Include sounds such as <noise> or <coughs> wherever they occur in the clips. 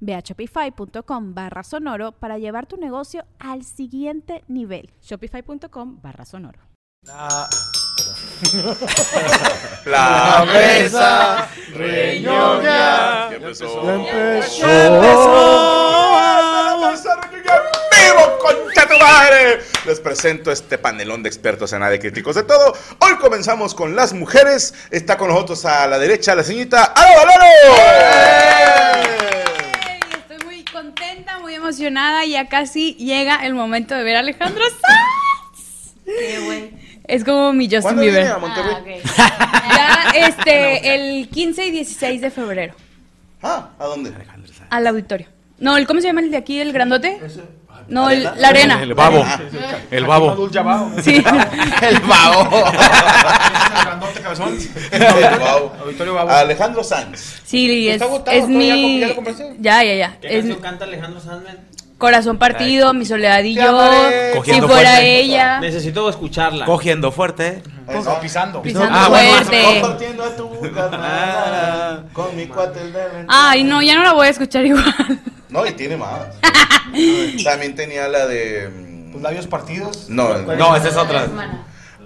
Ve a shopify.com barra sonoro para llevar tu negocio al siguiente nivel. Shopify.com barra sonoro. La <laughs> mesa reñoña. Ya empezó. ¡Vivo, concha tu madre! Les presento este panelón de expertos en de críticos de todo. Hoy comenzamos con las mujeres. Está con nosotros a la derecha la señorita Alo Valero. Muy contenta, muy emocionada. Ya casi llega el momento de ver a Alejandro Sanz. Qué güey. Es como mi Justin ¿Cuándo viene Bieber. a Monterrey? Ah. <laughs> Ya, este, el 15 y 16 de febrero. Ah, ¿a dónde? Al auditorio. No, el, ¿cómo se llama el de aquí, el grandote? No, el- la arena. El babo. Ah. El babo. Dulce abajo. Sí. <laughs> El babo. Grandote cabezón. El babo. Auditorio Babo. Alejandro Sanz. Sí, ¿Te es, es ¿Tú ya mi... ya? Ya, ya, ya. ¿Qué Es canción canta Alejandro Sandman? Corazón partido, mi soledad y yo. Si Cogiendo fuera fuerte. ella. Necesito escucharla. Cogiendo fuerte. No, pisando. Pisando Ah, fuerte. Compartiendo a tu carnal con mi cuate el. Ay, no, ya no la voy a escuchar igual. No, y tiene más. <laughs> También tenía la de. mm, Tus labios partidos. No, No, esa es otra.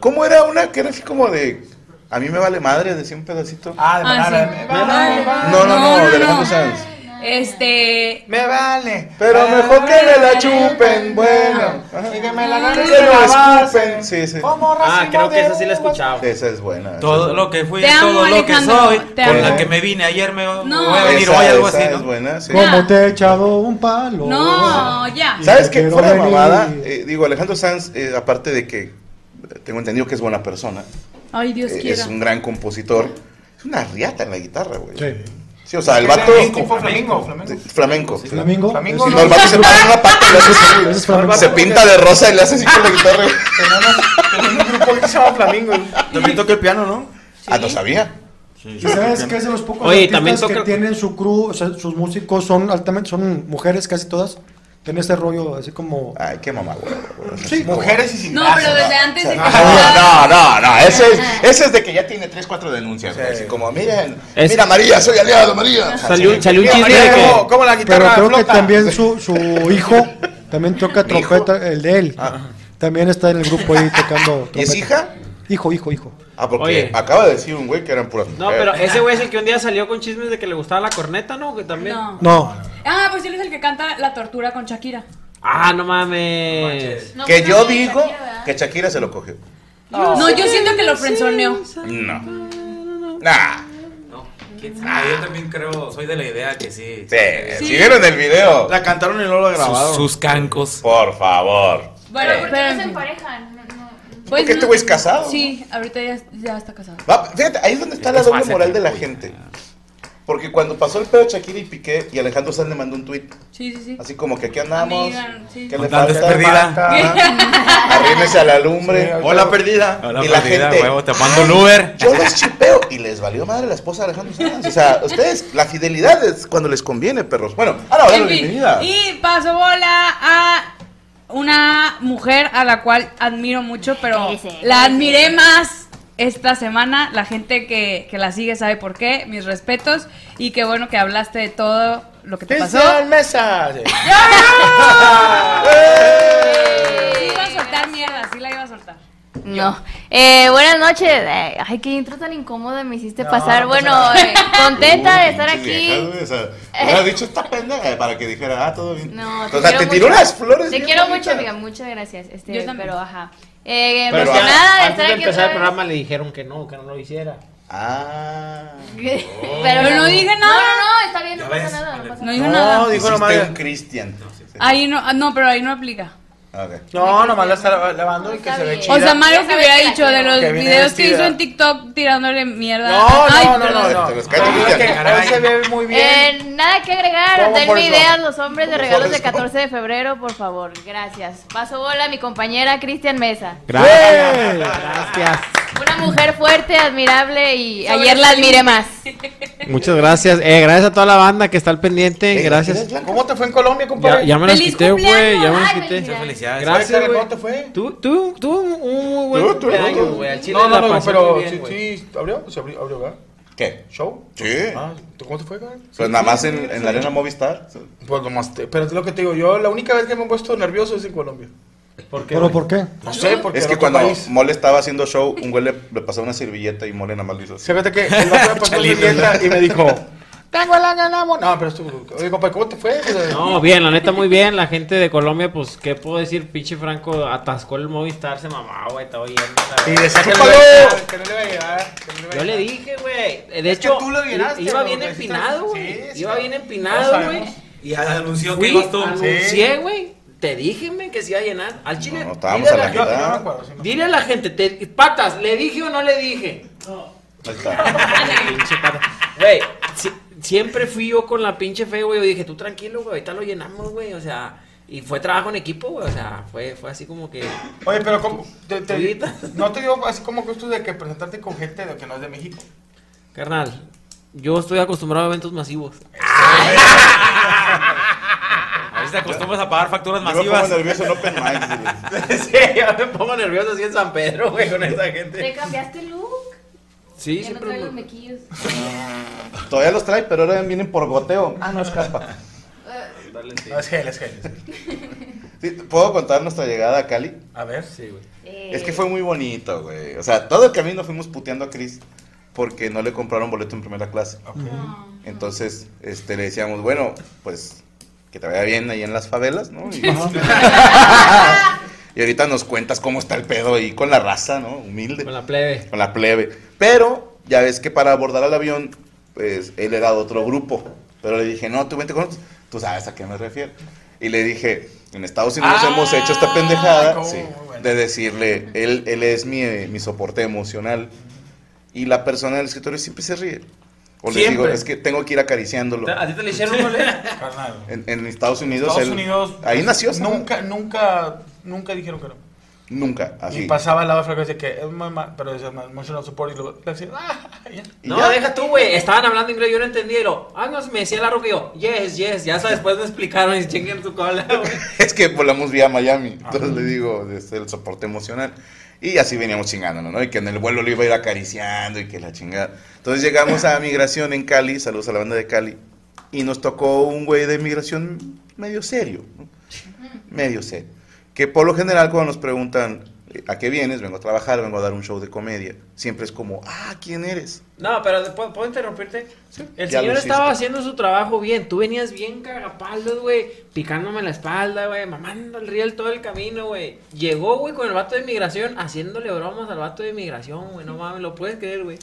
¿Cómo era una que era así como de. A mí me vale madre, decía un pedacito? Ah, de Ah, manera. sí. No, no, no, no, de no. Alejandro Sanz. Este. Me vale. Pero mejor que me la chupen, bueno. Y que me la ganen Que la escupen. Sí, sí. Como Ah, creo que de esa sí la escuchado. Esa es buena. Todo lo que fui, todo lo que soy. Con la que me vine ayer me voy a venir hoy, algo esa así, es ¿no? buena, sí. ¿Cómo te he echado un palo? No, ya. ¿Sabes qué? Fuera de mamada, eh, digo, Alejandro Sanz, eh, aparte de que tengo entendido que es buena persona, Ay, Dios eh, quiera. es un gran compositor, es una riata en la guitarra, güey. Sí. Sí, o sea, el ¿Qué vato. flamenco. flamenco. Flamenco. No, el vato se pone en una pata y le hace así, Ese es flamenco. Se pinta de rosa y le hace así con la guitarra. güey. Tenemos un grupo que se llama Flamingo. También toca el piano, ¿no? Ah, no sabía. ¿Y sabes que es de los pocos Oye, artistas también que tienen su crew, o sea, sus músicos son altamente, son mujeres casi todas, tienen este rollo así como... Ay, qué mamá, güey. Sí, mujeres y sin No, pero desde antes de que. No, no, no, ese es, ese es de que ya tiene 3, 4 denuncias, güey. Así como, miren, Es- mira María, soy aliado, María. Salió, salió un chisme María, de que. la Pero creo que también su, <laughs> su hijo también toca trompeta, el de él. También está en el grupo ahí tocando ¿Y es trompeta. hija? Hijo, hijo, hijo. Ah, porque Oye. acaba de decir un güey que eran puras No, mujeres. pero ese güey es el que un día salió con chismes de que le gustaba la corneta, ¿no? Que también. No. No, Ah, pues él es el que canta La Tortura con Shakira. Ah, no mames. No, Que yo digo que Shakira se lo cogió. No, yo siento que lo frenzoneó. No. Nah. ¿Quién sabe? Yo también creo, soy de la idea que sí. Sí, si vieron el video, La cantaron y no lo Sus, sus cancos. por favor. Bueno, ¿por qué no se emparejan? Pues Porque este güey es casado. Sí, ahorita ya, ya está casado. Va, fíjate, ahí es donde está Es la doble moral de la gente. Porque cuando pasó el pedo de Shakira y Piqué y Alejandro Sanz le mandó un tweet, Sí, sí, sí. así como que aquí andamos, Amiga, sí. que le falta, perdida. <laughs> arrímese a la lumbre. Hola, perdida. Hola, Y la perdida, gente- huevo, te mando un Uber. Yo los chipeo y les valió madre la esposa de Alejandro Sanz. O sea, ustedes, la fidelidad es cuando les conviene, perros. Bueno, ahora, En bueno, bienvenida. Y paso bola a una mujer a la cual admiro mucho, pero Ese, la ese. admiré más esta semana. La gente que, que la sigue sabe por qué. Mis respetos. Y qué bueno que hablaste de todo lo que te pasó. Cristian Mesa. <laughs> Sí. Sí iba a soltar mierda, sí la iba. No. Eh, buenas noches. Eh, Ay, qué intro tan incómoda me hiciste pasar. Bueno, eh, contenta de estar viejas, aquí. güey, o sea, hubiera dicho esta pendeja para que dijera, ah, todo bien. No, te o sea, te quiero tiró mucho. unas flores. Te quiero mucho, amiga. Muchas gracias. Este, Yo también. Pero, ajá. Eh, Pero emocionada de antes estar de aquí empezar el programa le dijeron que no, que no lo hiciera. Ah. vez. <laughs> Pero no dije No, nada. no, no, está bien, no pasa nada. No pasa No nada. dijo No, nada. dijo Hiciste nomás. un Cristian. Ahí no, no, pero ahí no aplica. Ok. No, nomás la está lavando y que se ve chida. O sea, Mario que hubiera dicho de los Que videos que hizo en TikTok tirándole mierda. No, Ay, no, no, no, Te no. los No, Cristian. que Hoy se ve muy bien. Eh, nada que agregar. ¿Cómo, Denme Forrest ideas Gump? los hombres de ¿Cómo regalos de Forrest Gump? 14 de febrero, por favor. Gracias. Paso bola a mi compañera Cristian Mesa. Gracias. Gracias. Una mujer fuerte, admirable y ayer la admiré más. Muchas gracias. Eh, gracias a toda la banda que está al pendiente. Eh, gracias. ¿Cómo te fue en Colombia, compadre? ya me las ¡Feliz quité, güey. Ya me las Ay, quité. felicidades. Felicidades. Gracias, güey. ¿Cómo te fue? Tú, tú, tú, un muy buen Tú, tú, cumpleaños, tú. güey. Al chile No, no, la no, pero bien, sí, abrió, se abrió, abrió, ¿verdad? ¿Qué? ¿Show? Sí. Ah, ¿tú ¿cómo te fue, güey? Pues nada más en, en la arena Movistar. Pues nomás, te- pero es lo que te digo, yo la única vez que me he puesto nervioso es en Colombia. ¿Por qué, ¿Pero por qué? No sé, porque Es que otro cuando país. Mole estaba haciendo show, un güey le, le pasó una servilleta y Mole nada más lo hizo así. Fíjate que el vato me pasó su dieta y me dijo, <laughs> tengo el año enamorado. No, pero estuvo, oye, compadre, ¿cómo te fue? No, bien, la neta muy bien. La gente de Colombia, pues, ¿qué puedo decir? Pinche Franco atascó el Movistar, se mamaba, güey, estaba yendo. Y decía que no, le iba a llegar, que no le iba a llegar. que no le iba a Yo le dije, güey. De Es que hecho, tú lo llenaste, iba bien empinado, güey. sí, sí, iba bien empinado, güey. Y anunció que tú. anuncié, güey. Te dije, güey, que se iba a llenar. Al chile. No, estábamos dile a la gente- Yo, yo mitad. me acuerdo, sí me acuerdo. Dile a la gente, te- patas, ¿le dije o no le dije? Ahí está. <laughs> Pinche pata. Güey, si- siempre fui yo con la pinche fe, güey. Yo dije, tú tranquilo, güey, ahorita lo llenamos, güey. O sea, y fue trabajo en equipo, güey. O sea, fue, fue así como que. Oye, pero ¿cómo? Te, te- no te dio así como que esto de que presentarte con gente de que no es de México. Carnal, yo estoy acostumbrado a eventos masivos. <laughs> <laughs> Te acostumbras a pagar facturas Yo me pongo masivas. nervioso en Open Mic. <laughs> sí, yo me pongo nervioso así en San Pedro, güey, con esa ¿Te gente. cambiaste el look? Sí, Ya no traes los me- mequillos. Todavía los trae, pero ahora vienen por goteo. Ah, no es capa. No, es gel, es gel. es gel. <laughs> Sí, ¿Puedo contar nuestra llegada a Cali? A ver. Sí, güey. Eh, Es que fue muy bonito, güey. O sea, todo el camino fuimos puteando a Chris porque no le compraron boleto en primera clase. Entonces, este, le decíamos, bueno, pues que te vaya bien ahí en las favelas, ¿no? Y, <laughs> y ahorita nos cuentas cómo está el pedo ahí con la raza, ¿no? Humilde. Con la plebe. con la plebe. Pero ya ves que para abordar al avión, pues él era de otro grupo. Pero le dije, no, tú vente con nosotros. Tú sabes a qué me refiero. Y le dije, en Estados Unidos Ah, hemos hecho esta pendejada sí, bueno. de decirle, él, él es mi, mi soporte emocional. Y la persona del escritorio siempre se ríe. O le digo, es que tengo que ir acariciándolo. ¿A ti te le hicieron? <laughs> Carnal. En, en Estados Unidos, Estados él- Unidos. ahí nació. ¿sabes? Nunca, nunca, nunca dijeron que no. Nunca, Y así. pasaba al lado de frecuencia que es muy mal, pero decía emotional support y luego le decía, ah, ya. Y No, ya. deja tú, güey. Estaban hablando inglés, yo no entendía. Y lo, ah, no, me decía la roca y yo, yes, yes. Ya hasta después me explicaron y <laughs> chinguen tu cola, güey. Es que volamos vía Miami. Entonces le digo, desde el soporte emocional. Y así veníamos chingándonos, ¿no? Y que en el vuelo lo iba a ir acariciando y que la chingada. Entonces llegamos a migración en Cali, saludos a la banda de Cali. Y nos tocó un güey de migración medio serio, ¿no? Medio serio. Que por lo general cuando nos preguntan, ¿a qué vienes? Vengo a trabajar, vengo a dar un show de comedia. Siempre es como, ah, ¿quién eres? No, pero ¿puedo, ¿puedo interrumpirte? el señor estaba haciendo su trabajo bien. Tú venías bien cagapalos, güey. Picándome la espalda, güey. Mamando el riel todo el camino, güey. Llegó, güey, con el vato de migración, haciéndole bromas al vato de migración, güey. No mames, lo puedes creer, güey.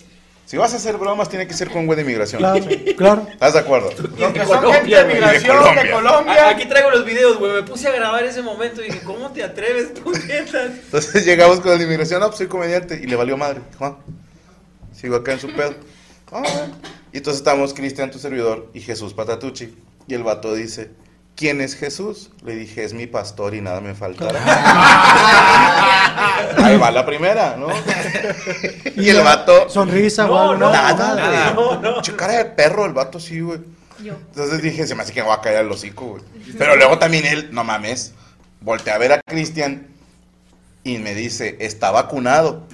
Si vas a hacer bromas, tiene que ser con güey de migración. Claro, claro. ¿Estás de acuerdo? Son gente de migración, de Colombia. Aquí traigo los videos, güey. Me puse a grabar ese momento y dije, ¿cómo te atreves, <laughs> puñetas? Entonces llegamos con el de inmigración, no, pues soy comediante, y le valió madre. "Ah, sigo acá en su pedo. "Ah, bueno". Y entonces estamos Cristian, tu servidor, y Jesús Patatucci. Y el vato dice, ¿quién es Jesús? Le dije, es mi pastor y nada me faltará. <laughs> Ahí va la primera, ¿no? y el vato, Sonrisa No, no, nada, nada. güey. No, cara de perro el vato, sí, güey. Entonces dije, se me hace que me va a caer el hocico, güey. Pero luego también él, no mames, volteé a ver a Cristian y me dice, está vacunado.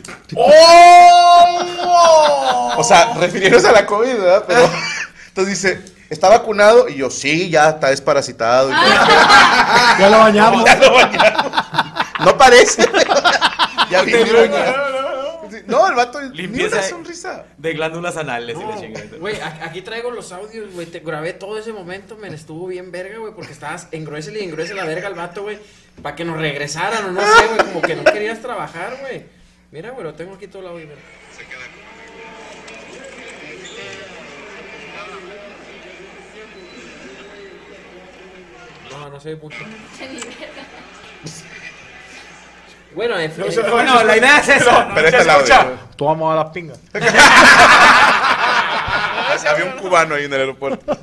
O sea, refiriéndose a la COVID, ¿verdad? Pero, <laughs> entonces dice, ¿está vacunado? Y yo, sí, ya está desparasitado. y todo. <laughs> Ya lo bañamos. <laughs> Ya lo bañaron. No parece. <laughs> Ya vi No, el vato, Limpieza una de- sonrisa. De glándulas anales y la No, chingada. Güey, aquí traigo los audios, güey. Te grabé todo ese momento, me estuvo bien verga, güey, porque estabas engruésele y engruésele la verga al vato, güey, para que nos regresaran o no sé, güey, como que no querías trabajar, güey. Mira, güey, lo tengo aquí todo el audio. No, no sé mucho. Bueno, en fin. Bueno, la idea es esa. Pero este es el audio. Tú vamos a la pinga. <laughs> Había un cubano ahí en el aeropuerto.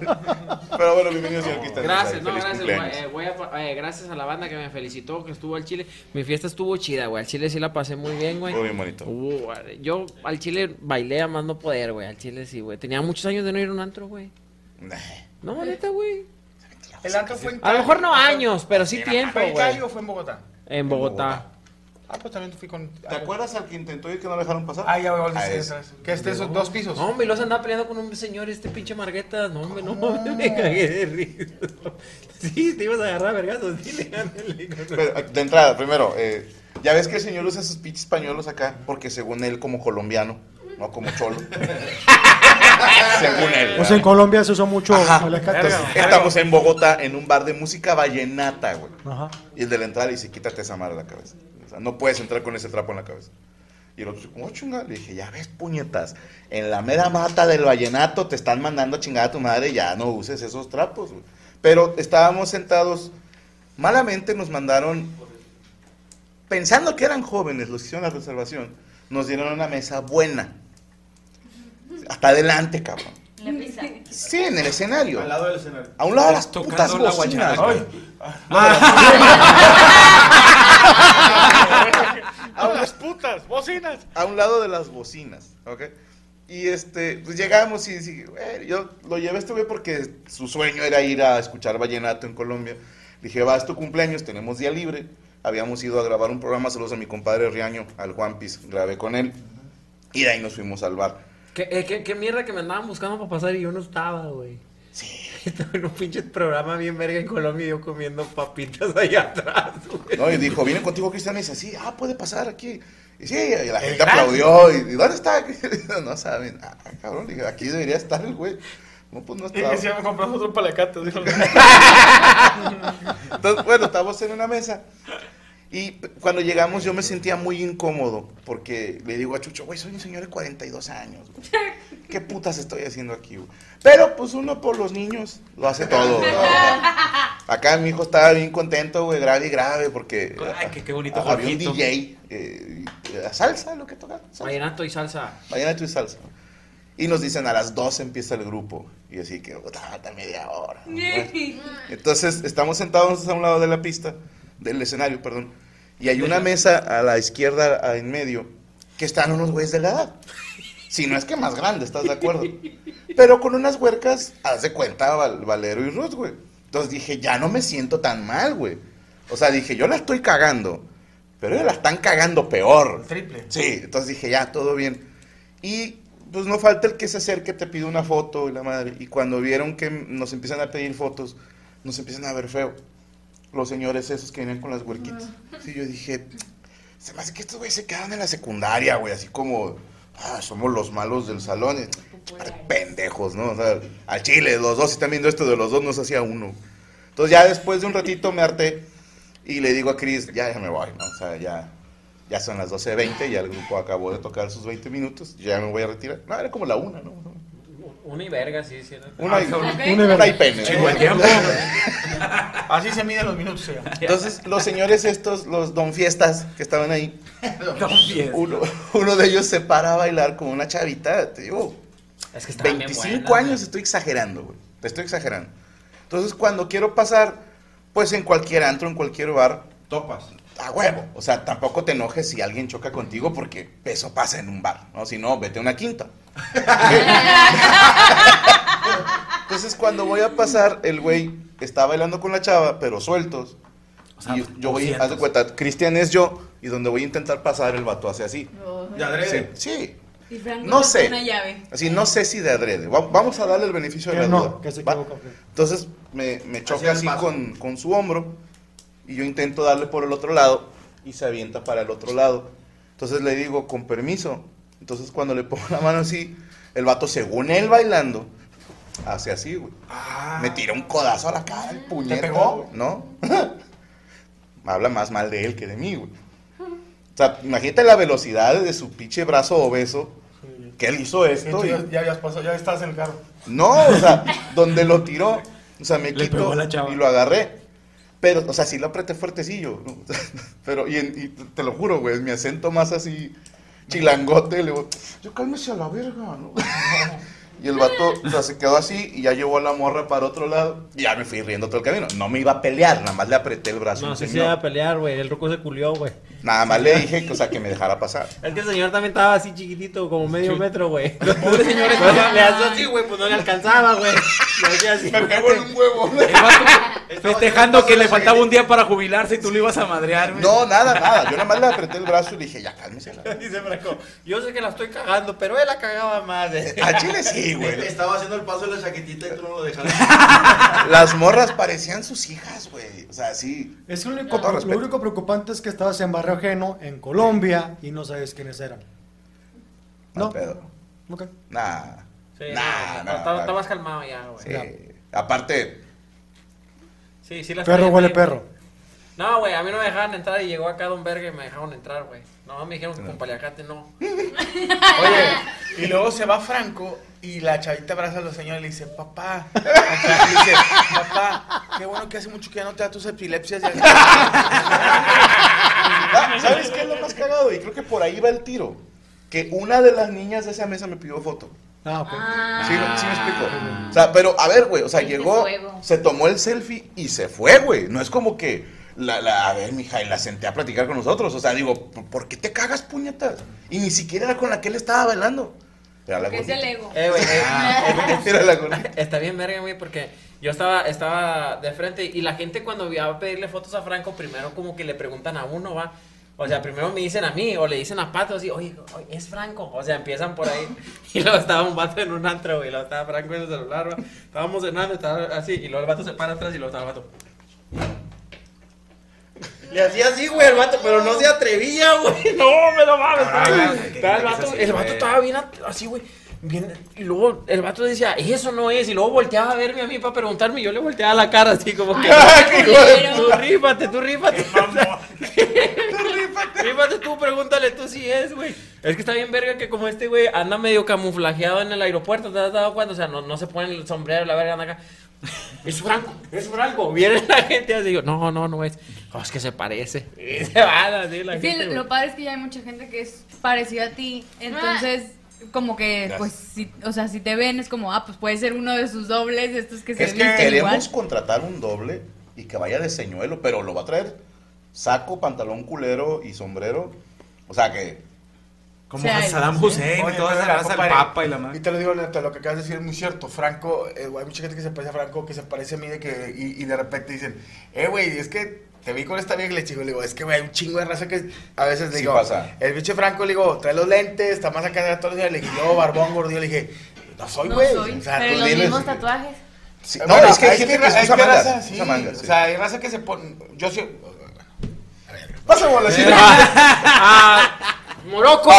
Pero bueno, bienvenido, señor Cristian. Gracias, no, gracias. eh, voy a- eh, gracias a la banda que me felicitó, que estuvo al Chile. Mi fiesta estuvo chida, güey. Al Chile sí la pasé muy bien, güey. Estuvo bien bonito. Uh, yo al Chile bailé a más no poder, güey. Al Chile sí, güey. Tenía muchos años de no ir a un antro, güey. Nah. No, neta, güey. El antro fue en A lo mejor no años, pero sí tiempo, ¿Fue en Cali güey. o fue en Bogotá? En Bogotá. Ah, pues también fui con. ¿Te acuerdas al que intentó ir que no lo dejaron pasar? Ah, ya voy a Ah, volver ese. Que esté esos dos pisos. No, hombre, y los andaba peleando con un señor, este pinche Margueta. No, hombre, no, <laughs> me cagué de risa. Sí, te ibas a agarrar vergazos. Pero, de entrada, primero, eh, ya ves que el señor usa sus pinches pañuelos acá porque según él como colombiano, no como cholo. <laughs> según él. Pues en Colombia se usa mucho estamos en Bogotá en un bar de música vallenata, güey. Ajá. Y el de la entrada le dice, quítate esa madre de la cabeza. O sea, no puedes entrar con ese trapo en la cabeza. Y el otro, ¿cómo chinga? Le dije, ya ves, puñetas, en la mera mata del vallenato te están mandando a chingar a tu madre, ya no uses esos trapos. güey". Pero estábamos sentados, malamente nos mandaron, pensando que eran jóvenes los que hicieron la reservación, nos dieron una mesa buena. Hasta adelante, cabrón. La pizza. Sí, en el escenario. Al lado del escenario. A un lado de las Tocando putas la bocinas. guachara. güey. ¡A las putas! ¡Bocinas! a un lado de las bocinas, ¿ok? Y este, pues llegamos y dije, "Güey", yo lo llevé a este güey porque su sueño era ir a escuchar vallenato en Colombia. Dije, va, es tu cumpleaños, tenemos día libre. Habíamos ido a grabar un programa, saludos a mi compadre Riaño, al Juan Piz, grabé con él. Y de ahí nos fuimos al bar. ¿Qué, eh, qué, qué mierda que me andaban buscando para pasar y yo no estaba, güey. Sí. <laughs> Estaba en un pinche programa bien verga en Colombia y yo comiendo papitas <laughs> allá atrás, güey. ¿no? Y dijo, viene contigo Cristian y dice, sí, ah, puede pasar aquí. Y sí, y la gente aplaudió. Y, ¿y dónde está? <laughs> no saben. Ah, cabrón, dije, aquí debería estar el güey. No, pues no Y estaba. decía, me compramos otro palacate. dijo. Entonces, bueno, estábamos en una mesa. Y cuando llegamos yo me sentía muy incómodo porque le digo a Chucho, güey, soy un señor de 42 años. güey. ¿Qué putas estoy haciendo aquí? güey?" Pero pues uno por los niños lo hace todo. güey. Acá mi hijo estaba bien contento, güey, grave y grave porque Ay, qué- qué bonito había un. DJ, eh, era salsa lo que toca. salsa. Vallenato y salsa. Vallenato y salsa. Y nos dicen a las 12 empieza el grupo. Y así que, falta media hora. <laughs> Entonces estamos sentados a un lado de la pista, del escenario, perdón. Y hay una mesa a la izquierda, en medio, que están unos güeyes de la edad. Si no es que más grande, ¿estás de acuerdo? Pero con unas huercas, haz de cuenta, Val- Valero y Ruth, güey. Entonces dije, ya no me siento tan mal, güey. O sea, dije, yo la estoy cagando, pero ellos la están cagando peor. Triple. Sí, entonces dije, ya, todo bien. Y pues no falta el que se acerque, te pide una foto y la madre. Y cuando vieron que nos empiezan a pedir fotos, nos empiezan a ver feo. Los señores esos que venían con las huerquitas. Sí, yo dije, se me hace que estos güeyes se quedaron en la secundaria, güey, así como, ah, somos los malos del salón. Y, de pendejos, ¿no? O sea, al chile, los dos, si están viendo esto de los dos, nos hacía uno. Entonces ya después de un ratito me harté y le digo a Chris, ya, ya me voy, ¿no? O sea, ya, ya son las 12.20, ya el grupo acabó de tocar sus 20 minutos, ya me voy a retirar. No, era como la una, ¿no? Una y verga, sí, sí. Una, y, Una una y pene. Chingo de tiempo. Así se miden los minutos. ya. Entonces, los señores estos, los don fiestas que estaban ahí, Confieso. uno, uno de ellos se para a bailar con una chavita, te digo, Es que estaban bien 25 buenas, años, estoy exagerando, güey. Te estoy exagerando. Entonces, cuando quiero pasar, pues en cualquier antro, en cualquier bar, Topas. A huevo. O sea, tampoco te enojes si alguien choca contigo porque eso pasa en un bar, ¿no? Si no, vete a una quinta. <laughs> Entonces, cuando voy a pasar, el güey está bailando con la chava, pero sueltos. sea, y yo, yo voy, 200. haz de cuenta, Cristian es yo, y donde voy a intentar pasar, el vato hace así. Adrede. Sí, sí. Y Franco No sé. Una llave. Así, no sé si de adrede. Va- Vamos a darle el beneficio de la no, duda. que se. Entonces me, me choca así paso. con, con su hombro y yo intento darle por el otro lado y se avienta para el otro lado. Entonces le digo, con permiso. Entonces cuando le pongo la mano así, el vato, según él bailando, hace así, güey. Me tira un codazo a la cara, el puñete. pegó? ¿No? <laughs> Habla más mal de él que de mí, güey. O sea, imagínate la velocidad de su pinche brazo obeso, que él hizo esto. Ya, ya, pasó, ya estás en el carro. no, o sea, donde lo tiró, o sea, me Le chava. y lo agarré. Pero, o sea, sí lo apreté fuertecillo. ¿no? <laughs> Pero, y, en- y te lo juro, güey, mi acento más así chilangote, le digo, yo cálmese a la verga, ¿no? <laughs> Y el vato, o sea, se quedó así y ya llevó a la morra para otro lado. Y ya me fui riendo todo el camino. No me iba a pelear, nada más le apreté el brazo. No si señor. iba a pelear, güey. El ruco se culió, güey. Nada más le dije que, o sea, que me dejara pasar. Es que el señor también estaba así chiquitito, como medio metro, güey. <laughs> Los pobres señores <laughs> le hacía así, güey, pues no le alcanzaba, güey. Le hacía así. Me pegó en un huevo. Festejando que le faltaba un día para jubilarse y tú lo ibas a madrear, güey. No, nada, nada. Yo nada más le apreté el brazo y le dije, ya cálmese. a la verga". Dice Franco, yo sé que la estoy cagando, pero él la cagaba más. eh. A Chile sí, güey. Estaba haciendo el paso de la chaquetita y tú no lo dejaste. <laughs> Las morras parecían sus hijas, güey. O sea, sí. Es lo único, lo único preocupante es que estabas en barrio ajeno, en Colombia, y no sabes quiénes eran. No. No. pedo. Ok. Nah. Sí, Nah, no, calmado ya, güey. Sí. Aparte, Sí, sí, Perro huele perro. No, güey, a mí no me dejaban entrar y llegó acá Don Verga y me dejaron entrar, güey. No, me dijeron que con paliacate no. <laughs> Oye, y luego se va Franco y la chavita abraza a los señores y le dice, papá, acá, le dice, papá, qué bueno que hace mucho que ya no te da tus epilepsias. ya". Ah, ¿sabes qué es lo más cagado? Y creo que por ahí va el tiro. Que una de las niñas de esa mesa me pidió foto. Ah, ok. Sí, sí me explico. O sea, pero a ver, güey, o sea, llegó, se tomó el selfie y se fue, güey. No es como que, la, la, a ver, mija, y la senté a platicar con nosotros. O sea, digo, ¿por- ¿por qué te cagas, puñetas? Y ni siquiera era con la que él estaba bailando. Era la Que es el ego. Eh, güey, eh, Era la gordita. Está bien verga, güey, porque yo estaba, estaba de frente y la gente cuando iba a pedirle fotos a Franco, primero como que le preguntan a uno, va. O sea, primero me dicen a mí o le dicen a Pato así, oye, oye, es Franco. O sea, empiezan por ahí. <laughs> Y luego estaba un vato en un antro, güey, y luego estaba Franco en el celular, va. Estábamos cenando, estaba así, y luego el vato se para atrás y luego estaba el vato. Le hacía así, güey, el vato, pero no se atrevía, güey. <laughs> No, me lo mames. Ah, el que- vato, que- el vato que- estaba bien así, güey. Bien, y luego el vato decía, eso no es, y luego volteaba a verme a mí para preguntarme, y yo le volteaba la cara así como que, <laughs> tú rífate, <laughs> tú rífate, rífate tú, pregúntale tú si es, güey. Es que está bien verga que como este güey anda medio camuflajeado en el aeropuerto, ¿te has dado cuenta? O sea, no, no se pone el sombrero, la verga anda acá. <laughs> Es Franco, es Franco. Viene la gente así, digo, no, no, no es. Oh, es que se parece. <laughs> Y se van así la Sí, gente. lo padre es que ya hay mucha gente que es parecida a ti. Entonces, como que, Gracias. pues, si, o sea, si te ven, es como, ah, pues puede ser uno de sus dobles, estos que se Es que visten queremos igual. contratar un doble y que vaya de señuelo, pero lo va a traer saco, pantalón culero y sombrero. O sea que. Como sea, Saddam Hussein Oye, y toda esa raza, el papa y la Y madre. te lo digo, neta, lo que acabas de decir es muy cierto. Franco, eh, hay mucha gente que se parece a Franco, que se parece a mí, de que, y, y de repente dicen, eh, güey, es que te vi con esta vieja y le chico, le digo, es que, güey, hay un chingo de raza que a veces le Sí digo, pasa. el bicho Franco, le digo, trae los lentes, está más acá de todos los días, le dije, yo, barbón, gordillo, le dije, no soy, No güey. soy, o sea, Pero los mismos tatuajes. sí, Eh, no, bueno, es que hay gente que, que mangas. raza, sí, usa mangas, sí. O sea, hay raza que se pone, yo sí, Pasa bola, sí. ¡Ah! ¡Moroco!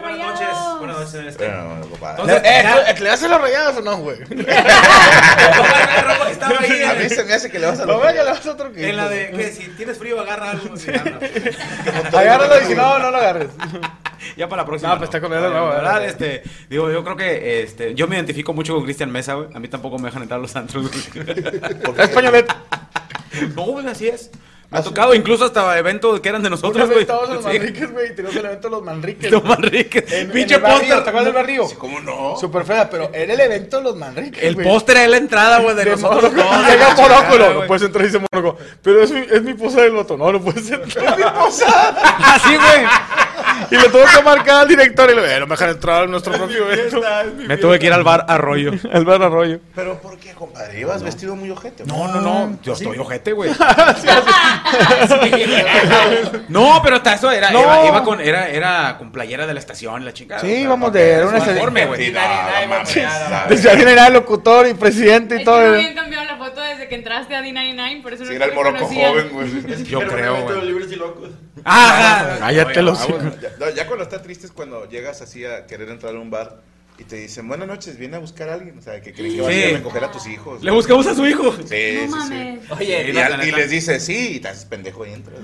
Buenas noches. Buenas noches. Bueno, bueno, compadre. Entonces, eh, ya- ¿tú- ¿le das a los rayados o no, güey? <laughs> el rojo que estaba ahí. A mí se me hace que le vas a No, los que le das a otro que En la de que si tienes frío agarra algo. <laughs> sí, anda. Agárralo y si no, no lo agarres. Ya para la próxima. No, pues está con no, La verdad, este, digo, yo creo que este, yo me identifico mucho con Cristian Mesa, güey. A mí tampoco me dejan entrar a los antros. güey. <laughs> Españolet. no, güey, así es. Me ha tocado incluso hasta eventos que eran de nosotros, güey. estábamos en los Sí. Manriques, güey, y teníamos el evento de los Manriques. Los Manriques. Pinche póster. ¿te acuerdas del barrio? ¿Cómo no? Super fea, pero era el evento de los Manriques. El póster era la entrada, güey, de, De nosotros. Llega. Monóculo, no puedes entrar y dice Monóculo. Pero es mi, es mi posada del voto. No, no puede ser. <laughs> Es mi posada. <laughs> Así, güey. Y le tuve que marcar al director y le dije, no me dejan entrar a nuestro propio evento. Me tuve que ir al bar Arroyo. <laughs> El bar arroyo. Pero ¿por qué, compadre? ¿Ibas vestido muy ojete? No, no, no. Yo estoy ojete, güey. No, pero hasta eso era, No. iba, iba con, era, era con playera de la estación, la chingada. Sí, vamos de- era una uniforme, estación-. Desde era el locutor y presidente Es y que todo. habían cambiado la foto desde que entraste a D99, por eso Sí, no era el moroco joven, güey. Que Yo creo, güey. ¡Ah! Cállate los ya cuando está triste es cuando llegas así a querer entrar a un bar y te dicen, buenas noches, viene a buscar a alguien. O sea, que creen que vas a ir a Sí. recoger a tus hijos. Le buscamos a su hijo. Sí, No sí, sí. mames. Oye, Y, al- y les dices, sí, y te haces pendejo y entras.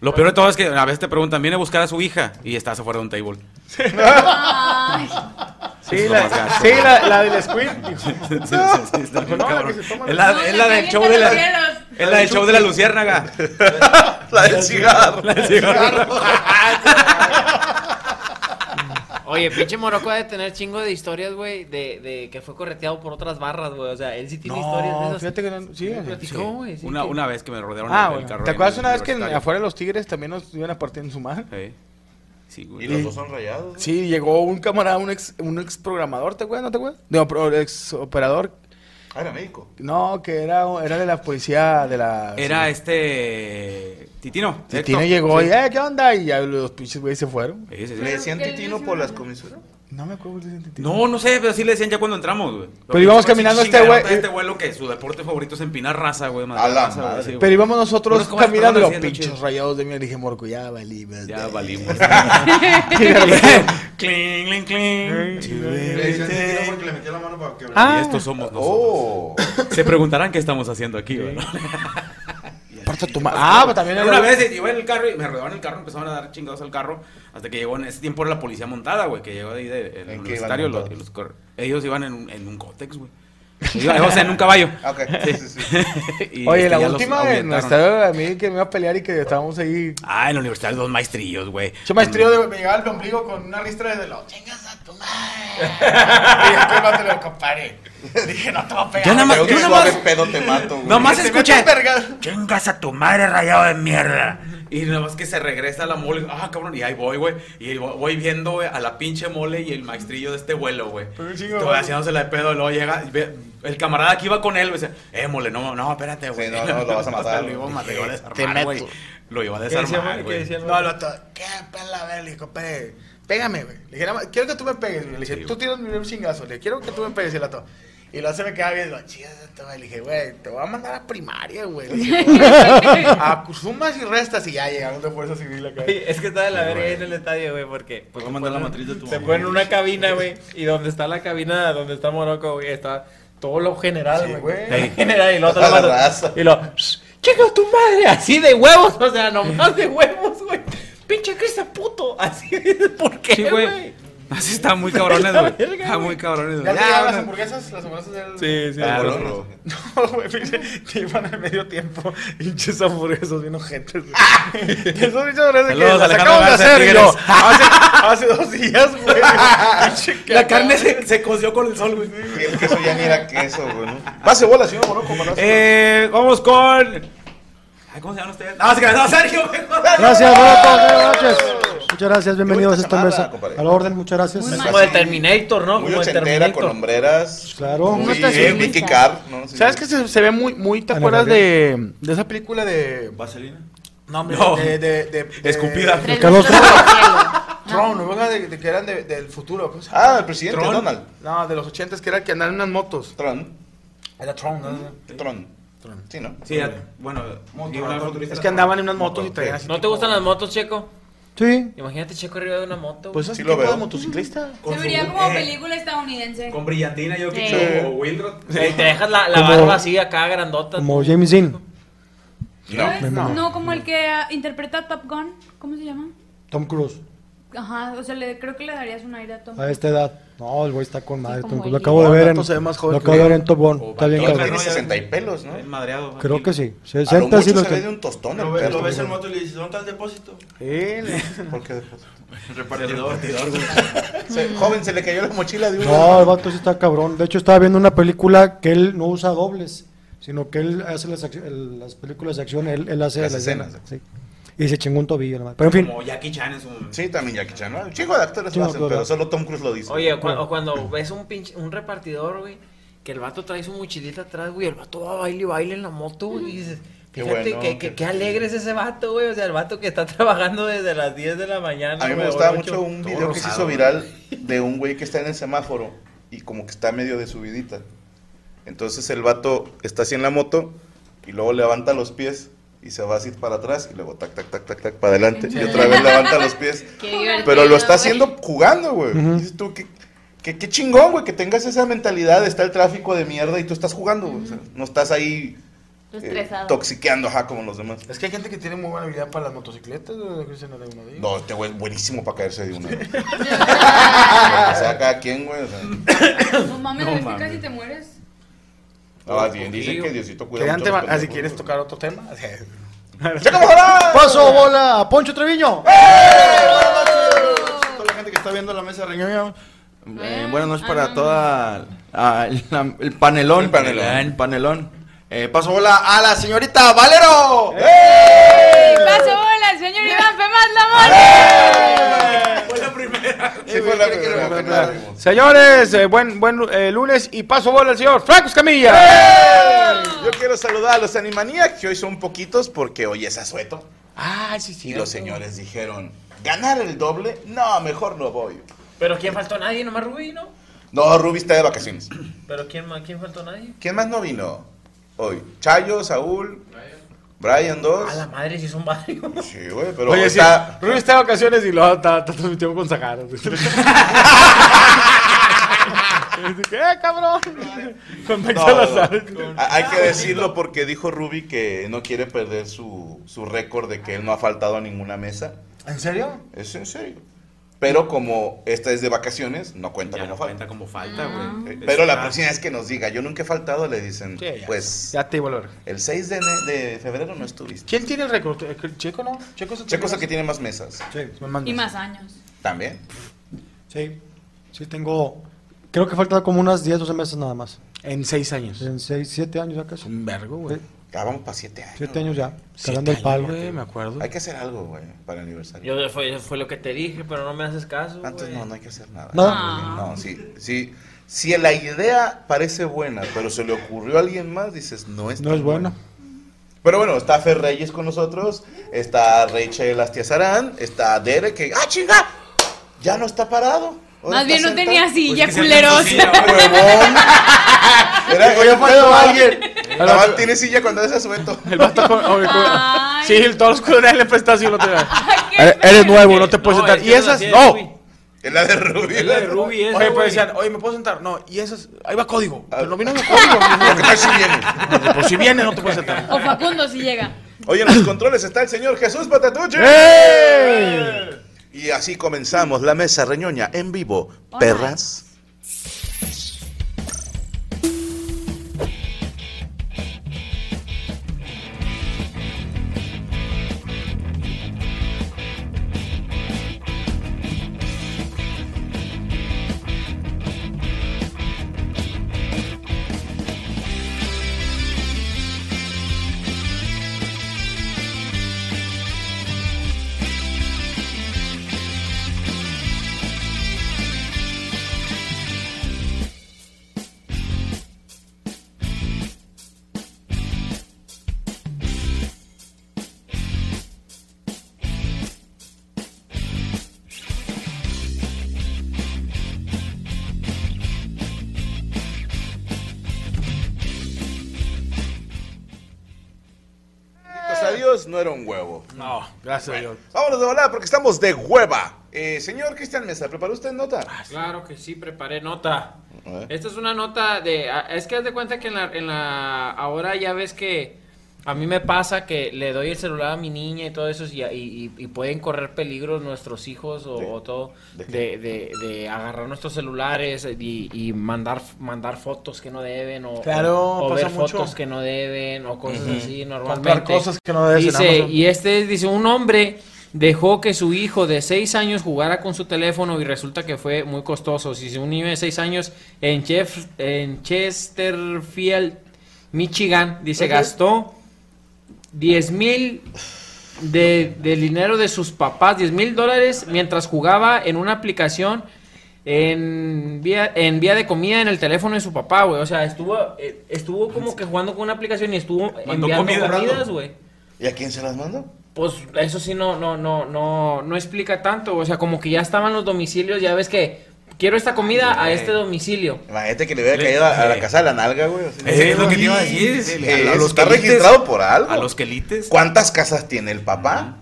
Lo peor de todo es que a veces te preguntan, viene a buscar a su hija y estás afuera de un table. Ay, Sí, la, sí, la, la del Squid. Es la, del show de la es la del show de la luciérnaga. <laughs> <laughs> La del cigarro. La del cigarro. <laughs> Oye, pinche Morocco ha de tener chingo de historias, güey, de, de que fue correteado por otras barras, güey. O sea, él sí tiene historias de No, esas. fíjate que no, sí. Platicó, güey. sí, Una, que- una vez que me rodearon Ah, el, el bueno. carro. ¿Te acuerdas una vez que en- afuera de los Tigres también nos iban a partir en su madre? Sí. Sí, güey. Y los dos son rayados. Sí, llegó un camarada, un ex, un ex programador, ¿te acuerdas? ¿No te acuerdas? No, pro- ex operador. Ah, era médico. No, que era, era de la policía de la... Era sí. este Titino. Titino Héctor. llegó Sí. y, eh, ¿qué onda? Y ya los pinches güeyes se fueron. Sí, sí, sí. ¿Le decían ¿Qué le Titino por las comisuras? No me acuerdo. de Titino. No, no sé, pero sí le decían ya cuando entramos, güey. Pero íbamos caminando este güey- Este vuelo que su deporte favorito es empinar raza, güey. A la raza, güey, madre. sí, güey. Pero íbamos nosotros caminando los pinches rayados de mí. Dije, Morco, ya valimos. Ya güey". valimos. Cling, cling, cling. Le decían Titino porque le metía la mano para que Ah. Y estos somos nosotros. Oh. Se preguntarán qué estamos haciendo aquí, güey. ¿No? Aparte tu ma- Ah, pero también era... Una vez iba en el carro y me rodeaban el carro, empezaron a dar chingados al carro, hasta que llegó en ese tiempo era la policía montada, güey, que llegó de ahí de, el ¿En qué universitario, los- los cor- ellos iban en, un- en un cótex, güey. O sea, en un caballo. Ah, <laughs> Ok, sí, sí, sí. <laughs> Oye, este, la última ahuyentaron. nuestra a mí que me iba a pelear y que estábamos ahí. Ah, en la universidad dos maestrillos, güey. Yo maestrío de, me llegaba el ombligo con una ristra de los chingas a tu madre. <laughs> y después no te lo comparé. Dije, no te voy a pegar. Yo nada más- yo nada más- pedo te mato, güey. Nomás Que escuché. Chingas a tu madre rayado de mierda. Y nada más que se regresa a la mole. Ah, cabrón. Y ahí voy, güey. Y voy viendo, güey, a la pinche mole y el maestrillo de este vuelo, güey. Güey. haciéndose la de pedo. Y luego llega. y ve- El camarada que iba con él, güey, dice: Eh, mole, no, no, espérate, güey. Sí, no, no, lo vas a <laughs> matar, Lo iba a matar, lo iba a Te desarmar, meto. güey. Lo iba a ¿Qué decía, desarmar, No, el vato, ¿qué pela, ver? "Pe- pégame, güey. Le dije, quiero que tú me pegues, güey. Le dije, Sí, tú tienes un chingazo. Le dije, quiero que tú me pegues y el vato. Y luego se me quedaba viendo, chidas, le dije, güey, te voy a mandar a primaria, güey. <laughs> A sumas y restas y ya llegaron de fuerza civil acá. Oye, es que está de la verga ahí en el estadio, güey, porque pues, Voy a mandar la matriz de tu Se ponen en una cabina, güey, y donde está la cabina, donde está Morocco, güey, está todo lo general, Sí, güey. güey. <laughs> general, y lo otro lo mando- raza. Y lo, chica tu madre, así de huevos, o sea, nomás de huevos, güey. Pinche Cristian puto, así, <laughs> ¿por qué, Sí, güey? güey. Así están muy cabrones, güey. <laughs> güey. muy cabrones, ¿Ya güey. Ya, las hamburguesas? Las hamburguesas del... Sí, sí. Ah, Bolón, no, ¿no? <laughs> No, güey, pinche, te iban al medio tiempo, <laughs> pinches hamburguesas bien ojetes, güey. Esos pinches hamburguesas que las Alejandro acabamos de hacer, yo, hace, hace dos días, güey. La carne se, se coció con el sol, güey. Y el queso ya ni era queso, güey. ¿no? Pase bola, señor Morocco. Morocco. Eh, vamos con. Ay, ¿Cómo se llaman ustedes? No, se quedó Sergio, güey. Gracias, buenas noches. Muchas gracias, bienvenidos a esta chamada, mesa. compadre. A la orden, muchas gracias. Muy Como de Terminator, ¿no? Muy Como ochentera, con Terminator. hombreras. Claro. Muy, ¿Cómo estás, eh, Luis? Vicky Carr. ¿no? Sí, ¿Sabes sí. que se, se ve muy, muy, te acuerdas de, de esa película de... Vaselina. No, hombre, No. de, de, de, de- Escupida. Tres Carlos metros sobre el cielo. Tron, ¿no? <laughs> ¿verdad? De, de que eran de- del futuro. ¿cómo se llama? Ah, el presidente Tron. Donald. No, de los ochentas, que era el que andaban en unas motos. Tron. Era Tron, ¿no? Tron. Sí, ¿no? Sí, ya- bueno. y una. Es que andaban en unas motos y traían así ¿No te tipo- gustan las motos, Checo? Sí. Imagínate Checo arriba de una moto. Pues güey. así Sí lo tipo de veo. motociclista. Se vería como película estadounidense. Con brillantina, yo que Sí. o Wildrod. Sí, te dejas la, la Como- barba así acá grandota. Como. James Dean, ¿Sabes? No. No. como el que ah, interpreta Top Gun. ¿Cómo se llama? Tom Cruise. Ajá, o sea, le, creo que le darías un aire a Tom. A esta edad. No, el güey está con madre. como Tom Cruise. Lo acabo de ver en. se ve más joven Lo acabo de ver en Top Gun. Está bien cabrón. tiene 60 y pelos, ¿no? El madreado. Creo que sí. A lo 60 sí mucho lo se ve de un tostón el Lo, ves- lo ves en moto y le dices, ¿dónde está el depósito? Sí, le- <laughs> ¿Por qué después? Repartidor. <laughs> Se- joven, se le cayó la mochila de uno. No, el vato sí está cabrón. De hecho, estaba viendo una película que él no usa dobles, sino que él hace las, las películas de acción, él, él hace Las la escena, escenas. sí. Y se chingó un tobillo, nomás. Pero en fin, Como Jackie Chan en su. Sí, también Jackie Chan. ¿no? Un chingo de actores Chingo lo de hacen, pero solo Tom Cruise lo dice. Oye, o cua- o cuando ves un pinche, un repartidor, güey, que el vato trae su mochilita atrás, güey, el vato va a baile y baile en la moto, güey, y dices, Qué fíjate bueno, que, qué- que, qué alegre es ese vato, güey, o sea, el vato que está <laughs> trabajando desde las 10 de la mañana. A mí me gustaba mucho un todo video que se hizo güey. viral <laughs> de un güey que está en el semáforo y como que está medio de subidita. Entonces el vato está así en la moto y luego levanta los pies y se va así para atrás y luego tac, tac, tac, tac, tac, para adelante y otra vez levanta los pies. <laughs> Qué divertido, Pero lo está haciendo jugando, güey. Dices tú, qué, qué, qué chingón, güey, que tengas esa mentalidad, está el tráfico de mierda y tú estás jugando, güey. O sea, no estás ahí eh, Estresado. toxiqueando, ajá, como los demás. Es que hay gente que tiene muy buena habilidad para las motocicletas. No, este güey es buenísimo para caerse de una. o sea, cada quien, güey. O sea, <coughs> No mames. casi te mueres. Ah, bien, dicen que Diosito cuida mucho a los temas- ah, si quieres tocar otro tema. <laughs> Paso bola a Poncho Treviño. Toda la gente que está viendo la mesa reñoña. Eh, buenas noches para toda ah, el, la- el panelón. El panelón. El panelón. Eh, paso bola a la señorita Valero. ¡Paso bola, señor Iván Femas la Fue la primera. <laughs> Sí, fue la primera, fue la primera. Señores, eh, buen, buen eh, lunes y paso bola al señor Franco Escamilla. Yo quiero saludar a los Animaniacs, que hoy son poquitos porque hoy es asueto. Ah, sí, sí. Y los señores dijeron, ¿ganar el doble? No, mejor no voy. Pero ¿quién faltó? Nadie, nomás Rubí, ¿no? No, Ruby está de vacaciones. <clears throat> Pero ¿quién, más? ¿quién faltó? Nadie. ¿Quién más no vino hoy? Chayo, Saúl, Brian 2. A la madre, si son varios. Sí, güey, pero Oye, sí, está... Rubí está de vacaciones y luego está, está transmitiendo con Sahara. <laughs> ¿Qué, cabrón? <laughs> Con Mike No, Salazar. a- Hay que decirlo porque dijo Ruby que no quiere perder su, su récord de que él no ha faltado a ninguna mesa. ¿En serio? Es en serio. Pero como esta es de vacaciones, no cuenta Ya como no falta. cuenta como falta, güey. Eh, Pero la Ah. próxima vez que nos diga, yo nunca he faltado, le dicen, Sí, ya. pues Ya te iba a volver. el 6 de, de febrero no estuviste. ¿Quién tiene el récord? Eh, ¿Checo no? ¿Checo es el Checo es el que tiene más mesas. Sí, más Y meses. más años. También. sí. Sí, tengo. Creo que falta como unas 10, 12 meses nada más. En seis años. En 6, 7 años ya casi. Un vergo, güey. Ya vamos para 7 años. 7 años ya. Siete Cagando el palo. güey, me acuerdo. Hay que hacer algo, güey, para el aniversario. Yo fue, fue lo que te dije, pero no me haces caso. Antes güey. no, no hay que hacer nada. Nada. No, sí, sí. Si la idea parece buena, pero se le ocurrió a alguien más, dices, no es No es buena. Pero bueno, está Fer Reyes con nosotros, está Rachel Astiazarán, está Derek, que, ¡ah, chinga! Ya no está parado. Más bien no tenía silla, Pues culeros. <laughs> Era, Oye, alguien. Nada más tiene silla cuando es asueto. <laughs> El vato con. oye, con- Ay. Sí, todos los culeros le prestas y lo te <laughs> Eres, nuevo, no te puedes No, sentar. es Y esas, no, no. Es la de Rubí. Es la de Ruby, esa, Oye, pues decían, oye, ¿me puedo sentar? No, y esas, ahí va código. Pero <laughs> no vino el código. ¿Qué tal si viene? Pues si viene, no te puedes sentar. O Facundo si llega. Oye, en los controles está el señor Jesús Patatuche. ¡Ey! Y así comenzamos la mesa reñoña en vivo. Hola. Perras. No era un huevo. No, gracias a Dios. Vámonos de volada porque estamos de hueva. Eh, señor Cristian Mesa, ¿preparó usted nota? Claro que sí, preparé nota. Esta es una nota de... ah, Es que haz de cuenta que en la, en la... Ahora ya ves que a mí me pasa que le doy el celular a mi niña y todo eso y, y- y pueden correr peligros nuestros hijos o, ¿De- o todo de de, de- de agarrar nuestros celulares y, y mandar mandar fotos que no deben o, Claro, o- o pasa ver mucho. fotos que no deben o cosas así normalmente. Comprar cosas que no debes en Dice, y este dice, un hombre dejó que su hijo de 6 años jugara con su teléfono y resulta que fue muy costoso. Si un niño de 6 años en, Chef- en Chesterfield, Michigan, dice, gastó 10 mil de, del dinero de sus papás, 10 mil dólares, mientras jugaba en una aplicación en vía, en vía de comida en el teléfono de su papá, güey. O sea, estuvo, eh, estuvo como que jugando con una aplicación y estuvo Mandó enviando comida. comidas, güey. ¿Y a quién se las mandó? Pues eso sí no, no, no, no, no explica tanto. O sea, como que ya estaban los domicilios, ya ves que quiero esta comida a este domicilio. Imagínate que le hubiera caído a, a la casa de la nalga, güey. así. Es lo que te iba a decir. Sí, a los está quelites. registrado por algo. A los quelites. ¿Cuántas casas tiene el papá?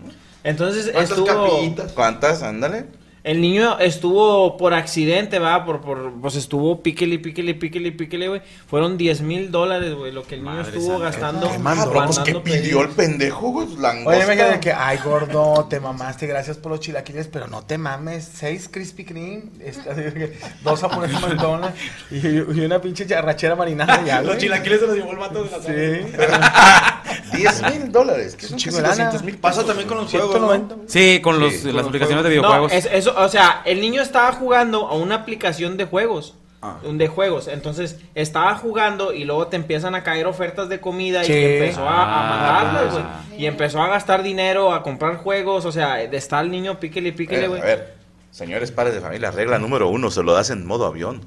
Entonces ¿Cuántas estuvo... capillitas? ¿Cuántas? Ándale. El niño estuvo por accidente, va, por, por, pues estuvo píquele, píquele, píquele, píquele, güey. Fueron 10 mil dólares, güey, lo que el niño Madre estuvo santa. gastando. Qué mandó, pues, ¿qué mandando pidió el pendejo, güey? Langosta. Oye, me quedé que, ay, gordo, te mamaste, gracias por los chilaquiles, pero no te mames, seis Krispy Kreme, que dos japoneses McDonald's y, y una pinche arrachera marinada ya, Los chilaquiles se los llevó el vato de la Sí. <laughs> 10 mil dólares. Que Es son un casi chingo de lana. 200 mil Pasa también con los juegos, 190. ¿no? Sí, con los, Sí, con las aplicaciones de No, videojuegos. es, eso, o sea, el niño estaba jugando a una aplicación de juegos. Ah. De juegos, entonces estaba jugando y luego te empiezan a caer ofertas de comida Sí. y empezó a, a Ah, mandarlas, güey. Y empezó a gastar dinero, a comprar juegos, o sea, de está el niño píquele, píquele, güey. a ver, señores padres de familia, regla número uno, se lo das en modo avión.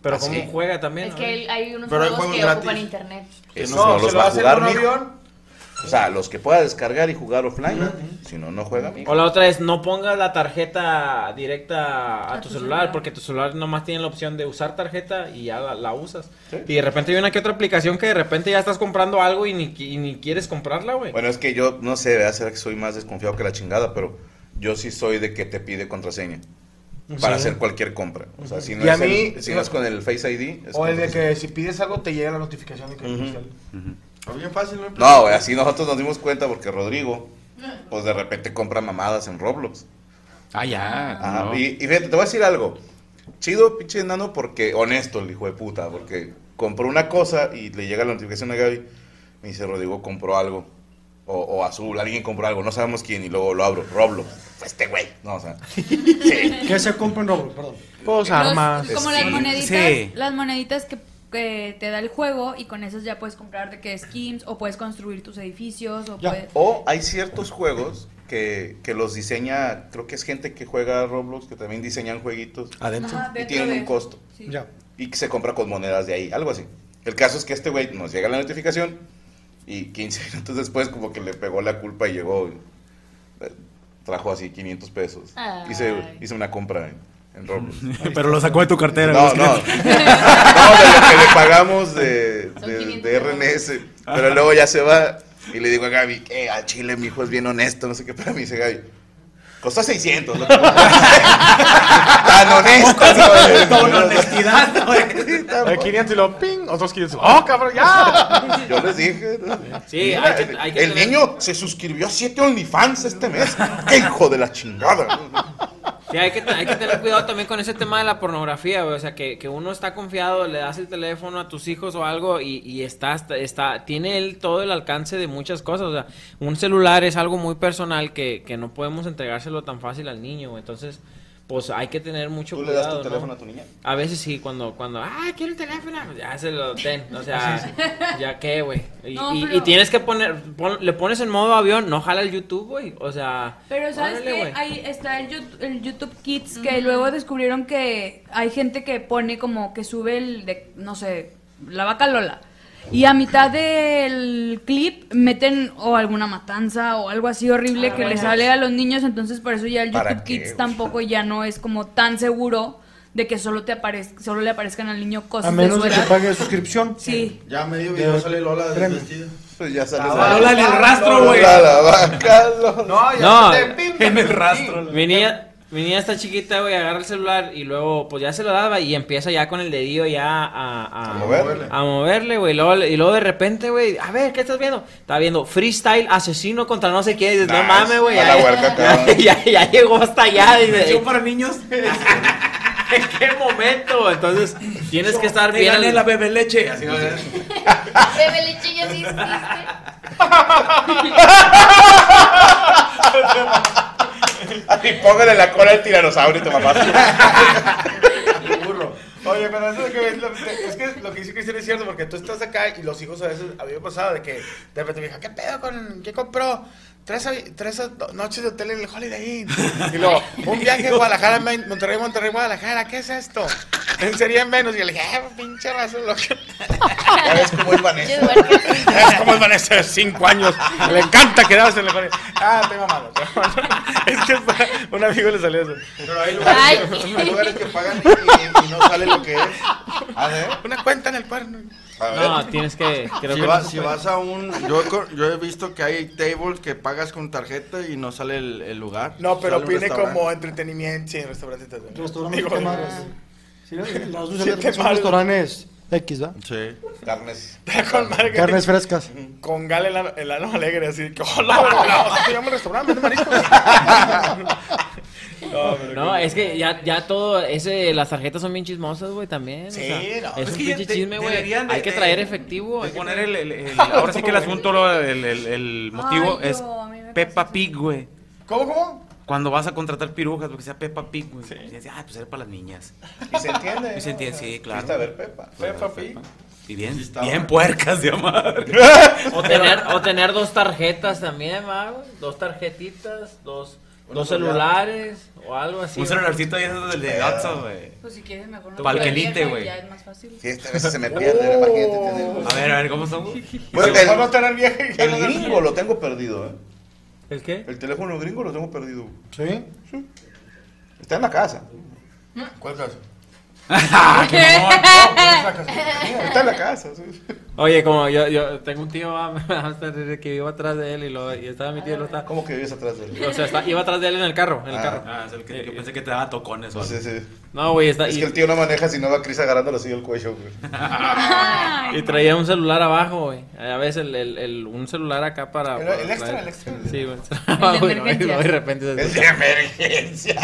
Pero Ah, cómo sí. juega también. Es ¿no? que hay- unos Pero hay juegos que gratis. ocupan internet. Esos No, no, se los lo va a jugar en un avión. O sea, los que pueda descargar y jugar offline, si no, no juega mi O la otra es no pongas la tarjeta directa a, tu celular, porque tu celular nomás tiene la opción de usar tarjeta y ya la, la usas. Y de repente hay una que otra aplicación que de repente ya estás comprando algo y ni, qui- y ni quieres comprarla, güey. Bueno, es que yo no sé, ¿verdad? será que soy más desconfiado que la chingada, pero yo sí soy de que te pide contraseña para hacer cualquier compra. O sea, si no, Y a es, el- mí- si no es con el Face ID, es O el de que si pides algo te llega la notificación de que Ujú. oficial. Bien fácil, ¿no? No, güey, así nosotros nos dimos cuenta porque Rodrigo, pues de repente compra mamadas en Roblox. Ah, ya. Ajá, no. y, y fíjate, te voy a decir algo. Chido, pinche enano, porque honesto el hijo de puta, porque compró una cosa y le llega la notificación a Gaby. Me dice, Rodrigo compró algo. O, o Azul, alguien compró algo, no sabemos quién, y luego lo abro. Roblox. Fue este güey. No, o sea. <laughs> Sí. ¿Qué se compra en Roblox? Perdón. Pues armas. como Sí. las moneditas, Sí. las moneditas que, que te da el juego y con esas ya puedes comprar de que skins o puedes construir tus edificios o Ya. puedes... O hay ciertos juegos que, que los diseña, creo que es gente que juega a Roblox, que también diseñan jueguitos. Adentro. Ajá, Y tienen de un costo. Sí. Ya. y que se compra con monedas de ahí, algo así. El caso es que este güey nos llega la notificación y 15 <laughs> minutos después como que le pegó la culpa y llegó, eh, trajo así 500 pesos. Ay. Hice, hice una compra en, en Roblox. <laughs> Pero lo sacó de tu cartera. No, no, <laughs> no, de lo que le pagamos de, de, 500 de RNS, pero luego ya se va y le digo a Gaby, que al chile mi hijo es bien honesto, no sé qué, pero me dice Gaby, costó 600. lo que Tan honesto. Con <laughs> honestidad. Hay 500 y lo ping, otros 500. ¡Oh, cabrón, ya! Yo les dije. ¿no? Sí, Mira, hay que- hay que el tener- niño se suscribió a 7 OnlyFans este mes. ¡Qué hijo de la chingada! Sí, hay que, hay que tener cuidado también con ese tema de la pornografía, güey. O sea, que, que uno está confiado, le das el teléfono a tus hijos o algo y, y está, está, está- tiene él todo el alcance de muchas cosas. O sea, un celular es algo muy personal que, que no podemos entregárselo tan fácil al niño, güey. Entonces, pues hay que tener mucho ¿Tú le cuidado. das tu ¿no? teléfono a tu niña? A veces sí, cuando, cuando, ah, quiero el teléfono, pues ya se lo den, o sea, <laughs> ya qué, güey. Y, No, y- pero- y tienes que poner, pon- le pones en modo avión, no jala el YouTube, güey, o sea. Pero sabes órale, que ahí está el YouTube, el YouTube Kids que luego descubrieron que hay gente que pone como que sube el de no sé, la vaca Lola. Y a mitad del clip meten o alguna matanza o algo así horrible que le sale a los niños, entonces por eso ya el ¿Para YouTube Kids tampoco ya no es como tan seguro de que solo te aparezca, solo le aparezcan al niño cosas A menos de que pague suscripción. Sí. Ya medio video sale Lola desvestida. Pues ya sales La Lola en el rastro, güey. No, ya No, En el rastro. pim. Mi niña, está chiquita, güey, agarra el celular y luego, pues ya se lo daba y empieza ya con el dedillo ya a... A, A moverle. A moverle, güey. Luego, y luego de repente, güey, a ver, ¿qué estás viendo? Está viendo freestyle asesino contra no sé qué. Y dices, no mames, güey. Ya, <laughs> ya, ya- ya llegó hasta allá. Dice, Yo para niños. <laughs> ¿En qué momento? Entonces, tienes que estar bien. gané al- la bebe leche. Así. <laughs> Bebe leche ya sí existe. Y póngale la cola al tiranosaurio, tu mamá. burro. Oye, pero eso es, que, es, que lo que dice Cristian es cierto, porque tú estás acá y los hijos a veces, a mí me pasaba de que de repente me dijo, ¿qué pedo con, qué compró? Tres, tres noches de hotel en el Holiday Inn. <laughs> Y luego, un viaje a Guadalajara, Mon- Monterrey, Monterrey, Guadalajara, ¿qué es esto? En sería menos. Y yo le dije, ah, pinche razón, lo que... Ya ves cómo es Vanessa. Ya ves cómo es Vanessa de 5 años. Le encanta quedarse en la pared. Ah, estoy mamado. <laughs> Es que un amigo le salió eso. Pero hay lugares, que, hay lugares que pagan y, y- y no sale lo que es. A ver. Una cuenta en el cuerno. A ver. No, tienes que. Creo si, que vas, no si vas a un. Yo, yo he visto que hay tables que pagas con tarjeta y no sale el, el lugar. No, pero restaurante. como entretenimiento. Sí, restaurante. también. Restaurante Amigo, de mares. Sí, <laughs> las dos Siete son mares. restaurantes X, ¿verdad? Sí. Carnes. Con Carnes frescas. Con Gal el, el ano alegre, así que, hola, <laughs> hola, se llama el restaurante, vende mariscos. No, <laughs> pero No, es que ya, ya todo, ese, las tarjetas son bien chismosas, güey, también. Sí, o sea, no. Es Es un pinche chisme, güey. Hay que traer efectivo. De hay que poner el, el- el- ahora sí que el asunto, el, el- el motivo Ay, es yo, Peppa Pig, güey. ¿Cómo, cómo? Cuando vas a contratar pirujas, porque sea Peppa Pig, güey. Y dices, ah, pues era para las niñas. Y se entiende. Y se ¿no? entiende, sí, claro. Fuiste a ver Pepa. Peppa Pig. Y bien, está bien puercas de madre. <laughs> O tener, o tener dos tarjetas también, ¿va, güey? Dos tarjetitas, dos, dos celulares o algo así. Un celularcito ahí esos del de Gatso, güey. Pues si quieres mejor no. Pa'l te quelite, vieja y güey. Ya es más fácil. Sí, esta vez se me pierde, imagínate tener. A ver, a ver, ¿cómo son? Bueno, el, no tener y ya el gringo lo tengo perdido, ¿eh? ¿El qué? El teléfono gringo lo tengo perdido. ¿Sí? Está en la casa. ¿Cuál caso? Está en la casa. sí. Oye, como yo, yo tengo un tío <laughs> que iba atrás de él y, lo, y estaba mi tío, lo está, ¿Cómo que vives atrás de él? o sea, está- iba atrás de él en el carro, en el Ah. carro. Ah, es el que yo pensé que te daba tocones o algo. Sí, sí. No, güey, está, Es y, que el tío no maneja si no va Cris agarrándolo así el cuello, güey. <laughs> y traía un celular abajo, güey. A veces el, el, el- un celular acá para... El- para el extra, el extra. Sí, güey. <laughs> de Güey, no, y emergencia. luego de repente se Es de emergencia.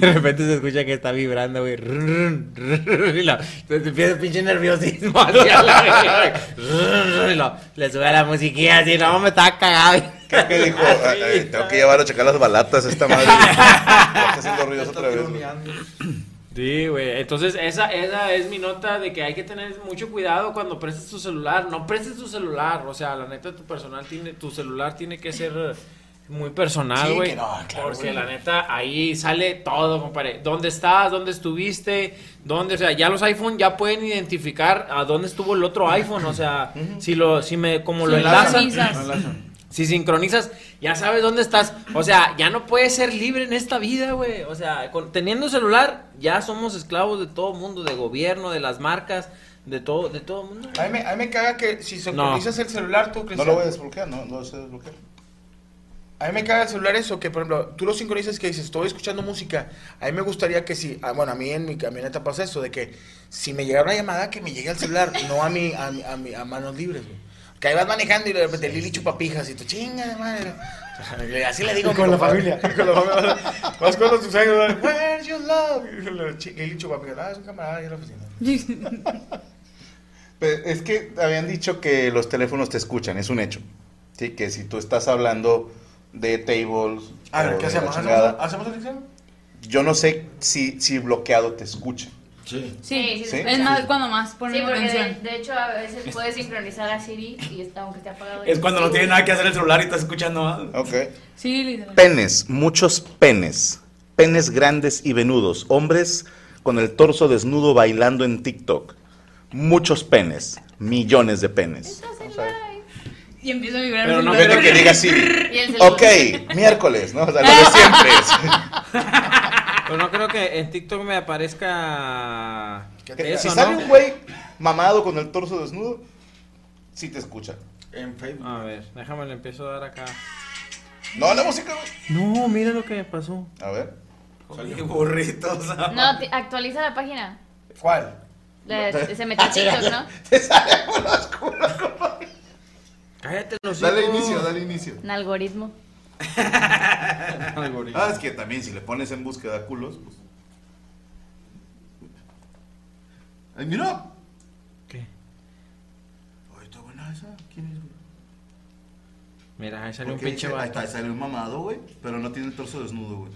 De repente se escucha que está vibrando, güey. Rrrr, <laughs> rrrr, Y la, se te empieza el pinche nerviosismo. <laughs> así a la verga, güey. <laughs> Y lo- le sube la musiquilla así, no, me estaba cagado. Creo que dijo, "Ah, eh, tengo que llevar a checar las balatas esta madre. está haciendo ruidos otra vez. güey. Sí, güey. Entonces, esa, esa es mi nota de que hay que tener mucho cuidado cuando prestes tu celular. No prestes tu celular. O sea, la neta, tu personal tiene, tu celular tiene que ser muy personal, Sí, güey. que no, claro, porque la neta, ahí sale todo, compadre. ¿Dónde estás? ¿Dónde estuviste? ¿Dónde? O sea, ya los iPhone ya pueden identificar a dónde estuvo el otro iPhone. O sea, si lo, si me, como lo enlazan. <clears throat> Si sincronizas, ya sabes dónde estás. O sea, ya no puedes ser libre en esta vida, güey. O sea, con- teniendo celular, ya somos esclavos de todo mundo, de gobierno, de las marcas, de todo, de todo mundo. A mí, me, a mí me caga que si sincronizas el celular, tú, No Cristian. lo voy a desbloquear, no, no lo sé desbloquear. A mí me caga el celular eso, que por ejemplo, tú lo sincronizas que dices, estoy escuchando música. A mí me gustaría que si, ah, bueno, a mí en mi camioneta pasa eso, de que si me llegara una llamada, que me llegue al celular, no a mi, a, mi- a, mi- a manos libres, güey. Que ahí vas manejando y de repente Lili chupapijas y tú, chinga de madre. <laughs> Así le digo Con la familia. <laughs> con la familia. Vas <laughs> where's your love? Lili chupapijas, ah, es un camarada ahí en la oficina. Pero es que habían dicho que los teléfonos te escuchan, es un hecho. Sí, que si tú estás hablando de tables. A ver, o ¿qué hacemos? ¿Hacemos, ¿hacemos el examen? Yo no sé si, si bloqueado te escucha. Sí. Sí, Sí, sí. es más cuando más Sí, ponen porque de, atención. de hecho a veces puedes sincronizar a Siri y está, aunque esté apagado. Es cuando no tiene nada que hacer el celular y estás escuchando más. Ok. Sí, literal. Penes, muchos penes. Penes grandes y venudos. Hombres con el torso desnudo bailando en TikTok. Muchos penes. Millones de penes. Y empieza a vibrar. Pero no que diga así. Ok, miércoles, ¿no? O sea, lo de <laughs> siempre. Pero no creo que en TikTok me aparezca Que eso, si sale ¿no? un güey mamado con el torso desnudo, sí te escucha. En Facebook. A ver, déjame le empiezo a dar acá. No, la música, güey. No, mira lo que me pasó. A ver. Oye, burritos. No, actualiza la página. ¿Cuál? La- <laughs> se metió a TikTok, ¿no? Te sale por las curas, compadre. Cállate Dale inicio, dale inicio. Un <laughs> algoritmo. Ah, es que también si le pones en búsqueda culos, pues. ¡Ay, mira! ¿Qué? Ay, está buena esa. ¿Quién es, güey? Mira, ahí salió un Porque pinche dice- Ahí vato. está, sale un mamado, güey. Pero no tiene el torso desnudo, güey.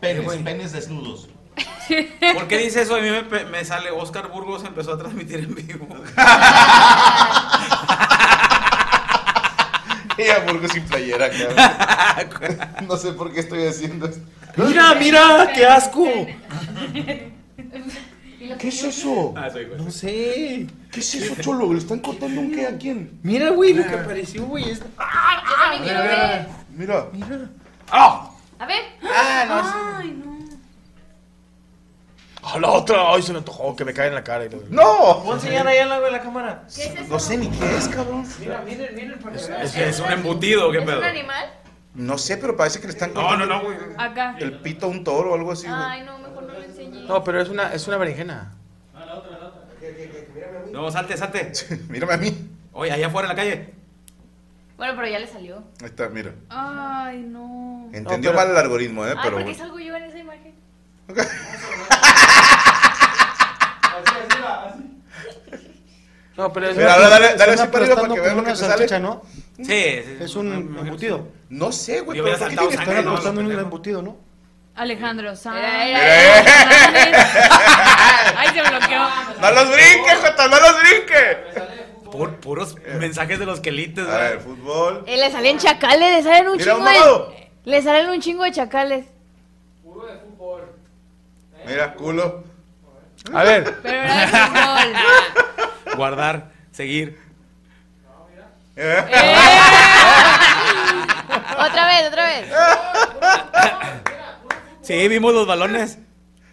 Penes, penes desnudos. ¿Por qué dice eso? A mí me, me sale Oscar Burgos empezó a transmitir en vivo. <laughs> <laughs> Ella Burgos sin playera, cabrón. No sé por qué estoy haciendo esto. Mira, mira, qué asco. ¿Qué es eso? Ah, soy güey. No sé. ¿Qué es eso, Cholo? ¿Le están cortando un qué a quién? Mira, güey, lo que apareció, güey. Es... Yo también quiero ver. Mira. Mira. ¡Ah! A ver. Ah, no. sí. Ay, no. Ah, la otra. Ay, se me antojó que me cae en la cara. Y todo. ¡No! Voy a enseñar ahí en la, en la cámara. ¿Qué es eso? No sé ni qué es, cabrón. Mira, miren, miren para que. Es que es un embutido, ¿qué ¿Es pedo? un animal? No sé, pero parece que le están No, no, no, güey. Acá. el pito a un toro o algo así. Ay, no, mejor no lo enseñé. No, pero es una, es una berenjena. No, salte, salte. <laughs> Mírame a mí. Oye, allá afuera en la calle. Bueno, pero ya le salió. Ahí está, mira. Ay, no. Entendió pero- mal el algoritmo, ¿eh? Ay, Pero ¿por qué bueno. salgo yo en esa imagen? No, pero es Mira, ahora dale, dale así para arriba para que vean lo que te sale. ¿no? Sí, sí. Es un embutido. No sé, güey, Yo pero hubiera ¿por qué saltado tiene sangre, Están no, apostando en un embutido, ¿no? Alejandro Sanz. Era, era, Ay, se bloqueó. ¡No los brinques, Jota! ¡No los brinques! Pur- puros mensajes de los quelites, A ver, güey. fútbol. Eh, le salen chacales, le salen un Mira, un chingo mamado. de... Le salen un chingo de chacales. Mira, culo. A ver. Pero era de fútbol. Guardar, seguir. ¿Eh? Otra vez, otra vez. Sí, vimos los balones.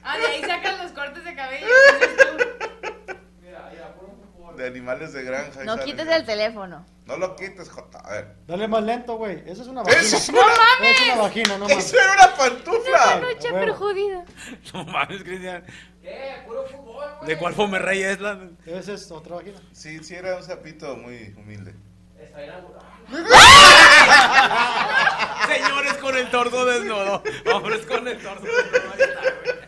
Ah, de ahí sacan los cortes de cabello. De animales de granja. No quites el teléfono. No lo quites, Jota. A ver. Dale más lento, güey. Esa es una vagina. ¡Eso es Es una, una vagina, no mames. ¡Eso era una pantufla! Noche huevo. perjudida. <laughs> No mames, Cristian. ¿De cuál fome rey es la? Esa es otra vagina. Sí, sí, era un sapito muy humilde. <laughs> Señores con el torso desnudo. Hombres con el torso desnudo.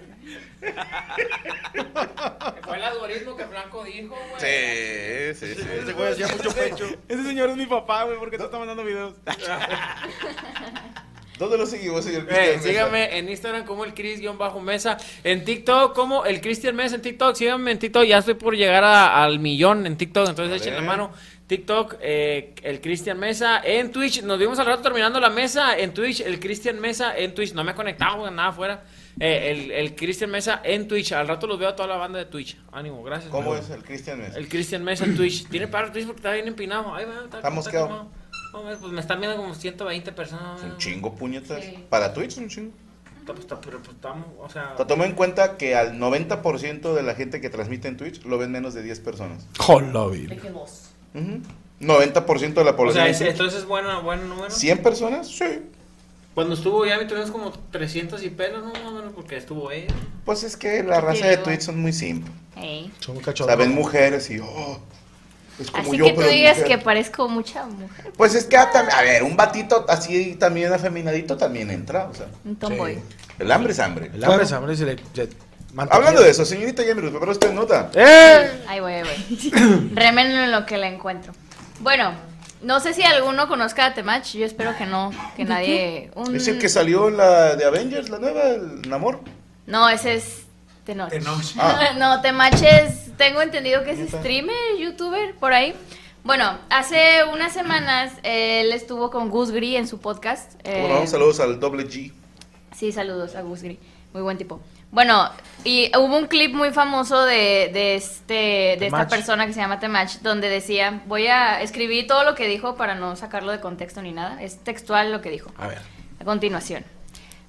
Fue el algoritmo que Blanco dijo, güey. Sí, sí, sí. Ese güey hacía mucho pecho. Ese señor es mi papá, güey, porque te está mandando videos. <laughs> ¿Dónde lo seguimos, señor Cristian Mesa? síganme en Instagram como el Cris-Mesa. En TikTok como el Cristian Mesa en TikTok. Síganme en TikTok. Ya estoy por llegar a- al millón en TikTok. Entonces echen la mano. TikTok, eh, el Cristian Mesa. En Twitch, nos vimos al rato terminando la mesa. En Twitch, el Cristian Mesa. En Twitch, no me he conectado, güey, nada afuera. Eh, el, el Cristian Mesa en Twitch. Al rato los veo a toda la banda de Twitch. Ánimo, gracias. ¿Cómo es el Cristian Mesa? El Cristian Mesa en Twitch. Tiene para Twitch porque está bien empinado. Ahí va, está, Estamos está pues me están viendo como 120 personas. Es un chingo, puñetas. Sí. Para Twitch es un chingo. Pues, pero pues estamos, o sea... Toma en cuenta que al 90% de la gente que transmite en Twitch lo ven menos de 10 personas. ¿De qué voz? Ujú. 90% de la O población. sea, es- entonces es buena, buen número. ¿100 personas? Sí. Cuando estuvo ya tuvimos como 300 y pelos, no, no, no, porque estuvo él. Pues es que la raza de Twitch son muy simple. Ey. Son un O cachorro. sea, ven mujeres y oh, es como Así yo, que tú pero digas mujer. que parezco mucha mujer. Pues es que, ah, tam- a ver, un batito así también afeminadito también entra, o sea. Un tomboy. sí. El hambre es hambre. El hambre es hambre se le. se- Hablando de eso, señorita Yemerus, ¿prepara usted nota? ¡Eh! Ahí voy, ahí voy. <coughs> Remen en lo que la encuentro. Bueno, no sé si alguno conozca a Temach. Yo espero que no, que nadie. Un... Es el que salió en la de Avengers, la nueva, el Namor. No, ese es Tenoch. Tenoch. Ah. <laughs> no, Temach es. Tengo entendido que es streamer, youtuber, por ahí. Bueno, hace unas semanas él estuvo con Gus Gris en su podcast. Bueno, eh, saludos al doble G. Sí, saludos a Gus Gris. Muy buen tipo. Bueno, y hubo un clip muy famoso de, de este, de esta persona que se llama Temach, donde decía, voy a escribir todo lo que dijo para no sacarlo de contexto ni nada. Es textual lo que dijo. A ver. A continuación.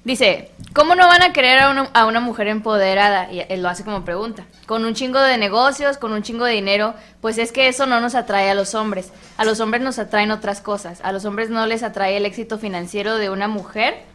Dice, ¿cómo no van a querer a una, a una mujer empoderada? Y él lo hace como pregunta. Con un chingo de negocios, con un chingo de dinero, pues es que eso no nos atrae a los hombres. A los hombres nos atraen otras cosas. A los hombres no les atrae el éxito financiero de una mujer,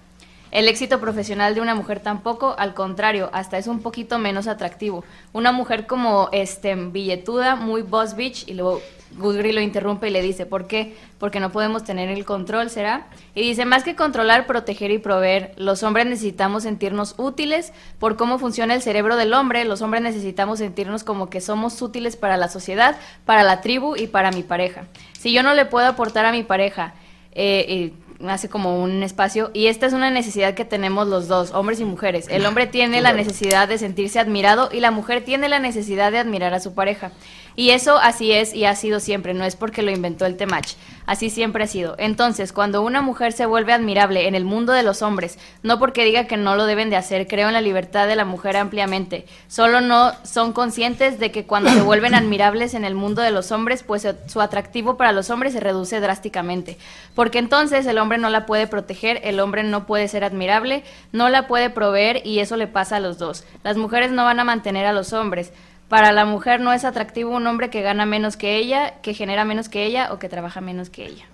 el éxito profesional de una mujer tampoco, al contrario, hasta es un poquito menos atractivo. Una mujer como este billetuda, muy boss bitch, y luego Gusgri lo interrumpe y le dice, ¿por qué? Porque no podemos tener el control, ¿será? Y dice, más que controlar, proteger y proveer, los hombres necesitamos sentirnos útiles por cómo funciona el cerebro del hombre, los hombres necesitamos sentirnos como que somos útiles para la sociedad, para la tribu y para mi pareja. Si yo no le puedo aportar a mi pareja, eh, y hace como un espacio y esta es una necesidad que tenemos los dos, hombres y mujeres. El hombre tiene la necesidad de sentirse admirado y la mujer tiene la necesidad de admirar a su pareja. Y eso así es y ha sido siempre, no es porque lo inventó el Temach, así siempre ha sido. Entonces, cuando una mujer se vuelve admirable en el mundo de los hombres, no porque diga que no lo deben de hacer, creo en la libertad de la mujer ampliamente, solo no son conscientes de que cuando se vuelven admirables en el mundo de los hombres, pues su atractivo para los hombres se reduce drásticamente, porque entonces el hombre no la puede proteger, el hombre no puede ser admirable, no la puede proveer y eso le pasa a los dos. Las mujeres no van a mantener a los hombres. Para la mujer no es atractivo un hombre que gana menos que ella, que genera menos que ella o que trabaja menos que ella.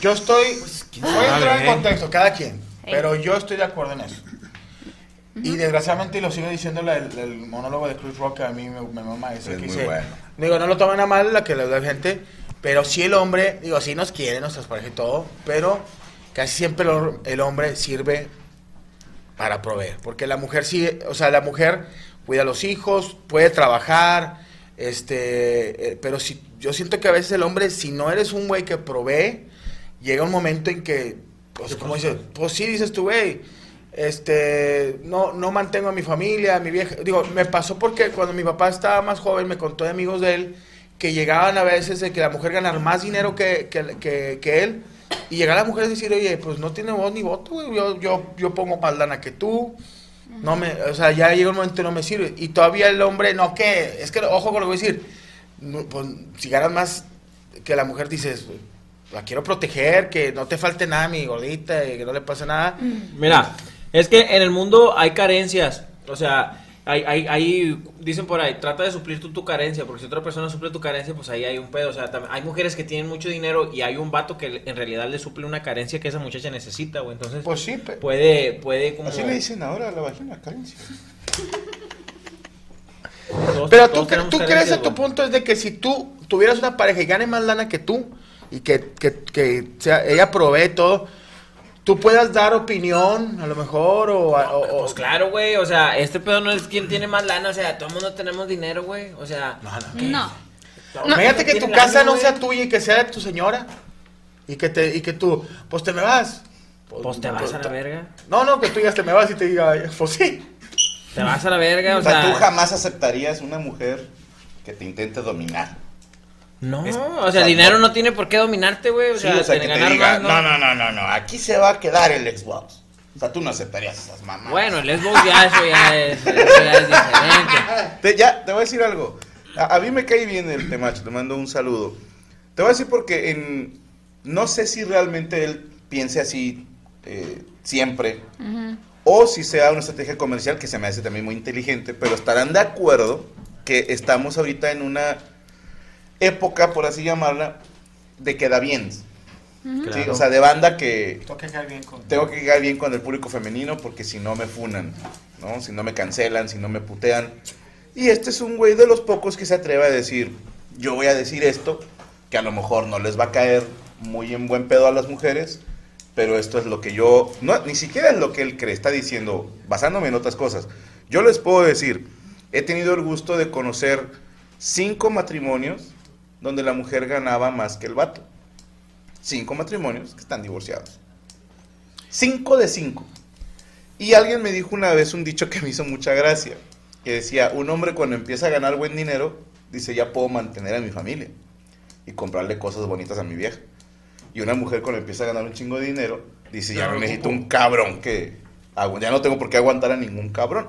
Yo estoy. voy a entrar en eh? contexto, cada quien. Pero yo estoy de acuerdo en eso. Y desgraciadamente, y lo sigo diciendo la- el, el monólogo de Chris Rock, que a mí me, me mama eso. Es que muy dice, bueno. Digo, no lo tomen a mal la que le da gente, pero sí el hombre, digo, sí nos quiere, nuestras parejas y todo, pero casi siempre el hombre sirve para proveer. Porque la mujer sí, o sea, la mujer cuida a los hijos, puede trabajar, este, eh, pero si yo siento que a veces el hombre, si no eres un güey que provee, llega un momento en que, pues, como dices, pues sí, dices tú, güey, este, no, no mantengo a mi familia, a mi vieja. Digo, me pasó porque cuando mi papá estaba más joven, me contó de amigos de él que llegaban a veces de que la mujer ganar más dinero que, que, que- que él. Y llega la mujer a decir, oye, pues no tiene voz ni voto, güey, yo, yo, yo pongo más lana que tú. No me, o sea, ya llega un momento que no me sirve. Y todavía el hombre, no, que, es que, ojo con lo que voy a decir, no, pues, si ganas más que la mujer, dices, la quiero proteger, que no te falte nada, mi gordita, y que no le pase nada. Mira, es que en el mundo hay carencias. O sea, hay, hay, hay- dicen por ahí, trata de suplir tú tu carencia, porque si otra persona suple tu carencia, pues ahí hay un pedo. O sea, hay mujeres que tienen mucho dinero y hay un vato que en realidad le suple una carencia que esa muchacha necesita, güey. Entonces, Pues sí, puede, puede como... Así le dicen ahora a la vagina, carencia. todos- Pero tú, todos tú crees a tu güey. punto es de que si tú tuvieras una pareja y gane más lana que tú y que, que, que sea, ella provee todo, tú puedas dar opinión a lo mejor o... Pues claro, güey, o sea, este pedo no es quien tiene más lana, o sea, todo el mundo tenemos dinero, güey, o sea... No. Imagínate que tu casa lana, no sea tuya y que sea de tu señora y que te y que tú, pues te me vas. Pues te vas a la verga. No, no, que tú digas te me vas y te diga, pues sí. Te vas a la verga, O o sea, sea... tú jamás aceptarías una mujer que te intente dominar. No, Es- o sea, dinero no tiene por qué dominarte, güey, o Sí, sea, o sea, que te ganar diga, más, no, no, no, no, no, aquí se va a quedar el Xbox. O sea, tú no aceptarías esas mamás. Bueno, el Xbox ya, eso ya es, eso ya es diferente. <laughs> Te, ya, te voy a decir algo. A, a mí me cae bien el temacho, te mando un saludo. Te voy a decir porque en, no sé si realmente él piense así eh, siempre o si sea una estrategia comercial que se me hace también muy inteligente, pero estarán de acuerdo que estamos ahorita en una época, por así llamarla, de queda bien. Sí, o sea, de banda que Tengo que quedar bien con... tengo que quedar bien con el público femenino porque si no me funan, ¿no? Si no me cancelan, si no me putean. Y este es un güey de los pocos que se atreve a decir, yo voy a decir esto, que a lo mejor no les va a caer muy en buen pedo a las mujeres, pero esto es lo que yo, no, ni siquiera es lo que él cree, está diciendo, basándome en otras cosas. Yo les puedo decir, he tenido el gusto de conocer cinco matrimonios donde la mujer ganaba más que el vato. Cinco matrimonios que están divorciados. Cinco de cinco. Y alguien me dijo una vez un dicho que me hizo mucha gracia, que decía, un hombre cuando empieza a ganar buen dinero, dice, ya puedo mantener a mi familia y comprarle cosas bonitas a mi vieja. Y una mujer cuando empieza a ganar un chingo de dinero, dice, ya Ya no necesito ocupo. un cabrón que, ya no tengo por qué aguantar a ningún cabrón.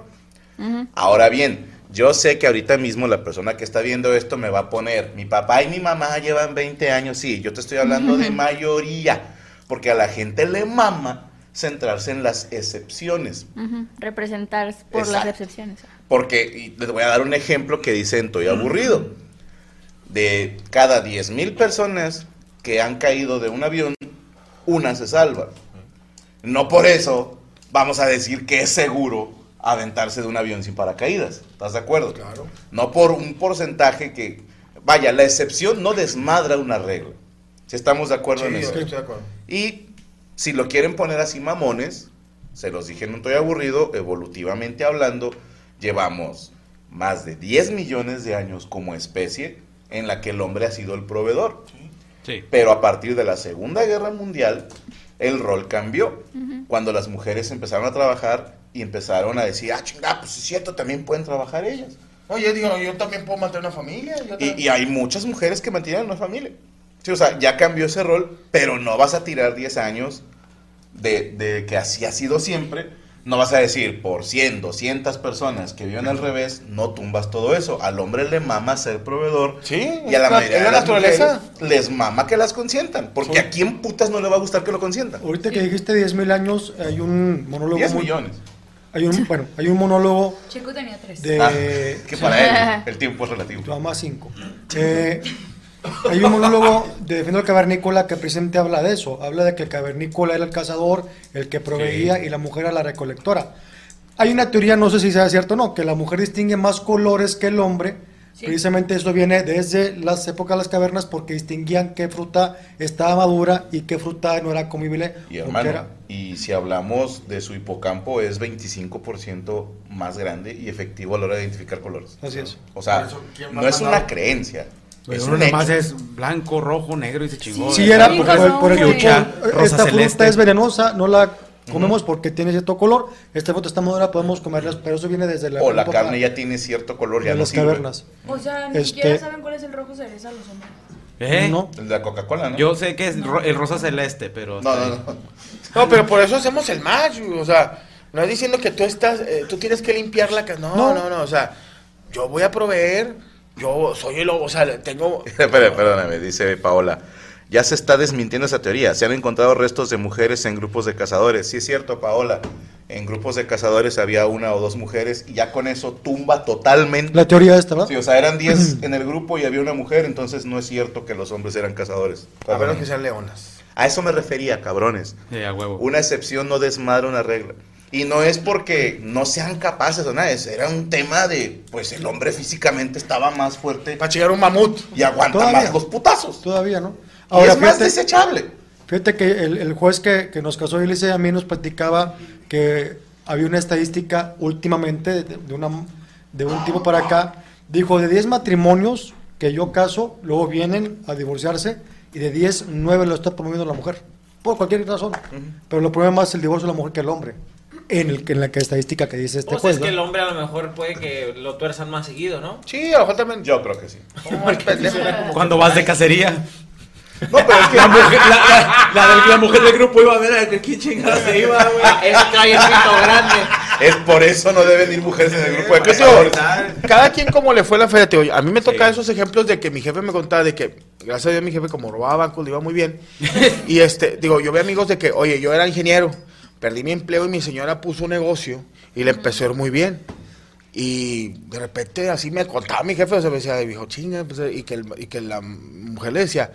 Ahora bien, yo sé que ahorita mismo la persona que está viendo esto me va a poner, mi papá y mi mamá llevan 20 años, sí, yo te estoy hablando de mayoría, porque a la gente le mama centrarse en las excepciones. Representar por las excepciones. Porque y les voy a dar un ejemplo que dicen, estoy aburrido. De cada 10 mil personas que han caído de un avión, una se salva. No por eso vamos a decir que es seguro aventarse de un avión sin paracaídas. ¿Estás de acuerdo? Claro. No por un porcentaje que... Vaya, la excepción no desmadra una regla. Si estamos de acuerdo Sí, en eso. estoy de acuerdo. Y si lo quieren poner así mamones, se los dije, no estoy aburrido, evolutivamente hablando, llevamos más de 10 millones de años como especie en la que el hombre ha sido el proveedor. Sí. Pero a partir de la Segunda Guerra Mundial, el rol cambió. Cuando las mujeres empezaron a trabajar y empezaron a decir, ah, chinga, pues es cierto, también pueden trabajar ellas. Oye, digo, yo también puedo mantener una familia. yo Y, y hay muchas mujeres que mantienen una familia. Sí, o sea, ya cambió ese rol, pero no vas a tirar 10 años de, de que así ha sido siempre. No vas a decir, por 100, 200 personas que viven al revés, no tumbas todo eso. Al hombre le mama ser proveedor. Sí, Y a la mayoría de la las naturaleza. mujeres les mama que las consientan. Porque a quién putas no le va a gustar que lo consientan. Ahorita que dijiste 10.000 años, hay un monólogo 10 muy- millones. Hay un, bueno, hay un monólogo Chico tenía tres. de... Ah, que para él <laughs> el tiempo es relativo. Tu mamá 5. hay un monólogo de Defendiendo al Cavernícola que precisamente habla de eso. Habla de que el cavernícola era el cazador, el que proveía y la mujer era la recolectora. Hay una teoría, no sé si sea cierto o no, que la mujer distingue más colores que el hombre. Precisamente eso viene desde las épocas de las cavernas porque distinguían qué fruta estaba madura y qué fruta no era comible. Y hermano, era- y si hablamos de su hipocampo, es 25% más grande y efectivo a la hora de identificar colores. Así es. O sea, Por eso, ¿quién no es una creencia. Pues es uno nomás es blanco, rojo, negro y se chingó. Sí, era por, por el, por esta fruta celeste. es venenosa, no la comemos porque tiene cierto color. Esta fruta está madura, podemos comerla, pero eso viene desde la O la carne ya tiene cierto color, ya de no las sirve. cavernas. O sea, ni Este- siquiera saben cuál es el rojo cereza los hombres. ¿Eh? No. El de la Coca-Cola, ¿no? Yo sé que es ro- el rosa celeste, pero... No, no, no. No, pero por eso hacemos el match, o sea, no es diciendo que tú estás, eh, tú tienes que limpiar la casa, no, No. no, no, o sea, yo voy a proveer, yo soy el, o sea, tengo, <laughs> Espera, perdóname, dice Paola. Ya se está desmintiendo esa teoría. Se han encontrado restos de mujeres en grupos de cazadores. Sí es cierto, Paola. En grupos de cazadores había una o dos mujeres y ya con eso tumba totalmente. La teoría esta, ¿verdad? Sí, o sea, eran 10 <clears throat> en el grupo y había una mujer, entonces no es cierto que los hombres eran cazadores. a menos que sean leonas. A eso me refería, cabrones. Sí, a huevo. Una excepción no desmadra una regla. Y no es porque no sean capaces o nada, es- era un tema de, pues el hombre físicamente estaba más fuerte Para chingar un mamut. y aguanta Todavía. más los putazos. Todavía, ¿no? Y es más desechable. fíjate que el, el juez que, que nos casó, Elise, a mí nos platicaba que había una estadística últimamente de, de una, de un tipo para acá. Dijo, de 10 matrimonios que yo caso, luego vienen a divorciarse y de 10, 9 lo está promoviendo la mujer. Por cualquier razón. Pero lo promueve más el divorcio de la mujer que el hombre. En, el, en la que estadística que dice este O sea, juez. es que ¿no? el hombre a lo mejor puede que lo tuerzan más seguido, ¿no? Sí, a lo mejor también. Yo creo que sí. <laughs> Cuando vas de cacería. No, pero es que La mujer, la, la- la del- la mujer del grupo iba a ver a quién chingada se iba, güey. Trae el pito grande. es por eso no deben ir mujeres en el grupo de cada quien como le fue la feria, te digo, a mí me toca Sí. esos ejemplos de que mi jefe me contaba de que, gracias a Dios mi jefe como robaba bancos, le iba muy bien. <laughs> y este, digo, yo veo amigos de que, oye, yo era ingeniero, perdí mi empleo y mi señora puso un negocio y le empezó a ir muy bien. Y de repente así me contaba mi jefe, o sea, me decía, dijo, chinga, pues, y, que el- y que la mujer le decía,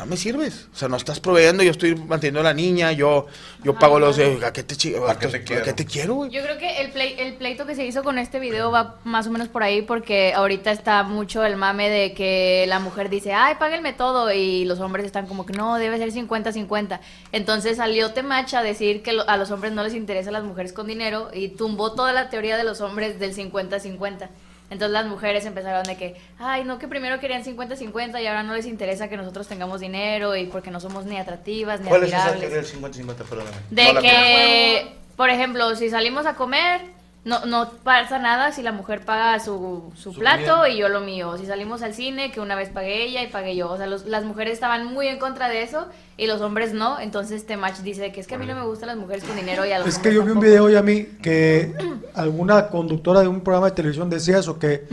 no me sirves, o sea, no estás proveyendo, yo estoy manteniendo a la niña, yo, yo pago los, eh, ¿a qué te, chi- ¿A qué te ¿a quiero? qué te quiero, güey? Yo creo que el, el pleito que se hizo con este video va más o menos por ahí porque ahorita está mucho el mame de que la mujer dice, ay, páguenme todo y los hombres están como que no, debe ser 50-50. Entonces salió Temach a decir que lo- a los hombres no les interesan las mujeres con dinero y tumbó toda la teoría de los hombres del 50-50. Entonces las mujeres empezaron de que, ay, no, que primero querían 50-50 y ahora no les interesa que nosotros tengamos dinero y porque no somos ni atractivas ni ¿Cuál es esa admirables. teoría del 50-50? Perdóname. De No que, por ejemplo, si salimos a comer, no, no pasa nada si la mujer paga su, su, plato y yo lo mío. Si salimos al cine, que una vez pagué ella y pagué yo. O sea, los- las mujeres estaban muy en contra de eso y los hombres no. Entonces Temach dice que es que a mí no me gustan las mujeres con dinero y a los Es que yo vi un video hoy a mí que alguna conductora de un programa de televisión decía eso, que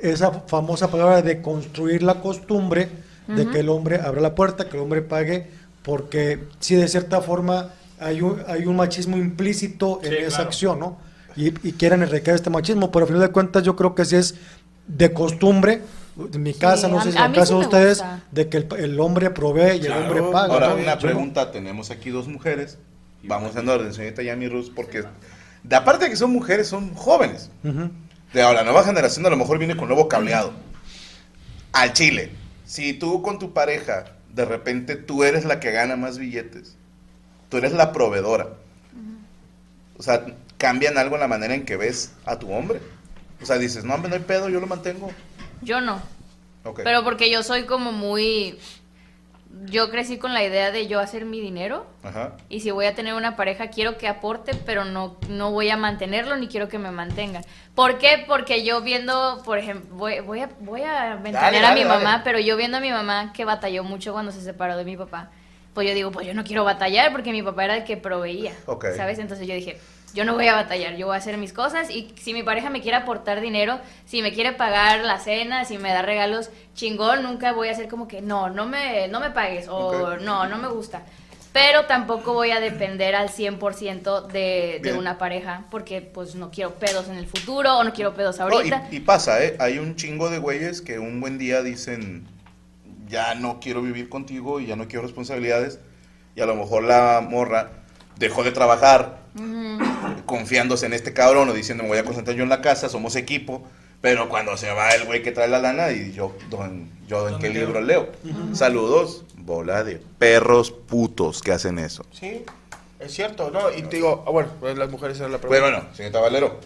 esa famosa palabra de construir la costumbre de que el hombre abra la puerta, que el hombre pague, porque si de cierta forma hay un, hay un machismo implícito en Sí, esa claro. acción, ¿no? Y, y quieren erradicar este machismo, pero a final de cuentas yo creo que sí es de costumbre, en mi casa, no a- sé si a en la sí casa de ustedes, gusta. de que el, el hombre provee y Claro. el hombre paga. Ahora, ¿no? una Sí. pregunta. Tenemos aquí dos mujeres. Vamos en orden, señorita Yami Rus, porque de aparte de que son mujeres, son jóvenes. Ujú. De ahora, la nueva generación a lo mejor viene con nuevo cableado. Al Chile, si tú con tu pareja, de repente tú eres la que gana más billetes, tú eres la proveedora. O sea, cambian algo en la manera en que ves a tu hombre. O sea, dices, no, hombre, no hay pedo, yo lo mantengo. Yo no. Ok. Pero porque yo soy como muy yo crecí con la idea de yo hacer mi dinero. Ajá. Y si voy a tener una pareja, quiero que aporte, pero no, no voy a mantenerlo ni quiero que me mantenga. ¿Por qué? Porque yo viendo, por ejemplo, voy, voy a, voy a ventanear Dale, a mi dale. mamá, pero yo viendo a mi mamá que batalló mucho cuando se separó de mi papá, pues yo digo, pues yo no quiero batallar porque mi papá era el que proveía, Ok. ¿sabes? Entonces yo dije, yo no voy a batallar, yo voy a hacer mis cosas y si mi pareja me quiere aportar dinero, si me quiere pagar la cena, si me da regalos, chingón, nunca voy a hacer como que no, no me, no me pagues o no, no me gusta. Pero tampoco voy a depender al 100% de, de una pareja porque pues no quiero pedos en el futuro o no quiero pedos No, y, ahorita. y pasa, ¿eh? Hay un chingo de güeyes que un buen día dicen, ya no quiero vivir contigo y ya no quiero responsabilidades. Y a lo mejor la morra dejó de trabajar confiándose en este cabrón o diciendo, me voy a concentrar yo en la casa, somos equipo. Pero cuando se va el güey que trae la lana y yo, don, yo en qué libro leo. Saludos, bola de perros putos que hacen eso. Sí, es cierto, ¿no? Y te digo, ah, bueno, pues las mujeres eran la pregunta. Bueno, bueno, señorita Valero.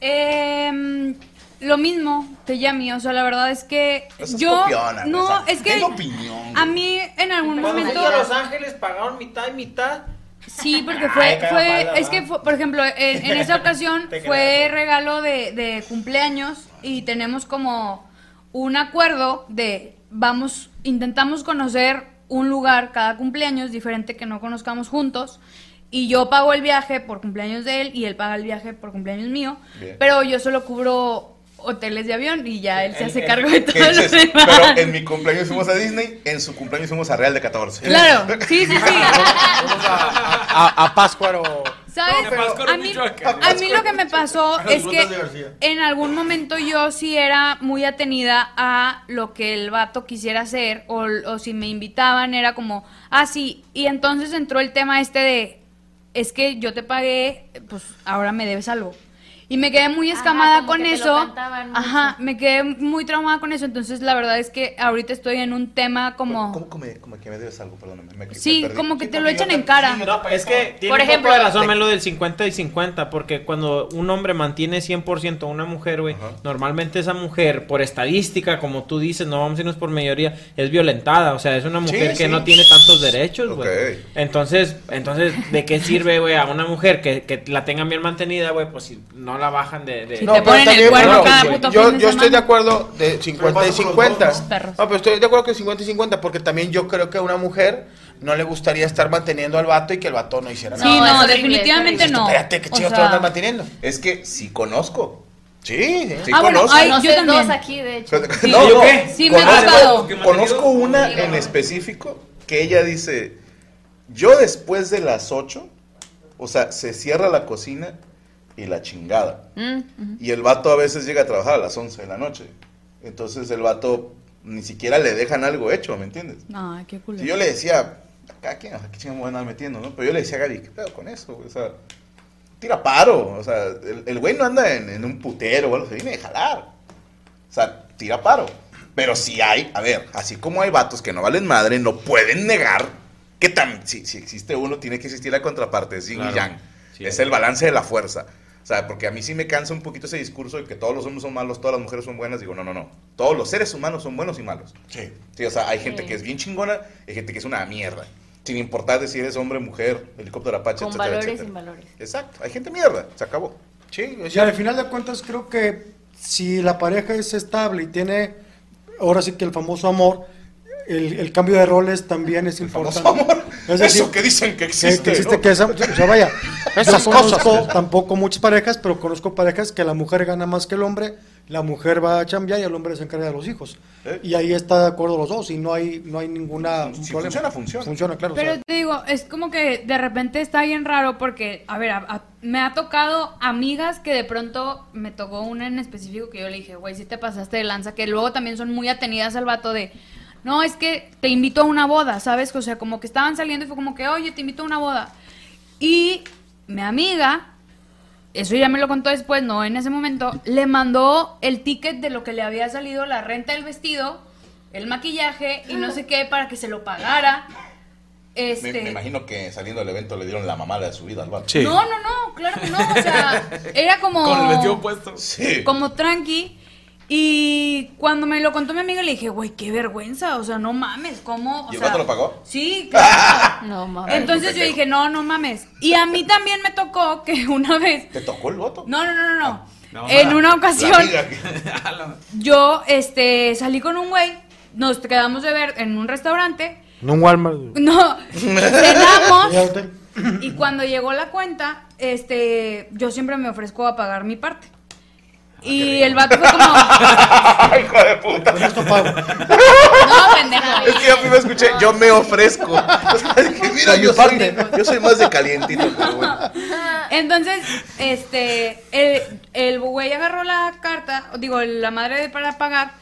Em, lo mismo que Yami, o sea, la verdad es que yo copiona, no, o sea, es que opinión, a mí en algún Cuando momento fui a Los Ángeles pagaron mitad y mitad. Sí, <laughs> porque fue, fue pala, es que, fue- por ejemplo, en, en esa <laughs> ocasión fue regalo de, de cumpleaños y tenemos como un acuerdo de vamos, intentamos conocer un lugar cada cumpleaños diferente que no conozcamos juntos y yo pago el viaje por cumpleaños de él y él paga el viaje por cumpleaños mío, Bien. pero yo solo cubro hoteles de avión y ya él se hace cargo de ¿Qué todo lo demás. Pero en mi cumpleaños fuimos a Disney, en su cumpleaños fuimos a Real de 14. Claro, <laughs> sí, sí, sí. Vamos a, a, a Páscuaro. ¿Sabes? No, a, mí, a mí lo que me pasó es que en algún momento yo sí era muy atenida a lo que el vato quisiera hacer o, o si me invitaban era como, ah, sí, y entonces entró el tema este de, es que yo te pagué, pues ahora me debes algo. Y me quedé muy escamada con que te lo eso. Ajá, me quedé muy traumada con eso. Entonces, la verdad es que ahorita estoy en un tema como. ¿Cómo, cómo, me- como que me debes algo? Perdóname. me- me Sí, como que te lo echan en cara. sí, No, es que tiene Por un ejemplo, poco de razón en lo del 50 y 50, porque cuando un hombre mantiene 100% a una mujer, güey, normalmente esa mujer, por estadística, como tú dices, no vamos a irnos por mayoría, es violentada, o sea, es una mujer que sí. no tiene tantos derechos, güey. Entonces, entonces, ¿de qué sirve, güey, a una mujer que, que la tengan bien mantenida, güey, pues si no la bajan de... de- Si No, te ponen está el cuerno no, cada yo- puto yo, fin de yo estoy de acuerdo de 50 y pasa con los 50. dos, perros. No, pero estoy de acuerdo que 50 y 50 porque también yo creo que a una mujer no le gustaría estar manteniendo al vato y que el vato no hiciera Sí, nada. No, no, definitivamente no. Espérate, ¿qué chingados te van a estar manteniendo? Es que sí conozco. Sí, sí. Sí Ah, bueno, conozco. ay, yo también. dos aquí, de hecho. no, ¿Yo no, qué? Sí, me ha conozco, tocado. conozco una Sí, en específico que ella dice, yo después de las 8, o sea, se cierra la cocina y la chingada. Mm. Y el vato a veces llega a trabajar a las 11 de la noche. Entonces el vato ni siquiera le dejan algo hecho, ¿me entiendes? Ay, qué culo. Si yo le decía, acá quién, aquí chingados me voy a andar metiendo, ¿no? Pero yo le decía a Gaby, ¿qué pedo con eso? O sea, tira paro. O sea, el, el güey no anda en, en un putero o algo, se viene de jalar. O sea, tira paro. Pero si hay, a ver, así como hay vatos que no valen madre, no pueden negar que tam, si, si existe uno, tiene que existir la contraparte, es yin Claro. y yang. Sí, es el balance de la fuerza. O sea, porque a mí sí me cansa un poquito ese discurso de que todos los hombres son malos, todas las mujeres son buenas. Digo, no, no, no. Todos los seres humanos son buenos y malos. Sí. Sí, o sea, hay gente Sí. que es bien chingona, hay gente que es una mierda. Sin importar de si eres hombre, mujer, helicóptero Apache, Con etcétera, valores y etcétera. sin valores. Exacto, hay gente mierda, se acabó. Sí, es Y al final de cuentas creo que si la pareja es estable y tiene, ahora sí que el famoso amor, el, el cambio de roles también es importante. Amor. Es decir, Eso que dicen que existe. que existe ¿no? que esa- o sea, vaya, Esas yo cosas. conozco tampoco muchas parejas, pero conozco parejas que la mujer gana más que el hombre, la mujer va a chambear y el hombre se encarga de los hijos. ¿Eh? Y ahí está de acuerdo los dos y no hay no hay ninguna Si problema. funciona, funciona. Funciona, claro. o Pero sea, te digo, es como que de repente está bien raro porque, a ver, a- a- me ha tocado amigas que de pronto me tocó una en específico que yo le dije, güey, si te pasaste de lanza, que luego también son muy atenidas al vato de, no, es que te invito a una boda, ¿sabes? O sea, como que estaban saliendo y fue como que, oye, te invito a una boda. Y mi amiga, eso ya me lo contó después, no en ese momento, le mandó el ticket de lo que le había salido, la renta del vestido, el maquillaje y no sé qué para que se lo pagara. Me, Este, me imagino que saliendo del evento le dieron la mamada de su vida al vato. Sí. No, no, no, claro que no. O sea, era como. Con el vestido puesto. Sí. Como tranqui. Y cuando me lo contó mi amiga le dije, güey, qué vergüenza, o sea, no mames, ¿cómo? O ¿Y el sea, vato lo pagó? Sí, <laughs> claro. No mames. Entonces yo dije, no, no mames. Y a mí también me tocó que <laughs> una vez, ¿Te tocó el voto? no, no, no, no, no. No, en una ocasión, <laughs> yo, este, salí con un güey, nos quedamos de ver en un restaurante, No un Walmart. no, cenamos. Y cuando llegó la cuenta, este, yo siempre me ofrezco a pagar mi parte. Y el vato fue como, Ay, <laughs> hijo de puta. Con esto pago. no, pendejo. Es que yo primero escuché, yo me ofrezco. O <laughs> sea, dije, mira, yo soy, yo soy más de calientito, pero bueno. Entonces, este, el, el güey agarró la carta, digo, la madre para pagar.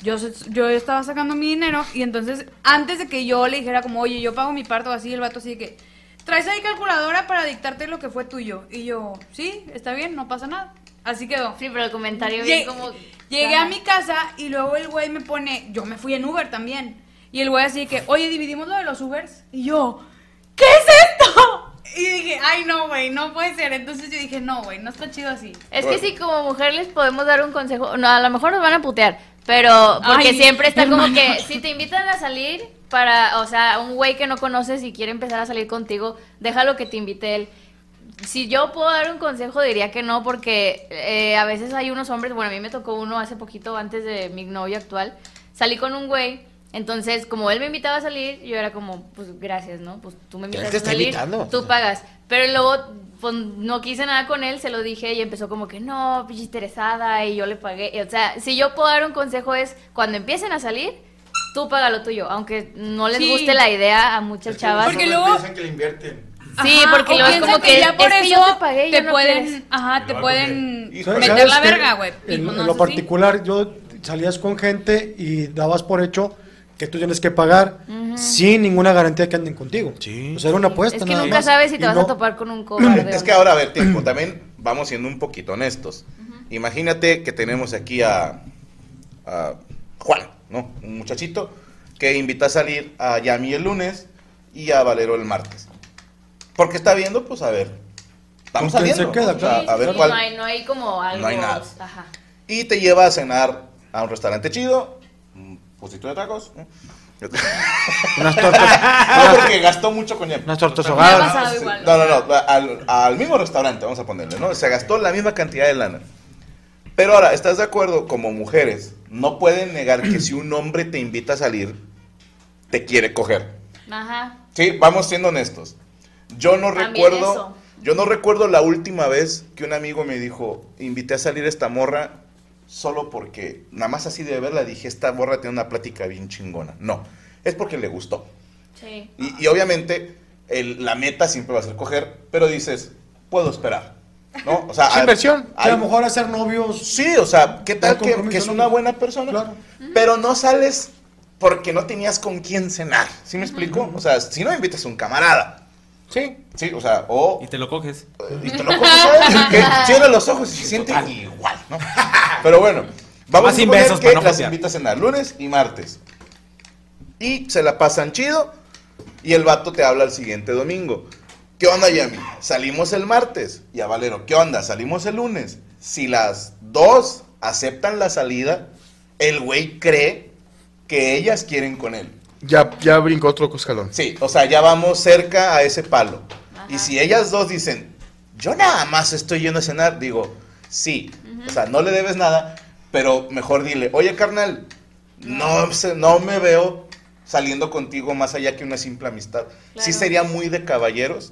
Yo, yo estaba sacando mi dinero y entonces, antes de que yo le dijera como, oye, yo pago mi parte o así, el vato así de que, traes ahí calculadora para dictarte lo que fue tuyo. Y yo, sí, está bien, no pasa nada. Así quedó. Sí, pero el comentario Lle- bien como... Llegué a mi casa y luego el güey me pone, yo me fui en Uber también. Y el güey así que, oye, dividimos lo de los Ubers. Y yo, ¿qué es esto? <laughs> Y dije, ay, no, güey, no puede ser. Entonces yo dije, no, güey, no está chido así. Es que sí, como mujer les podemos dar un consejo. No, a lo mejor nos van a putear, pero porque Ay, siempre está como que si te invitan a salir para, o sea, un güey que no conoces y quiere empezar a salir contigo, déjalo que te invite él. Si yo puedo dar un consejo, diría que no, porque eh, a veces hay unos hombres, bueno, a mí me tocó uno hace poquito antes de mi novio actual, salí con un güey, entonces como él me invitaba a salir, yo era como, pues gracias, ¿no? Pues tú me invitas te a está salir, invitando. tú pagas. Pero luego pues, no quise nada con él, se lo dije y empezó como que no, pinche interesada y yo le pagué. O sea, si yo puedo dar un consejo es cuando empiecen a salir, tú paga lo tuyo, aunque no les Sí. guste la idea a muchas chavas. Porque luego- Piensan que le invierten. Sí, Ajá, porque luego es como que, ya por es que eso yo te pagué y ya te no pueden, quieres. ajá, te pueden que- ¿Sabes meter la verga, güey. Y En, en lo así. particular, yo salías con gente y dabas por hecho que tú tienes que pagar sin ninguna garantía que anden contigo. Sí. O sea, era una apuesta. Es que nada nunca más. sabes si Y te vas no- a topar con un <clears throat> cobarde. Es que ahora, a ver, tiempo, también vamos siendo un poquito honestos. Imagínate que tenemos aquí a, a Juan, ¿no? Un muchachito que invita a salir a Yami el lunes y a Valero el martes. Porque está viendo, pues a ver. Estamos ¿Con quién saliendo. se queda, claro? a ver Sí, cuál. no, hay, no hay como algo. No hay nada. Ajá. Y te lleva a cenar a un restaurante chido, un puestito de tacos. ¿no? Unas <laughs> tortas. No, porque gastó mucho con. Unas tortas igual. No, no, no, al, al mismo restaurante, vamos a ponerle, ¿no? Se gastó la misma cantidad de lana. Pero ahora, ¿estás de acuerdo? Como mujeres, no pueden negar que si un hombre te invita a salir, te quiere coger. Ajá. Sí, vamos siendo honestos. Yo no También recuerdo, eso. yo no recuerdo la última vez que un amigo me dijo, invité a salir a esta morra solo porque, nada más así de verla, dije, esta morra tiene una plática bien chingona. No, es porque le gustó. Sí. Y, y obviamente el- la meta siempre va a ser coger, pero dices, puedo esperar. ¿No? O sea, Es inversión. A lo mejor hacer novios. Sí, o sea, ¿qué tal No que, que es no. una buena persona? Claro. Pero no sales porque no tenías con quién cenar. ¿Sí me explico? O sea, si no invitas a un camarada. Sí. Sí, o sea, o... Y te lo coges. Y te lo coges a él, <laughs> que cierra los ojos y se siente igual, ¿no? Pero bueno, vamos Más a suponer besos que no las invita a cenar lunes y martes. Y se la pasan chido y el vato te habla el siguiente domingo. ¿Qué onda, Yami? Salimos el martes. Y a Valero, ¿qué onda? Salimos el lunes. Si las dos aceptan la salida, el güey cree que ellas quieren con él. Ya, ya brincó otro escalón. Sí, o sea, ya vamos cerca a ese palo. Y si ellas dos dicen, yo nada más estoy yendo a cenar, digo, sí, o sea, no le debes nada, pero mejor dile, oye carnal, no, no me veo saliendo contigo más allá que una simple amistad. Sí Claro. sería muy de caballeros,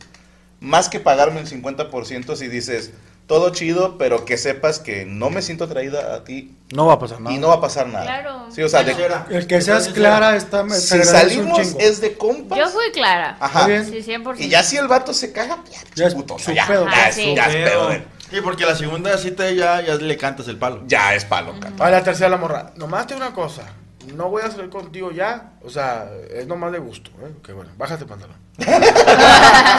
más que pagarme el 50% si dices, todo chido, pero que sepas que no me siento atraída a ti No va a pasar nada. y no va a pasar nada. Claro. Sí, o sea, de- El que seas clara está. si salimos es de compas. Yo fui clara. Ajá. bien. Sí, 100%. Y ya si el vato se caga, ya, Ya es puto, ya, pedo. ya Ah, es, sí. ya es Su pedo. Sí, porque la segunda cita ya, ya le cantas el palo. Ya es palo, cara. A la tercera la morra. Nomás te una cosa. No voy a salir contigo ya. O sea, es nomás de gusto. ¿eh? Que bueno, bájate pantalón.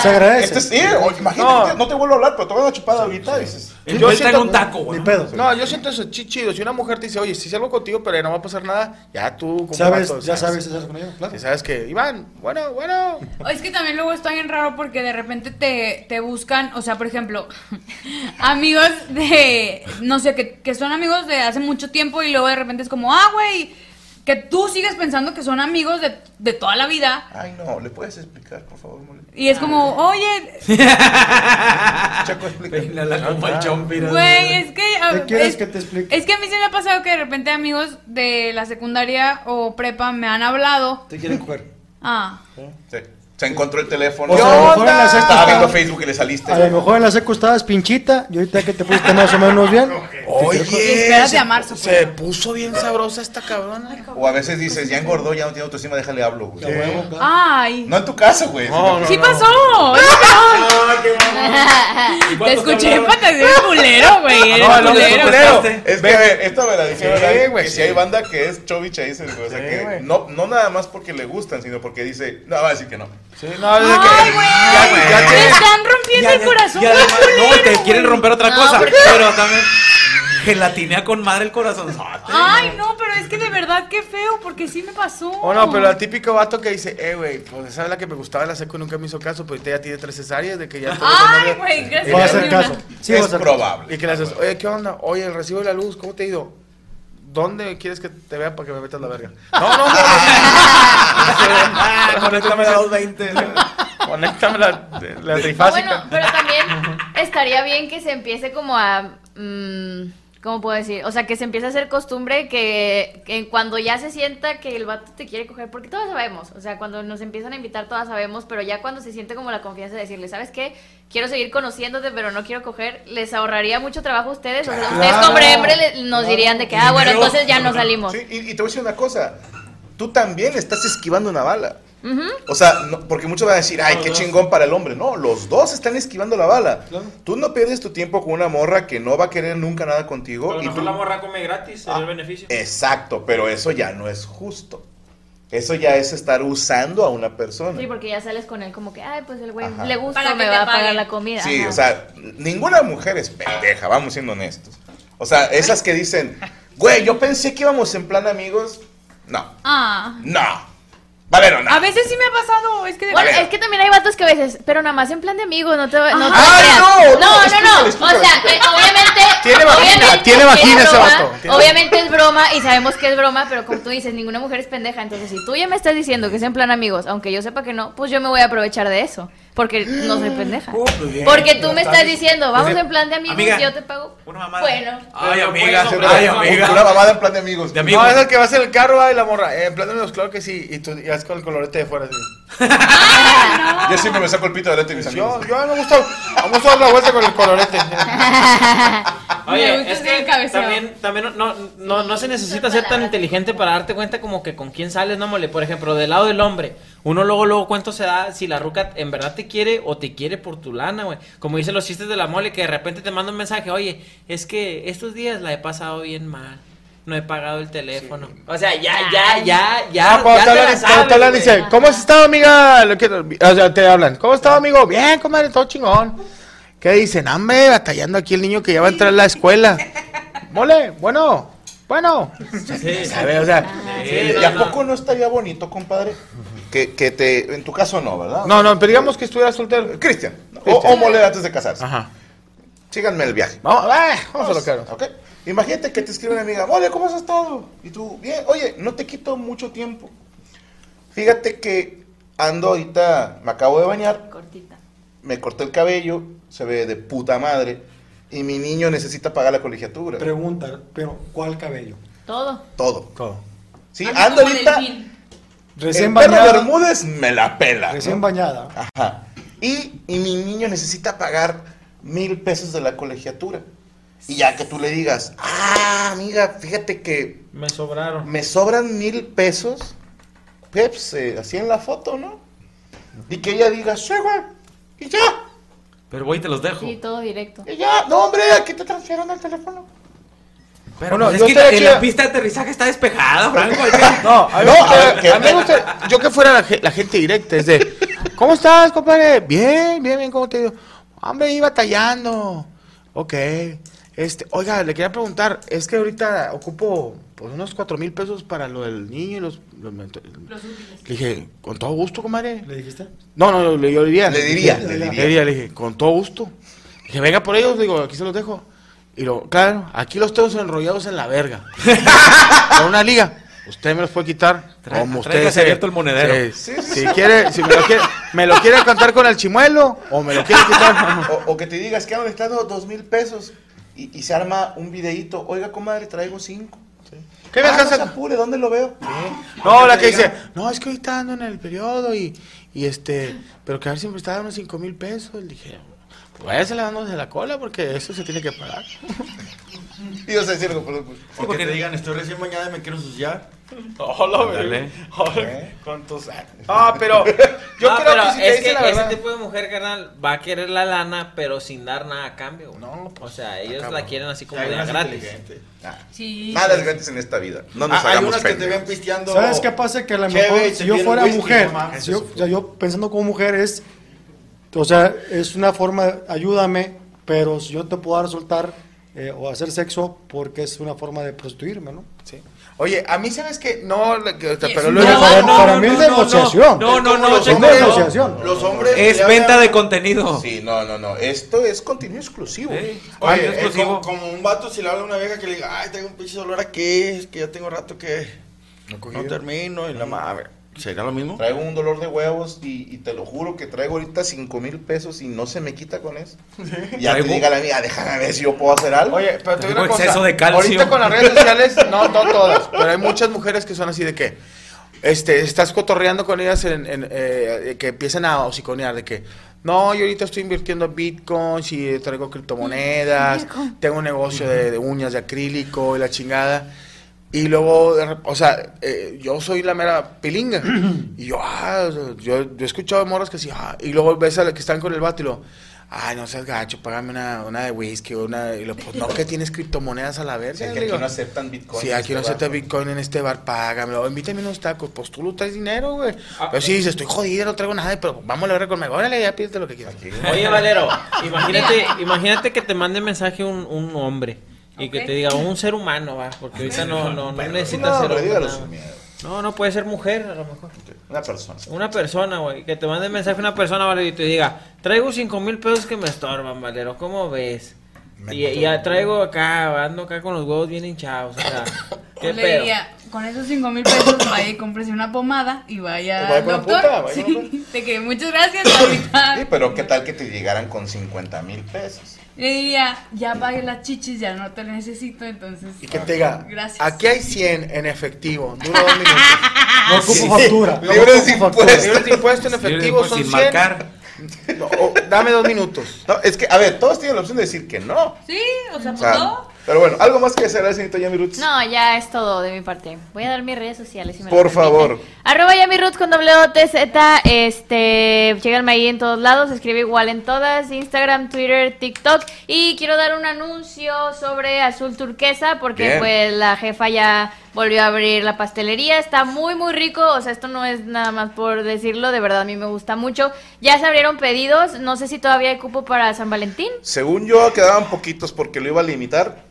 Se agradece. Este sí, o- imagínate, no. No. te vuelvo a hablar, pero te voy a dar una chupada ahorita. Dices, El Yo trae siento- un taco, güey. Ni pedo. No, yo siento eso chi- chido. Si una mujer te dice, oye, si salgo contigo, pero no va a pasar nada, ya tú, como ¿Sabes? vato, ya sabes hacer con ellos, claro. Sabes que, Iván, bueno, bueno. Es que también luego está bien raro porque de repente te, te buscan, o sea, por ejemplo, <laughs> amigos de, no sé, que que son amigos de hace mucho tiempo y luego de repente es como, ah, güey, que tú sigues pensando que son amigos de, de toda la vida. Ay, no, ¿le puedes explicar, por favor, Mole? Y es como, oye, <laughs> Chaco, explica. Peínala como el chompira. güey, es que... a- ¿Qué quieres es, que te explique? es que a mí se me ha pasado que de repente amigos de la secundaria o prepa me han hablado. Te quieren coger. Ah. Sí. Se encontró el teléfono. O sea, a lo mejor en la secu Estaba viendo estaba- Facebook y le saliste. A lo mejor en la secu estabas pinchita y ahorita que te pusiste más o menos bien. <laughs> Oye, se, a marzo, se puso bien sabrosa esta cabrona. O a veces dices, ya engordó, ya no tiene autoestima, déjale hablo, güey. Ay. No en tu caso, güey. No, sino- Sí pasó. <laughs> <laughs> Te escuché fantasía de culero, güey. eres No, no, culero. es culero. Es que, a ver, esto me la dijeron, Sí, ¿verdad? güey, que sí. si hay banda que es Chovich ahí, se- o sea, Sí, que güey. no, no nada más porque le gustan, sino porque dice, no, va a decir que no. Sí, no. Ay, güey. ya Te te- están rompiendo el corazón. Y además, bien no, te culero, quieren güey. romper otra No, cosa, porque- pero también gelatinea con madre el corazón. Ay, no, pero es que de verdad qué feo, porque sí me pasó. Oh, no, pero el típico vato que dice, eh, güey, pues esa es la que me gustaba la seco y nunca me hizo caso, pero ahorita ya tiene tres cesáreas de que ya todo Ay, güey, gracias. Voy a hacer caso. Sí, voy a es hacer caso. probable. Y que le haces, oye, ¿qué onda? Oye, el recibo de la luz, ¿cómo te ha ido? ¿Dónde quieres que te vea para que me metas la verga? <laughs> No, no, no. Conéctame a los 20. Conéctame la, la Ah, trifásica. bueno, pero también estaría bien que se empiece como a... mm, ¿Cómo puedo decir? O sea, que se empiece a hacer costumbre que, que cuando ya se sienta que el vato te quiere coger, porque todos sabemos, o sea, cuando nos empiezan a invitar todas sabemos, pero ya cuando se siente como la confianza de decirle, ¿sabes qué? Quiero seguir conociéndote, pero no quiero coger, les ahorraría mucho trabajo a ustedes. O sea, ustedes como hombre le- nos dirían de que, ah, bueno, entonces ya no salimos. Sí, y, y te voy a decir una cosa. Tú también estás esquivando una bala. O sea, no- porque muchos van a decir, ay, qué chingón para el hombre. No, los dos están esquivando la bala. Tú no pierdes tu tiempo con una morra que no va a querer nunca nada contigo. Pero y mejor tú- la morra come gratis, sería el beneficio. Exacto, pero eso ya no es justo. Eso ya es estar usando a una persona. Sí, porque ya sales con él como que, ay, pues el güey Ajá. le gusta, Para que me te va a pagar la comida. Sí, Ajá. o sea, ninguna mujer es pendeja, vamos siendo honestos. O sea, esas que dicen, güey, yo pensé que íbamos en plan amigos. No, Ah. no. Valero, no. A veces sí me ha pasado, es que de Bueno, ver. es que también hay vatos que a veces, pero nada más en plan de amigos, no te, no te Ay, creas. no, no, no, no, explícale, O sea, eh, obviamente. Tiene vagina, obviamente tiene vagina ese broma, vato, tiene- Obviamente es broma y sabemos que es broma, pero como tú dices, ninguna mujer es pendeja. Entonces, si tú ya me estás diciendo que es en plan amigos, aunque yo sepa que no, pues yo me voy a aprovechar de eso. Porque no soy pendeja. Uh, bien. Porque tú me está. estás diciendo, vamos Dice, en plan de amigos, amiga, yo te pago. Una mamada. Bueno. Ay, amiga. Ay, amiga. Una mamada en plan de amigos. De amigos. No, es el que vas en el carro va, y la morra, eh, en plan de amigos, claro que sí, y tú es con el colorete de fuera. así. Yo siempre me saco el pito delante de mis amigos. Yo, yo me gusta, me gusta dar la vuelta con el colorete. Oye, es que también, también no, no, no se necesita ser tan inteligente para darte cuenta como que con quién sales, no mole. Por ejemplo, del lado del hombre, uno luego, luego cuánto se da si la ruca en verdad te quiere o te quiere por tu lana, güey. Como dicen los chistes de la mole, que de repente te manda un mensaje, oye, es que estos días la he pasado bien mal. No he pagado el teléfono. O sea, ya, ya, ya, ya. Ah, cuando ya te te la hablan, sabes, cuando te hablan, dice, ¿cómo has estado, amiga? Lo que- o sea, te hablan, ¿cómo has estado, amigo? Bien, comadre, todo chingón. ¿Qué dicen? Hombre, batallando aquí el niño que ya va a entrar a la escuela. <laughs> Mole, bueno, bueno. Sí, ¿Sabe? O sea, Sí, ¿Y a no, no. poco no estaría bonito, compadre? Que, que te, en tu caso no, ¿verdad? no, no, pero digamos que estuviera soltero. Cristian, o, o mole antes de casarse. Ajá. Síganme el viaje. Vamos, eh, vamos a lo que ¿Ok? Imagínate que te escribe una amiga, Mole, ¿cómo has estado? Y tú, bien, oye, no te quito mucho tiempo. Fíjate que ando ahorita, me acabo de bañar, Cortita. me corté el cabello, se ve de puta madre, y mi niño necesita pagar la colegiatura. Pregunta, pero ¿cuál cabello? Todo. Todo. Sí, Ando ando ahorita, delfín. Recién el perro bañada. Bermúdez me la pela. Recién ¿no? bañada. Ajá. Y, y mi niño necesita pagar mil pesos de la colegiatura. Y ya que tú le digas, ah, amiga, fíjate que Me sobraron. me sobran mil pesos, Peps, eh, así en la foto, ¿no? Y que ella diga, sí, güey, y ya, Pero voy y te los dejo. Sí, todo directo. y ya. No, hombre, aquí te transfieren el teléfono. Pero Bueno, pues, yo es que estaría en la pista de aterrizaje está despejada, Franco. <laughs> No, a mí, No, me a gusta- ver, que- a mí me gusta- yo que fuera la, ge- la gente directa, es de, ¿cómo estás, compadre? Bien, bien, bien, ¿cómo te digo? Hombre, iba tallando. Ok. Este, oiga, le quería preguntar, es que ahorita ocupo pues, unos cuatro mil pesos para lo del niño y los... los- le dije, con todo gusto, comadre. ¿Le dijiste? No, no, le, yo le diría. Le diría, le le diría. Le diría, le dije, con todo gusto. Dije, venga por ellos, digo, aquí se los dejo. Y lo, claro, aquí los tengo enrollados en la verga. <laughs> Con una liga. Usted me los puede quitar. Trae- como usted se- abierto el monedero. sí, si quiere, si me lo quiere, me lo quiere cantar con el chimuelo o me lo quiere quitar. O, o que te digas que han necesitado dos mil pesos y, y se arma un videíto. Oiga, comadre, traigo cinco. ¿Qué me Ah, alcanza? no se apure, ¿dónde lo veo? No, la que diga. dice, no, es que ahorita ando en el periodo y, y este, pero que a ver si me está dando unos cinco mil pesos. Le dije, váyase dándose la cola porque eso se tiene que pagar. Y yo sé decir algo, pero, pues, O que te digan, estoy recién bañada y me quiero ensuciar. Hola, Ándale. ¿Eh? ¿Cuántos años? Ah, pero <laughs> yo No, creo pero que si te es dice que la ese verdad. tipo de mujer, carnal, va a querer la lana, pero sin dar nada a cambio. güey. No, o sea, ellos la quieren así como de unas gratis. inteligentes. Sí. Nada es gratis en esta vida. No nos Ah, hay hagamos unas que te pendejos. ven pisteando. ¿Sabes qué pasa? Que a lo Chévere, mejor y se si yo piden fuera whisky, mujer, no mames, si yo, eso. o sea, yo pensando como mujer es, o sea, es una forma, de, ayúdame, pero si yo te puedo dar soltar eh, o hacer sexo porque es una forma de prostituirme, ¿no? Sí. Oye, a mí sabes que no, que- pero No, luego para, no, para no, mí es no, no, negociación. No, no, no, Los hombres- no. negociación. Los hombres. Es venta de contenido. Sí, no, no, no. Esto es contenido exclusivo. Oye, es exclusivo. como, como un vato si le habla a una vieja que le diga, ay, tengo un pinche dolor aquí, es que ya tengo rato que no, termino y la madre. ¿Será lo mismo? Traigo un dolor de huevos y, y te lo juro que traigo ahorita cinco mil pesos y no se me quita con eso. Y ya Traigo- te diga la mía, déjame ver si yo puedo hacer algo. Oye, pero te digo cosa. de calcio. Ahorita con las redes sociales, no, no todas, pero hay muchas mujeres que son así de que, este, estás cotorreando con ellas en, en, eh, que empiezan a hociconear de que, no, yo ahorita estoy invirtiendo en bitcoins y traigo criptomonedas, tengo un negocio de, de uñas de acrílico y la chingada. Y luego, o sea, eh, yo soy la mera pilinga. <clears throat> y yo, ah, yo, yo he escuchado morras que sí, ah, y luego ves a la que están con el vato y lo, ay, no seas gacho, págame una, una de whisky una. Y lo, pues no, que tienes criptomonedas a la vez. Sí, que aquí no aceptan bitcoin. Sí, aquí no acepta Bitcoin en este bar, págamelo. Invítame unos tacos. Pues tú lo traes dinero, güey. pero sí, dices, estoy jodido, no traigo nada, pero vamos a ver conmigo. Órale, ya pídete lo que quieras. Oye, Valero, <laughs> imagínate, imagínate que te mande mensaje un, un hombre y que te diga un ser humano, va, porque ahorita no, no, no necesitas No, ser miedo. No, no puede ser mujer, a lo mejor. Una persona. Una persona, güey, que te mande mensaje una persona, Valero, y te diga, traigo cinco mil pesos que me estorban, Valero, ¿cómo ves? Y, y ya traigo acá, ando acá con los huevos bien hinchados, o sea, <coughs> ¿qué Le pedo? diría, con esos 5 mil pesos vaya y cómprese una pomada y vaya O vaya doctor. puta, vaya Sí, de que muchas gracias, ahorita. <coughs> Sí, pero ¿qué tal que te llegaran con 50 mil pesos? Le diría, ya pagué las chichis, ya no te necesito, entonces. Y que te diga, Gracias. aquí hay 100 en efectivo, dura dos <laughs> minutos. No ocupo factura. no Libre de ocupo impuestos. factura. Libres de impuesto en efectivo Pues son sin 100. marcar. No, o- dame dos minutos. No, es que, a ver, todos tienen la opción de decir que no. Sí, o sea, O pues sea, no. pero bueno, algo más que hacer, señorita Yami Roots. No, ya es todo de mi parte. Voy a dar mis redes sociales. Si me Por favor. Arroba Yamiroots con doble O, T, Z, este, síganme ahí en todos lados, escribe igual en todas, Instagram, Twitter, TikTok. Y quiero dar un anuncio sobre Azul Turquesa, porque Bien. pues la jefa ya volvió a abrir la pastelería, está muy muy rico, o sea, esto no es nada más por decirlo, de verdad a mí me gusta mucho. Ya se abrieron pedidos, no sé si todavía hay cupo para San Valentín. Según yo, quedaban poquitos porque lo iba a limitar.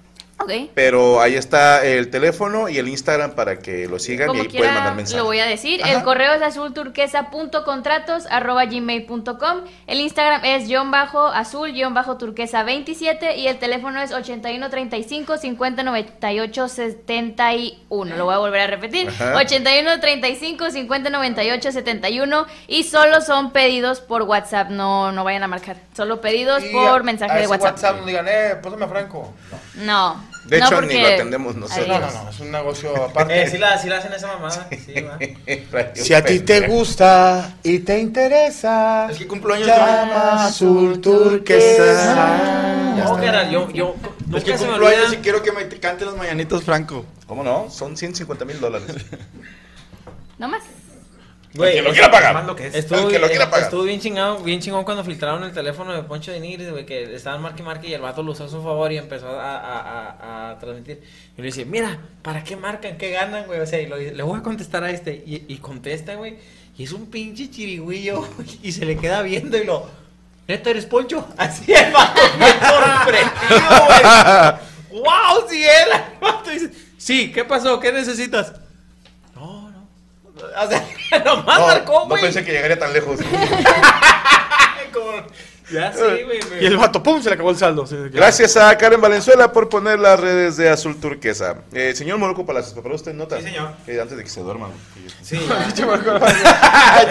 Ok. Pero ahí está el teléfono y el Instagram para que lo sigan y Como ahí pueden mandar quiera, mensajes. lo voy a decir. Ajá. El correo es azulturquesa.contratos arroba gmail.com. El Instagram es guion bajo azul guion bajo turquesa 27 y el teléfono es 8135 5098 71. Lo voy a volver a repetir. Ajá. 8135 5098 71 y solo son pedidos por WhatsApp, no no vayan a marcar. Solo pedidos Y por a- mensaje a de WhatsApp. WhatsApp no digan, eh, pásame a Franco. No. De no hecho, porque... ni lo atendemos nosotros. No, no, no, es un negocio aparte. Eh, sí, la, sí la hacen esa mamada, sí, <laughs> va. Si a ti te gusta y te interesa, Es que cumplo años llama azul turquesa. No, carnal, yo, yo, Es que se me cumplo años y quiero que me cante los mañanitos, Franco. ¿Cómo no? Son 150 mil dólares. <laughs> <laughs> No más. Güey, que lo quiera pagar. Más lo que es. Estuvo, El que lo quiera pagar. estuvo bien chingado, bien chingón cuando filtraron el teléfono de Poncho de Nigris, güey, que estaban marque y marque y el vato lo usó a su favor y empezó a, a, a, a transmitir. Y le dice, mira, ¿para qué marcan? ¿Qué ganan, güey? O sea, y lo le voy a contestar a este. Y, y contesta, güey, y es un pinche chirigüillo, <laughs> y se le queda viendo y lo, ¿neta eres Poncho? <laughs> Así el vato, bien <laughs> sorprendido, güey. ¡Wow! Sí era. El vato dice, sí, ¿qué pasó? ¿Qué necesitas? O sea, <laughs> nomás No, marcó, no güey. pensé que llegaría tan lejos. <laughs> Como, Ya sí, güey. me- Y el vato, pum, se le acabó el saldo. Gracias a Karen Valenzuela por poner las redes de Azul Turquesa. Eh, señor Moroco Palacios, ¿preparó usted nota? Sí, señor. Eh, antes de que se duerma. güey. Sí,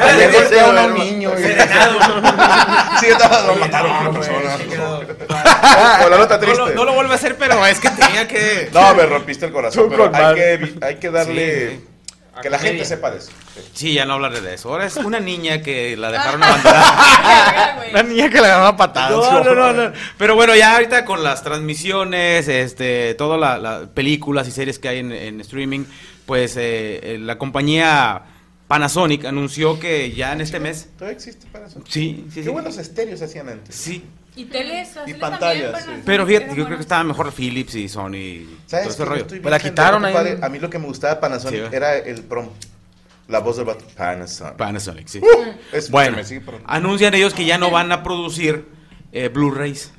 Ayer golpearon a un niño. güey. <laughs> Sí, estaba- lo mataron a una persona. O la nota No triste. lo, no lo vuelve a hacer, pero es que tenía que. No, me rompiste el corazón. Pero que, hay que darle. Que la gente sepa de eso. Sí, ya no hablaré de eso. Ahora es una niña que la dejaron <laughs> abandonada. La niña que le agarraba patadas. No, no, no, no. Pero bueno, ya ahorita con las transmisiones, este, todas las la películas y series que hay en, en streaming, pues eh, eh, la compañía Panasonic anunció que ya en este mes. Todavía existe eso. Sí, sí, Qué sí. buenos estéreos hacían antes. Sí. Y teles, así pantallas, también, sí. Pero fíjate, yo creo que estaba mejor Philips y Sony y todo ¿Sabes ese qué? Yo rollo. Pues la quitaron ahí. compadre. A mí lo que me gustaba de Panasonic Sí, era el prom. La voz del vato. Panasonic. Panasonic, sí. Uh, es- Bueno, anuncian ellos que ya no van a producir eh, Blu-rays.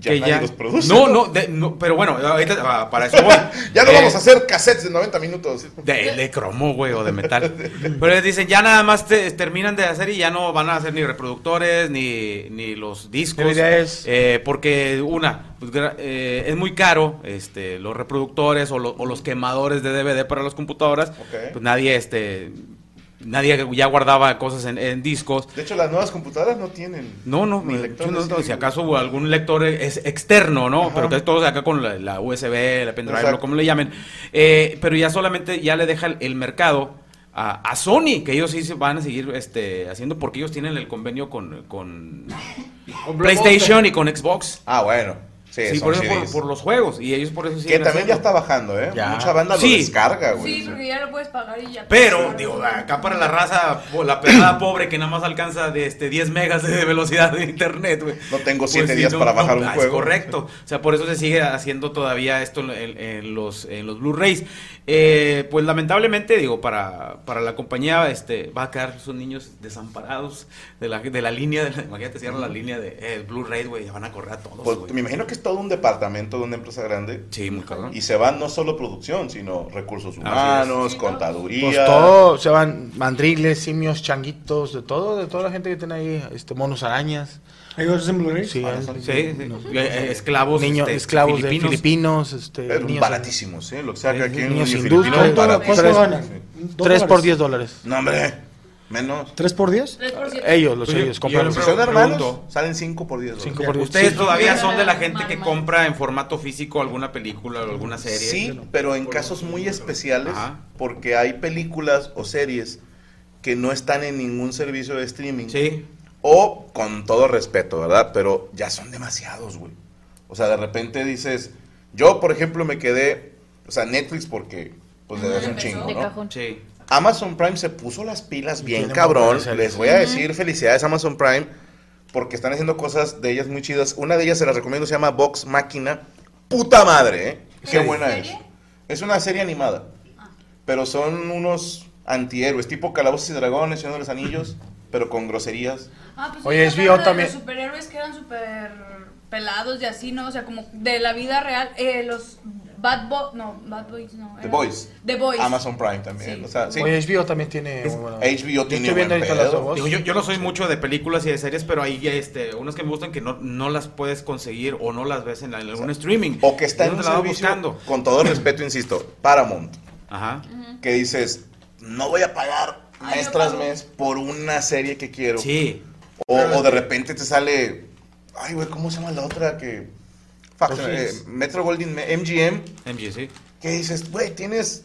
Ya que nadie ya- los produce. No, no, de- no, pero bueno, ahorita ah, para eso voy. <laughs> Ya no Eh, vamos a hacer cassettes de 90 minutos. De, de cromo, güey, o de metal. Pero les dicen, ya nada más te- terminan de hacer y ya no van a hacer ni reproductores, ni, ni los discos. Eh, porque, una, pues, gra- eh, es muy caro este, los reproductores o, lo- o los quemadores de DVD para las computadoras. Ok. Pues nadie, este, nadie ya guardaba cosas en, en discos. De hecho, las nuevas computadoras no tienen. No, no, Ni no, lectores, no, no, sí. si acaso hubo algún lector es externo, ¿no? Ajá. Pero que es todo acá con la, la USB, la pendrive, Exacto. o como le llamen. Eh, pero ya solamente ya le deja el, el mercado a, a Sony, que ellos sí se van a seguir este, haciendo porque ellos tienen el convenio con, con PlayStation y con Xbox. Ah, bueno. Sí, por eso por, los juegos. Y ellos por eso Que también ya está bajando, ¿eh? Ya. Mucha banda Sí. lo descarga, güey. Sí, porque ya lo puedes pagar y ya. Pero, digo, acá para la raza, la pelada pobre que nada más alcanza de este 10 megas de velocidad de internet, güey. No tengo Pues siete sí, días no, para no, bajar un ah, es juego. correcto. O sea, por eso se sigue haciendo todavía esto en, en- en los, en los Blu-rays. Eh, pues lamentablemente, digo, para, para la compañía este, va a quedar sus niños desamparados de la, de la línea. De la- imagínate, cierran la línea de eh, Blu-ray, güey, ya van a correr a todos. Pues, me imagino que es todo un departamento de una empresa grande. Sí, muy cabrón. Y se van no solo producción, sino recursos humanos, Sí, contaduría. Pues todo, se van mandriles, simios, changuitos, de todo, de toda la gente que tiene ahí, este, monos arañas. ¿Ellos hacen Blu-ray? Sí, Ah, hay- Sí, sí. Eh, esclavos, niños, este, esclavos de filipinos. filipinos, este, Pero niños- baratísimos, ¿eh? Lo que saca Eh, aquí un niños niño hindús, filipino, ¿cuánto- baratísimo. ¿Cuánto Tres- ganan? ¿Dos 3 por dólares? 10 dólares. No, hombre, menos. ¿Tres por diez? 3 por 7. Ellos, los Oye, ellos, compran Si son hermanos, salen 5 por 10 Cinco por diez. ¿Ustedes Sí. todavía son de la gente que compra en formato físico alguna película o alguna serie? Sí, pero en casos muy especiales, Ajá. porque hay películas o series que no están en ningún servicio de streaming. Sí. O con todo respeto, ¿verdad? Pero ya son demasiados, güey. O sea, de repente dices, yo por ejemplo me quedé, o sea, Netflix porque pues le das un chingo, De ¿no? cajón. Sí. Amazon Prime se puso las pilas bien cabrón. Les voy a decir felicidades Amazon Prime porque están haciendo cosas de ellas muy chidas. Una de ellas se las recomiendo, se llama Vox Máquina. Puta madre, ¿eh? Qué ¿Es buena es. Es una serie animada. Pero son unos antihéroes, tipo Calabozos y Dragones, Señor de los Anillos, pero con groserías. Ah, pues Oye, de también. Los superhéroes que eran súper pelados y así, ¿no? O sea, como de la vida real. Eh, los Bad Boys. No, Bad Boys no. The Boys. The Boys. Amazon Prime también. Sí. O sea, sí. Oye, HBO también tiene HBO Yo tiene estoy viendo buen pedo. Digo, yo, yo no soy mucho de películas y de series, pero hay este, unas que me gustan que no, no las puedes conseguir o no las ves en, la- en algún streaming. O que está en un servicio, buscando. con todo respeto, insisto, Paramount. Ajá. que dices, no voy a pagar Ay, mes tras mes por una serie que quiero. Sí. O, o de repente te sale, ay, güey, ¿cómo se llama la otra que... Pues sí. eh, Metro Goldwyn, MGM, MG, sí. que dices, güey, tienes...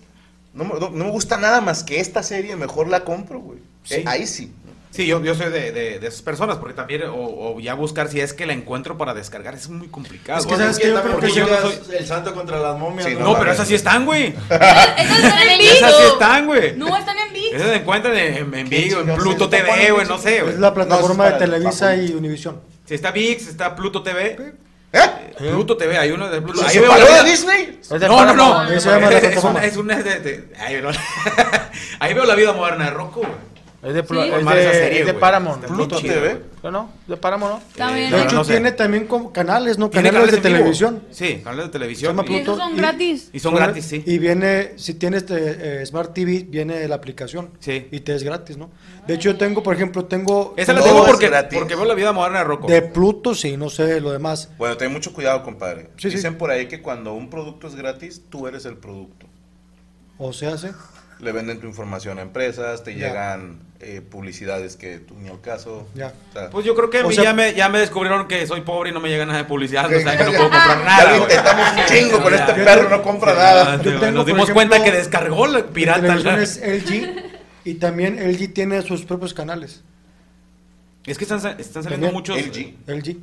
No, me- no- no me gusta nada más que esta serie, mejor la compro, güey. Sí. Eh, ahí sí. Sí, yo, yo soy de, de- de esas personas, porque también, o, o ya buscar si es que la encuentro para descargar, es muy complicado. Es que, ¿sabes qué? Yo creo Porque que yo no sí- soy... El santo contra las momias. Sí, No, no, pero esas sí están, güey. <laughs> Esas están en Esas sí están, güey. No, están en Vigo. Esas se encuentran en, en, en Vigo, en chingados Pluto TV, güey, no sé, güey. Es la plataforma No, de Televisa y Univision. Si está VIX, está Pluto TV. ¿Eh? Pluto TV, hay uno de Pluto. ¿Se Ahí veo separó la de vida- Disney? No, no, no. Es una, <laughs> ahí veo la vida moderna de Rocco, güey. Es de, Sí. es de, serie, es de güey. Paramount. Está muy Pluto chida, TV. ¿No, no? ¿De Paramount, no? También. De Pero hecho, no sé. tiene también como canales, ¿no? Canales de televisión. Sí, canales de Se televisión. llama y- Y esos Pluto. son y- gratis. Y son gratis, sí. Y viene, si tienes eh, Smart TV, viene la aplicación. Sí. Y te es gratis, ¿no? De hecho, yo tengo, por ejemplo, tengo... Esa la tengo porque, porque veo la vida moderna de Rocco. De Pluto, sí, no sé lo demás. Bueno, ten mucho cuidado, compadre. Sí, sí. Dicen por ahí que cuando un producto es gratis, tú eres el producto. O sea, sí. Le venden tu información a empresas, te Ya. llegan eh, publicidades que tú ni al caso. Ya. O sea, Pues yo creo que a mí sea- ya, me, ya me descubrieron que soy pobre y no me llega nada de publicidad. que- o sea, que no puedo comprar ya nada. lo intentamos un chingo con este perro, no compra nada. Yo tengo, Nos dimos ejemplo, cuenta que descargó la pirata. televisión es <laughs> LG y también LG tiene sus propios canales. Es que están, están saliendo También. muchos, LG. LG.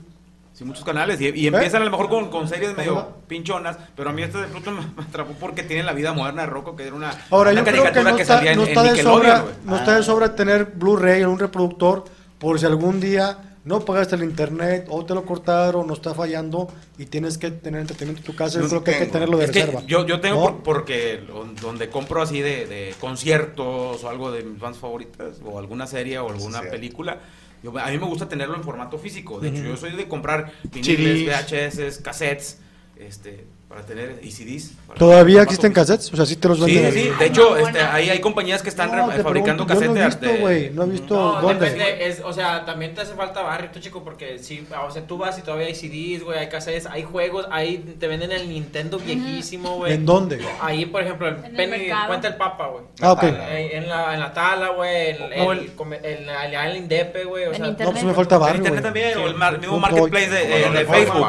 Sí, muchos canales y, y ¿Eh? empiezan a lo mejor con, con series medio pinchonas, pero a mí este de Pluto me, <laughs> me atrapó porque tiene la vida moderna de Rocco, que era una, Ahora, una yo creo que caricatura no que, está, salía en, no en está de sobra, no está de sobra tener Blu-ray o un reproductor por si algún día no pagaste el internet o te lo cortaron o está fallando y tienes que tener entretenimiento en tu casa. Yo Yo creo que hay que tenerlo de Es reserva. yo, yo tengo ¿no? por- porque don- donde compro así de, de conciertos o algo de mis bandas favoritas o alguna serie o alguna Sí, película, yo- a mí me gusta tenerlo en formato físico. De hecho, yo soy de comprar viniles, VHS, cassettes, este, para tener y CDs. para- ¿Todavía existen cassettes? O sea, sí te los Sí, venden. sí, de hecho, este, ahí hay compañías que están No, fabricando yo no he cassettes. visto, de- güey, no he visto No, dónde. depende, es, o sea, también te hace falta barrio, chico, porque sí, o sea, tú vas y todavía hay CDs, güey, hay cassettes, hay juegos, ahí te venden el Nintendo viejísimo, güey. ¿En dónde? Ahí, por ejemplo, el el Penny mercado. cuenta el Papa, güey. Ah, ok. En la, en la tala, güey, el, O el, el- el, en el Indepe, güey, o En sea, internet. No, pues me falta En barrio, internet güey. también, o el mar- mismo marketplace de, Facebook.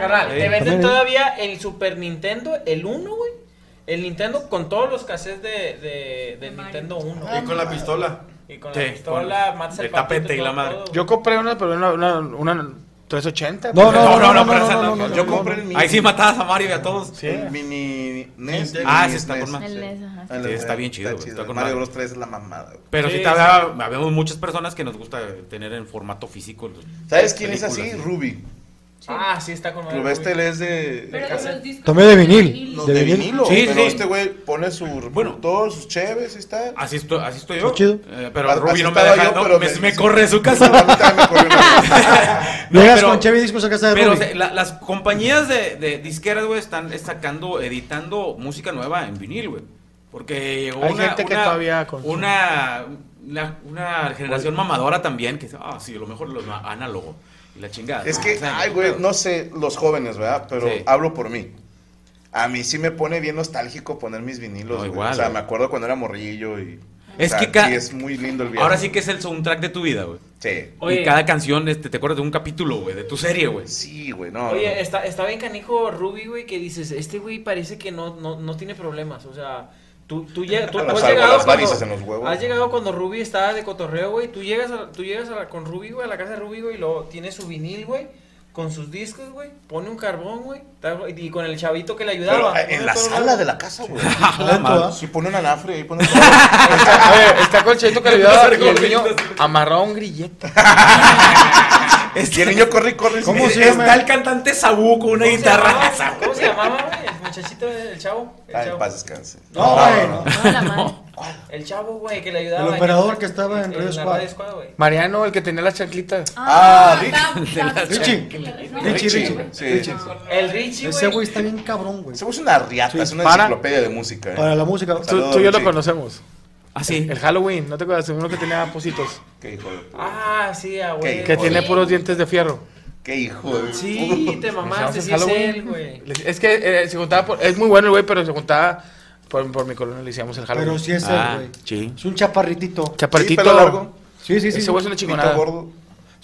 Carnal, te venden todavía el Super Nintendo, el 1, güey. El Nintendo con todos los cassettes de, Nintendo 1. Y con la pistola. Y con Sí, la pistola, matas el tapete y la madre. todo. Yo compré una, pero una, una, una 380. No, no, no, no, no, pero no, Yo compré el mini. Ahí sí matabas a Mario y a todos. Sí. El mini NES. Ah, sí, está con más. Está bien chido, Mario. Bros 3 es la mamada. güey. Pero sí, habemos muchas personas que nos gusta tener en formato físico. ¿Sabes quién es así? sí. Ruby. Ah, sí, está con Club este güey. él es de. Pero de los discos Tomé de vinil. De de vinil. vinilo. Sí, pero sí. este güey pone su reproductor, sus cheves y está. Así estoy, así estoy yo. Chido. Eh, pero Así Ruby no me deja, yo, no, pero me, me- me corre de su casa. A No, Llegas pero- con Chevy Discos a casa de Pero Ruby. o sea, la- las compañías de, de disqueras, güey, están sacando, editando música nueva en vinil, güey. Porque llegó Hay una, gente que una- todavía una, una, una generación mamadora también que dice, ah, sí, a lo mejor lo análogo. Y la chingada. Es ¿no? que, O sea, ay, güey, no sé, los jóvenes, ¿verdad? Pero Sí. hablo por mí. A mí sí me pone bien nostálgico poner mis vinilos. No, güey. igual, o sea, güey. me acuerdo cuando era morrillo y. Es o sea, que ca- sí, es muy lindo el video. Ahora sí que es el soundtrack de tu vida, güey. Sí. Oye. Y cada canción este, te acuerdas de un capítulo, güey, de tu serie, güey. Sí, güey, no. Oye, no. está, está bien canijo Ruby, güey, que dices, este güey parece que no, no, no tiene problemas, o sea, tú, tú, llegas, tú, tú has llegado cuando, varices en los huevos. has llegado cuando Ruby estaba de cotorreo, güey, tú llegas, a, tú llegas a la- con Ruby, güey, a la casa de Ruby, güey, y luego tiene su vinil, güey, con sus discos, güey, pone un carbón, güey, y con el chavito que le Pero ayudaba. eh, en la sala de la casa, güey. Adentro, <laughs> ¿ah? Si pone un anafre ahí, pone <laughs> un. Está, a ver, está con el chavito que le ayudaba <laughs> y el niño amarraba un grillete. Y el niño corre y corre. ¿Cómo se llama? Está el cantante Sabu con una ¿Cómo se guitarra. llamaba? ¿Cómo se llamaba, güey? El muchachito, el chavo. El Ay, en chavo, paz descanse. No, güey. no. La el chavo, güey, que le ayudaba. El operador que estaba en Radio la Squad. Mariano, el que tenía las chanclitas. Ah, Rich. está- está- Richie. Richie, Richie. Sí. El Richie, Ese güey. está bien cabrón, güey. Ese güey es una riata, es una enciclopedia de música. eh. Para la música. Tú, y yo lo Richie. conocemos. Ah, sí. El Halloween, ¿no te acuerdas? Uno que tenía positos. Qué hijo de. Ah, sí, ah, güey. Que tiene puros dientes de fierro. Qué hijo de. Sí, te mamaste, sí es él, güey. Es que eh, se juntaba por, Es muy bueno el güey, pero se juntaba por, por mi colonia, le decíamos el Halloween. Pero sí es él, Ah, güey. sí. Es un chaparritito. Chapartito. Sí, largo. Sí, sí, sí. Ese güey es una chingonada. gordo.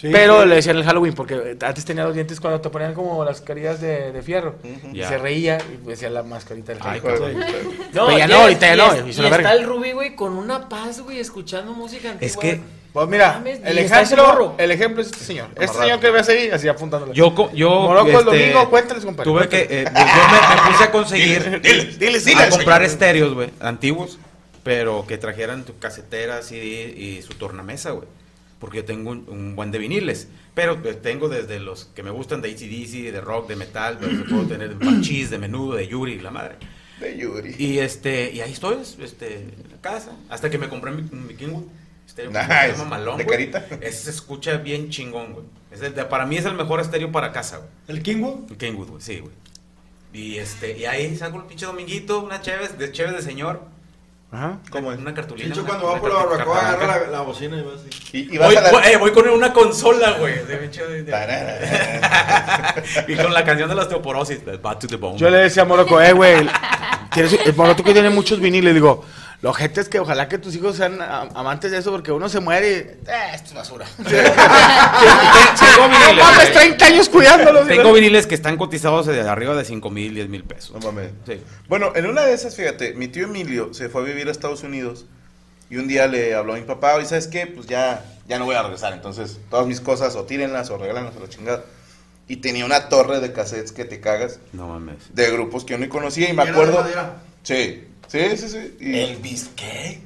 Sí, pero sí. le decían el Halloween porque antes tenía los dientes cuando te ponían como las carillas de, de fierro. Y se reía y decía la mascarita del Ay, Halloween. De- No, Pero ya y no, es- ahorita ya y no, es- Y la está verga. el Ruby, güey, con una paz, güey, escuchando música antigua. Es que Pues mira, Mames, el ejemplo, el ejemplo es este señor. Este señor que ves ahí, así apuntándole. yo, yo Morocco el este, domingo, cuéntales, compadre. Tuve que, eh, pues, yo me, me puse a conseguir, <laughs> Diles, diles, a diles, comprar señor. estéreos, güey, antiguos, pero que trajeran tu casetera, CD y su tornamesa, güey. Porque yo tengo un, un buen de viniles. Pero pues, tengo desde los que me gustan de ACDC, de rock, de metal, pero se puedo tener de Parchís, de menudo, de Yuri, la madre. De Yuri. Y este, y ahí estoy, este, en la casa, hasta que me compré mi, mi Kingwood. Estéreo se llama Malón, ¿De carita? Ese se escucha bien chingón, güey. Para mí es el mejor estéreo para casa, güey. ¿El Kingwood? El Kingwood, güey, sí, güey. Y este, y ahí salgo el pinche dominguito, una chévez, de chévez de señor. Ajá. ¿Cómo es? Una cartulina. Chicho cuando va por la barbacoa agarra la, la bocina y va así. Y, y vas Voy, a la... voy- eh, voy con una consola, güey. de hecho, de- <laughs> y con la canción de la osteoporosis, Back to the Bone. Yo le decía a Morocco, eh, güey. El Morocco que tiene muchos viniles, digo. Lo gente es que ojalá que tus hijos sean amantes de eso porque uno se muere y. Eh, esto es basura. <laughs> Tengo viniles, No mames, güey. 30 años cuidándolos. Tengo viniles que están cotizados de arriba de 5 mil, 10 mil pesos. No mames. Sí. Bueno, en una de esas, fíjate, mi tío Emilio se fue a vivir a Estados Unidos y un día le habló a mi papá, y ¿sabes qué? Pues ya, ya no voy a regresar, entonces todas mis cosas o tírenlas o regálanlas a la chingada. Y tenía una torre de cassettes que te cagas No mames. de grupos que yo no conocía y me ¿Era de acuerdo... Sí, sí, sí, sí. y- Elvis, ¿qué?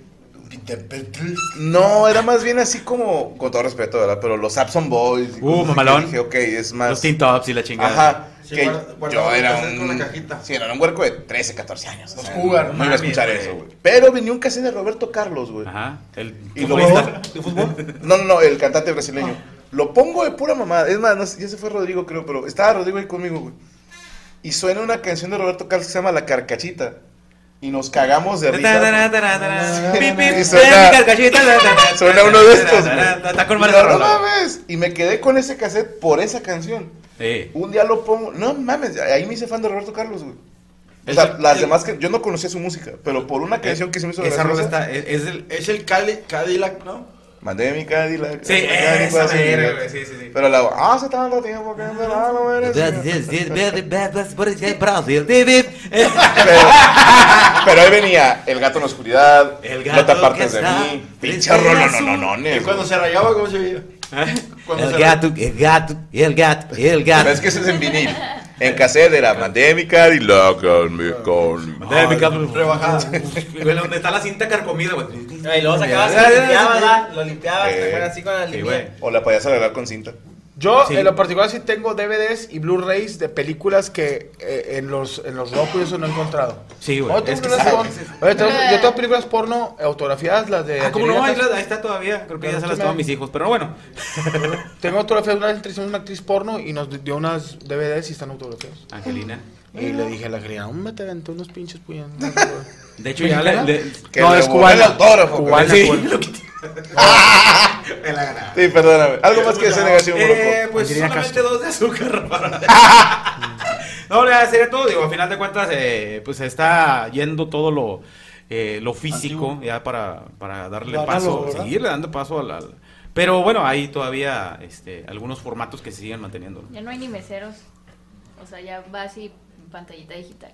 No, era más bien así como, con todo respeto, ¿verdad? Pero los Abson Boys. y Uh, mamalón. Dije, ok, es más... Los Teen Tops y la chingada. Ajá. Sí, que guarda- yo era un... la cajita. Sí, era un huerco de 13, 14 años. o Los sea, Cougar, No iba a escuchar eso, güey. Pero venía un cassette de Roberto Carlos, güey. Ajá. El Y lo. ¿De fútbol? No, no, no, el cantante brasileño. Lo pongo de pura mamada. Es más, no ya se fue Rodrigo, creo, pero estaba Rodrigo ahí conmigo, güey. Y suena una canción de Roberto Carlos que se llama La Carcachita. Y nos cagamos de risa. Suena- uno de estos, Y no mames. Me quedé con ese cassette por esa canción. Un día lo pongo. No mames, ahí me hice fan de Roberto Carlos, güey. O El- sea, las demás que yo no conocía su música, pero por una canción que se me hizo Esa rola está. Es, el. Es el Cadillac, ¿no? Mandé mi Cadillac. Sí, esa verga, sí, sí, sí. Pero la hace tanto tiempo que me la no merecía. Pero, pero ahí venía El gato en la oscuridad, El No gato te apartes de está mí, pinche rolo, no, no, no, no, Y cuando se rayaba, ¿cómo se veía? Cuando El se gato, el gato, el gato, el Pero gato. es que ese es en vinil. En cassette era Mandé mi Cadillac con mi con. Mandé mi gato. Rebajada. Güey, <laughs> donde está la cinta carcomida, güey. Y luego sacabas y ya, limpiabas. Lo limpiabas, Eh, así con la. O la podías arreglar con cinta. Yo, Sí. en lo particular, sí tengo DVDs y Blu-rays de películas que eh, en los en los Roku y eso no he encontrado. Sí, güey. Oye, tengo Es que películas porno- Oye, tengo- yo tengo películas porno autografiadas, las de. Ah, ¿cómo no? Ahí, la- ahí está todavía. Creo que ya Pero se las toman mis hijos. Pero bueno. <laughs> Tengo autografiadas, una una actriz porno y nos dio unas DVDs y están autografiadas. Angelina. Y le dije a la Angelina, hombre, te aventó unos pinches puños. <laughs> De hecho, ya le. le- Que No, le es cubana. el autógrafo. Cubana, Sí. cubana. <laughs> lo que- <laughs> Sí, perdóname. Algo más que decir negación, Eh, pues solamente Castro. dos de azúcar. para- no, ya sería todo. Digo, a final de cuentas, eh, pues está yendo todo lo, eh, lo físico ya para, para darle paso, seguirle dando paso al, al- Pero bueno, hay todavía este, algunos formatos que se siguen manteniendo. Ya no hay ni meseros. O sea, ya va así pantallita digital.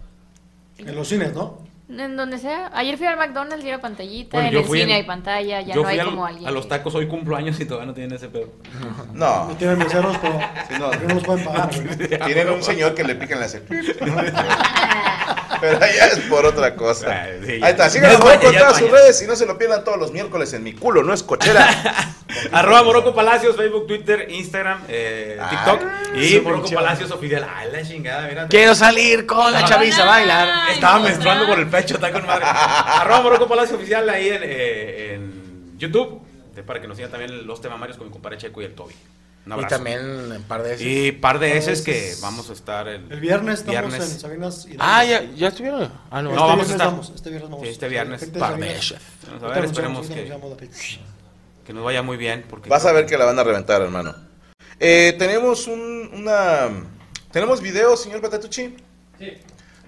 En los cines, ¿no? En donde sea. Ayer fui al McDonald's y era pantallita. Bueno, en el cine en- hay pantalla. Ya Yo no hay al- como alguien. a los tacos hoy cumplo años y todavía no tienen ese pedo. <laughs> No. No tienen meseros, pero Sí, no. no los pueden pagar. <laughs> Tienen un señor que le pican la. <laughs> Pero ya es por otra cosa. Ah. Ahí está. Síganos No por todas sus redes y no se lo pierdan todos los miércoles en mi culo, no es cochera. Arroba Morocco Palacios, Facebook, Twitter, Instagram, eh, Ah, TikTok y mención. Palacios Oficial. Ay, la chingada, mira. Quiero salir con la chaviza a bailar. Estaba menstruando por el pecho, está con madre. Arroba Morocco Palacio Oficial ahí en, eh, en YouTube. de- Para que nos sigan también los temamarios con mi compadre Checo y el Toby. Un Y también un par de veces. Y par de Par de veces que vamos a estar el, El viernes estamos viernes. en Sabinas. y Ah, ya, ya estuvieron. Ah, no. Este No, vamos a estar. vamos, este viernes vamos. Sí, este viernes. Par de chef. Vamos a ver, esperemos que, que nos vaya muy bien. Porque Vas a ver que la van a reventar, hermano. Eh, tenemos un, una... ¿Tenemos video, señor Patatucci? Sí.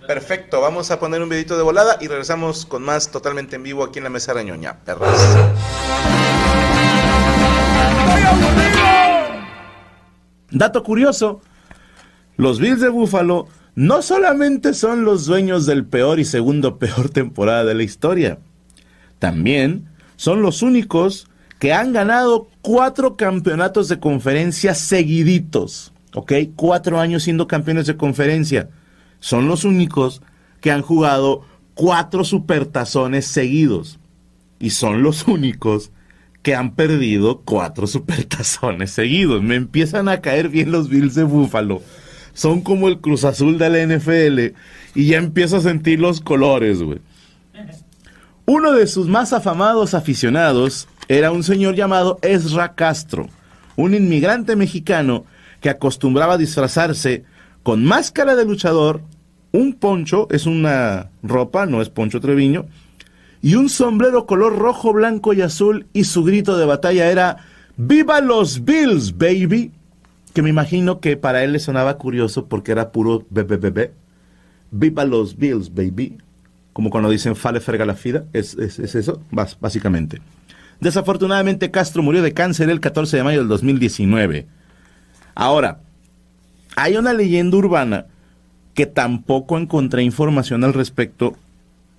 Perfecto, vamos a poner un videito de volada y regresamos con más totalmente en vivo aquí en la mesa reñoña, perras. Dato curioso, los Bills de Buffalo no solamente son los dueños del peor y segundo peor temporada de la historia, también son los únicos que han ganado cuatro campeonatos de conferencia seguiditos, ¿ok? Cuatro años siendo campeones de conferencia. Son los únicos que han jugado cuatro supertazones seguidos. Y son los <laughs> únicos que han perdido cuatro supertazones seguidos. Me empiezan a caer bien los Bills de Búfalo. Son como el Cruz Azul de la NFL y ya empiezo a sentir los colores, güey. Uno de sus más afamados aficionados era un señor llamado Ezra Castro, un inmigrante mexicano que acostumbraba a disfrazarse con máscara de luchador, un poncho, es una ropa, no es poncho Treviño, y un sombrero color rojo, blanco y azul, y su grito de batalla era ¡Viva los Bills, baby! Que me imagino que para él le sonaba curioso porque era puro bebé. ¡Viva los Bills, baby! Como cuando dicen Fale ferga la fida, es, es- es eso, básicamente. Desafortunadamente Castro murió de cáncer el 14 de mayo del 2019. Ahora, hay una leyenda urbana que tampoco encontré información al respecto,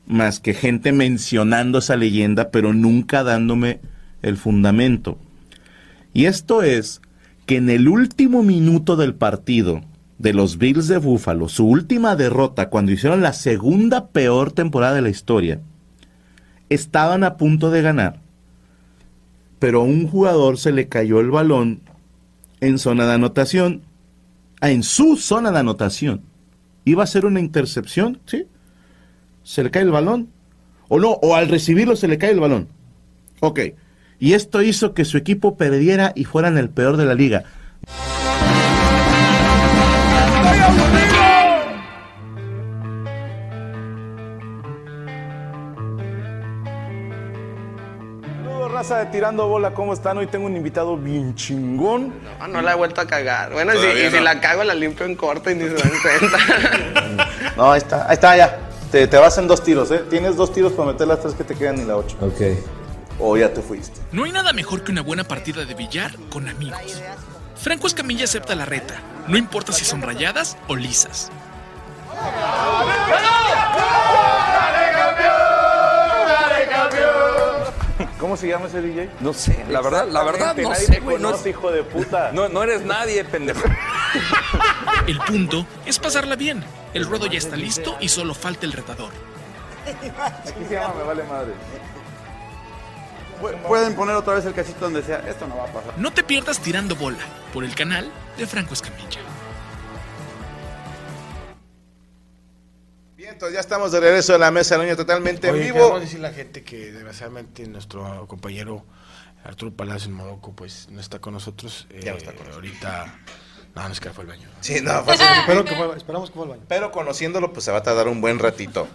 más que gente mencionando esa leyenda, pero nunca dándome el fundamento. Y esto es que en el último minuto del partido de los Bills de Buffalo, su última derrota, cuando hicieron la segunda peor temporada de la historia, estaban a punto de ganar, pero a un jugador se le cayó el balón en zona de anotación, en su zona de anotación. Iba a ser una intercepción, ¿sí? Se le cae el balón. O no, o al recibirlo se le cae el balón. Ok. Y esto hizo que su equipo perdiera y fueran el peor de la liga. Raza de Tirando Bola, ¿cómo están? Hoy tengo un invitado bien chingón. No, no la he vuelto a cagar. Bueno, si, la cago, la limpio en corto y ni se dan <laughs> cuenta. No, ahí está, ahí está, ya. Te, te vas en dos tiros, ¿eh? Tienes dos tiros para meter las tres que te quedan y la ocho. Ok. O ya te fuiste. No hay nada mejor que una buena partida de billar con amigos. Franco Escamilla acepta la reta, no importa si son rayadas o lisas. ¿Cómo se llama ese DJ? No sé, la verdad, la verdad no Nadie sé, güey. No, hijo de puta. no, no eres nadie, pendejo. <laughs> El punto es pasarla bien. El ruedo ya está listo y solo falta el retador. Aquí se llama Me Vale Madre. Pueden poner otra vez el cachito donde sea. Esto no va a pasar. No te pierdas tirando bola por el canal de Franco Escamilla. Bien, entonces ya estamos de regreso de la mesa del año totalmente en vivo. decirle a la gente que desgraciadamente nuestro compañero Arturo Palacio en Modoco pues no está con nosotros. Ya no Eh, está con nosotros. Ahorita, no, no es que fue al baño. Sí, no, fue así. Espero que fue- esperamos que fue al baño. Pero conociéndolo, pues se va a tardar un buen ratito.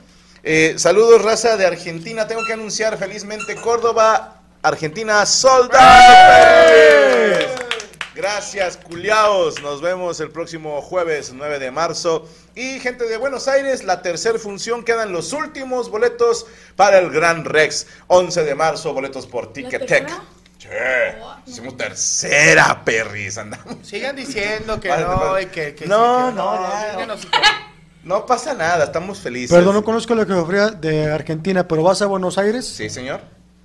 Eh, saludos, raza de Argentina. Tengo que anunciar felizmente Córdoba, Argentina, sold out. Gracias, culiaos. Nos vemos el próximo jueves 9 de marzo. Y gente de Buenos Aires, la tercera función. Quedan los últimos boletos para el Gran Rex. 11 de marzo, boletos por Ticket Tech. Che, hicimos tercera, perris. Andamos. Sigan diciendo que Vale, no vale. y que, que No, sí, que no, ya, síganos. No pasa nada, estamos felices. Perdón, no conozco la geografía de Argentina, pero vas a Buenos Aires, Sí, señor.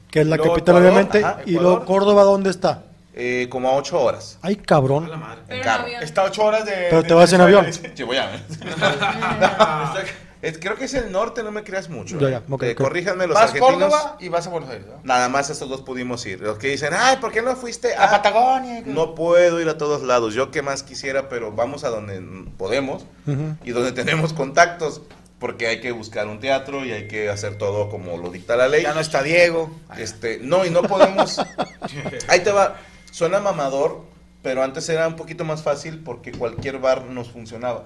que es la Luego capital Ecuador, obviamente, ajá, y Ecuador. luego Córdoba, ¿dónde está? Eh, como a 8 horas. Ay, cabrón. En carro. Está ocho horas de. Pero de- te vas en avión. Sí, voy a <laughs> <laughs> Es- Creo que es el norte, no me creas mucho. Ya, eh. ya, ok, Eh, ok. Corríjanme los Vas a argentinos. Córdoba y vas a Buenos Aires. ¿no? Nada más estos dos pudimos ir. Los que dicen, ay, ¿por qué no fuiste A Patagonia. No puedo ir a todos lados. Yo que más quisiera, pero vamos a donde podemos Ujú. y donde tenemos contactos. Porque hay que buscar un teatro y hay que hacer todo como lo dicta la ley. Ya no está Diego. Este, no, y no podemos. <laughs> Ahí te va. Suena mamador, pero antes era un poquito más fácil porque cualquier bar nos funcionaba.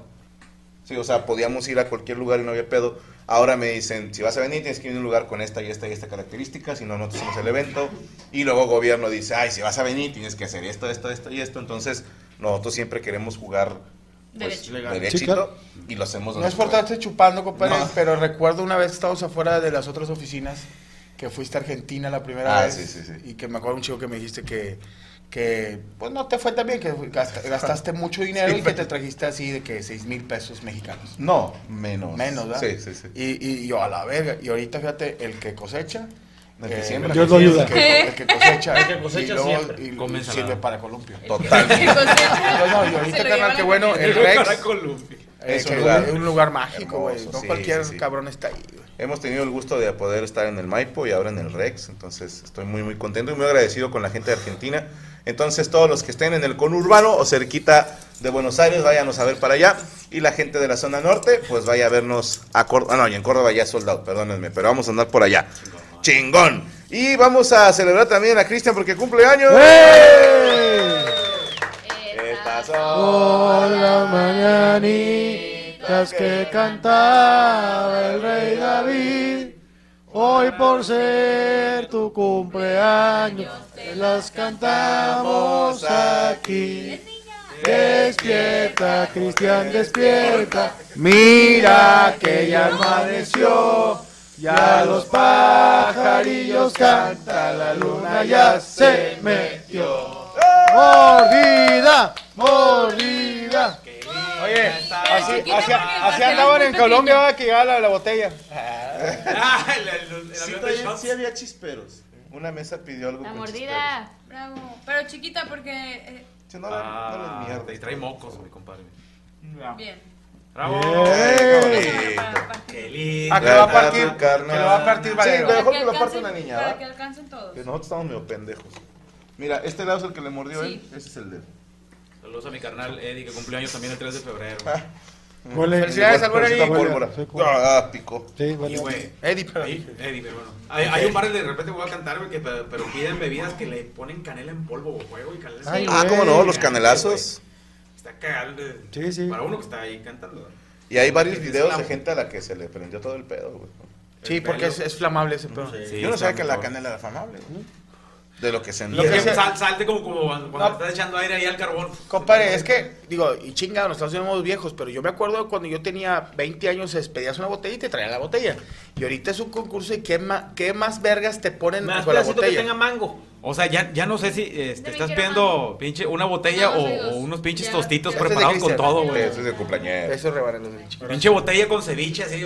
Sí, o sea, podíamos ir a cualquier lugar y no había pedo. Ahora me dicen, si vas a venir tienes que ir a un lugar con esta y esta y esta característica, si no, no te hacemos el evento. Y luego gobierno dice, ay, si vas a venir tienes que hacer esto, esto, esto y esto. Entonces, nosotros siempre queremos jugar pues, derechito Sí, claro. y lo hacemos No es por estarte chupando, compadre, No. pero recuerdo una vez que estábamos afuera de las otras oficinas, que fuiste a Argentina la primera Ah, vez. sí, sí, sí. Y que me acuerdo un chico que me dijiste que, que pues no te fue tan bien, que gasta- gastaste mucho <laughs> dinero Sí, y que te trajiste así de que 6 mil pesos mexicanos. No, menos. Menos, ¿verdad? Sí, sí, sí. Y, y yo a la verga. Y ahorita, fíjate, el que cosecha. El que eh, siembra. el Dios que lo siembra, ayuda. El que, el que cosecha. <laughs> El que cosecha y luego, siembra. y Come sirve para columpio. Totalmente. <laughs> No, no, y ahorita, carnal, qué bueno, el Sirve Rex. para columpio. eh, Es un que lugar es un lugar mágico, güey. No sí, cualquier sí, sí. cabrón está ahí, güey. Hemos tenido el gusto de poder estar en el Maipo y ahora en el Rex, entonces estoy muy muy contento y muy agradecido con la gente de Argentina. Entonces todos los que estén en el conurbano o cerquita de Buenos Aires, váyanos a ver para allá. Y la gente de la zona norte, pues vaya a vernos a Córdoba. Ah, no, y en Córdoba ya es soldado, perdónenme, pero vamos a andar por allá. Chingón. Y vamos a celebrar también a Cristian porque cumple años. Por las mañanitas que cantaba el rey David, hoy por ser tu cumpleaños, te las cantamos aquí. Despierta, Cristian, despierta. Mira que ya amaneció. Ya los pajarillos cantan, la luna ya se metió. Mordida, mordida. Oye, así, así, así andaban en Colombia, va, que llegaba la, la botella. Sí, todavía sí había chisperos. Una mesa pidió algo La con mordida. Bravo. Pero chiquita porque... eh, chisperos. No, no, no les mierda. y trae mocos, mi compadre. bien. ¡Bravo! Eh, ¡Qué lindo! Ah, que lo va a partir, Carnal. que lo va a partir Sí, Valero. mejor Para que que lo parte una niña, Para que alcancen todos. Que nosotros estamos medio pendejos. Mira, este lado es el que le mordió Sí. él. Ese es el de él. Saludos a mi carnal Eddie, que cumpleaños también el 3 de febrero. Huele. Felicidades al buen Eddie. pólvora. Ah, picó. Sí, Y, güey, Eddie, pero- ahí, Eddie, pero bueno. Hay, hay un bar de repente voy a cantar, güey, que, pero, pero piden bebidas que le ponen canela en polvo, güey, güey, y canela en Ay, polvo. Ah, cómo no, los canelazos. Está cagado. de- Sí, sí. Para uno que está ahí cantando. Y hay varios videos de gente a la que se le prendió todo el pedo, güey. Sí, porque es, es flamable ese pedo. Sí, Yo no sabía que la canela era famable, güey. De lo que se Lo que sal- salte como, como cuando No. estás echando aire ahí al carbón. Compadre, es que, digo, y chinga, nosotros somos viejos, pero yo me acuerdo cuando yo tenía 20 años, pedías una botella y te traían la botella. Y ahorita es un concurso y qué, ma- qué más vergas te ponen con la pedacito que botella. tenga mango. O sea, ya, ya no sé si este, También estás pidiendo pinche una botella No, o, unos pinches Ya. tostitos preparados con todo, güey. Ese es de cumpleaños. Eso es rebarelos del chico. Pinche botella con ceviche, así.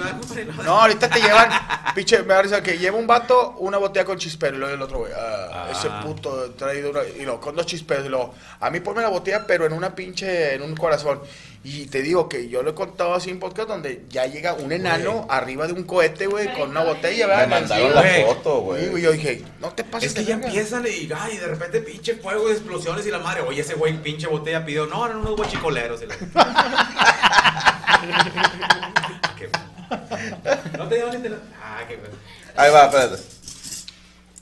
No. Ahorita te llevan, pinche, me da que lleva un vato una botella con chispero y luego el otro, güey, ah, Ah. ese puto traído una, y luego con dos chisperos y luego, a mí ponme la botella pero en una pinche, en un corazón. Y te digo que yo lo he contado así en podcast donde ya llega un enano arriba de un cohete, güey, con una botella, ¿verdad? Me mandaron la foto, güey. Güey, yo dije, no te pases Es que ya empiezan y, ay, de repente pinche fuego de explosiones y la madre, oye, ese güey pinche botella pidió, no, eran unos guachicoleros. y la- <laughs> Qué- No te llevan ni te la- Ah, qué. Ahí va, espérate.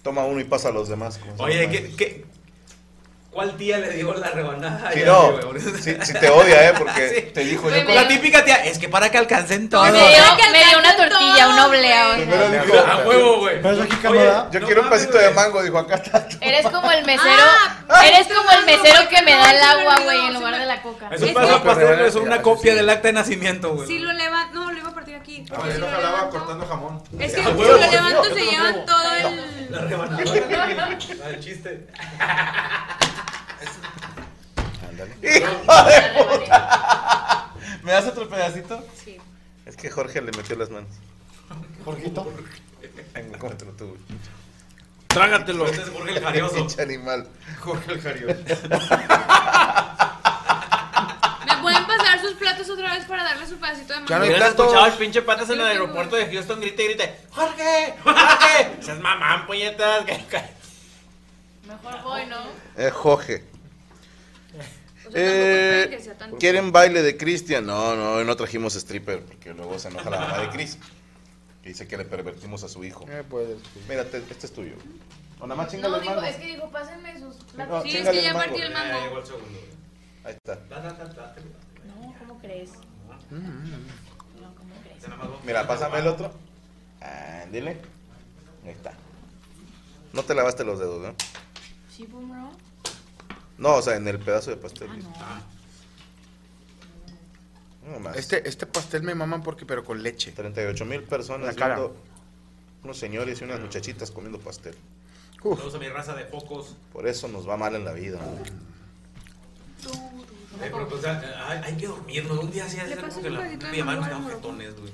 Toma uno y pasa a los demás. Oye, llama. ¿qué, qué, cuál tía le dio la rebanada? Sí, Ya, no. Si, si te odia, ¿eh? Porque Sí. te dijo. Yo me- La típica tía, es que para que alcancen todo. Me dio, me dio una tortilla, una oblea. Primero dijo, A huevo, güey. Pero aquí yo no quiero un pasito de mango, dijo acá está. Eres como el mesero. Ah, eres como el mesero que me da el agua, güey, en lugar de la coca. Eso Es pastel, Pero es una sí, copia sí. del acta de nacimiento, güey. Si lo levanto, no, lo iba aquí. Porque si lo levanto, jamón. es que Ah, si lo levanto se llevan todo el... La <laughs> chiste. ¡Hijo de puta! ¿Me das otro pedacito? Sí. Es que Jorge le metió las manos. Jorgito. Venga, cómetelo tú. Trágatelo. Este es Jorge el Jarioso. Pinche animal. Jorge el Jarioso. <laughs> ¿Me pueden pasar sus platos otra vez para darle su pedacito de Ya no mango? hay Hubieras escuchado al pinche patas en el aeropuerto de Houston, grite y grite. ¡Jorge! ¡Jorge! <laughs> Seas mamán, puñetas. <laughs> Mejor voy, ¿no? Eh, Jorge. O sea, tampoco Eh, esperen que sea tan- ¿Quieren baile de Cristian? No, no, hoy no trajimos stripper porque luego se enoja la mamá de Chris. Que dice que le pervertimos a su hijo. Eh, pues, Mira, te- este es tuyo. O nada más chingale No, el digo, mango. es que dijo, pásenme sus platos. Sí, es chingale que ya el mango. partí el mango. Ahí está. Crees? No, ¿cómo crees? Mira, pásame el otro. Ándele. Ahí está. No te lavaste los dedos, ¿no? Sí, boomerang. No, o sea, en el pedazo de pastel. Ah, no. No más. Este, este pastel me maman porque, pero con leche. 38 mil personas La cara. viendo unos señores y unas muchachitas comiendo pastel. Saludos a mi raza de focos. Por eso nos va mal en la vida. Eh, pues, hay, hay que dormirnos. Un día así hace como que la mamá nos al jetones, güey.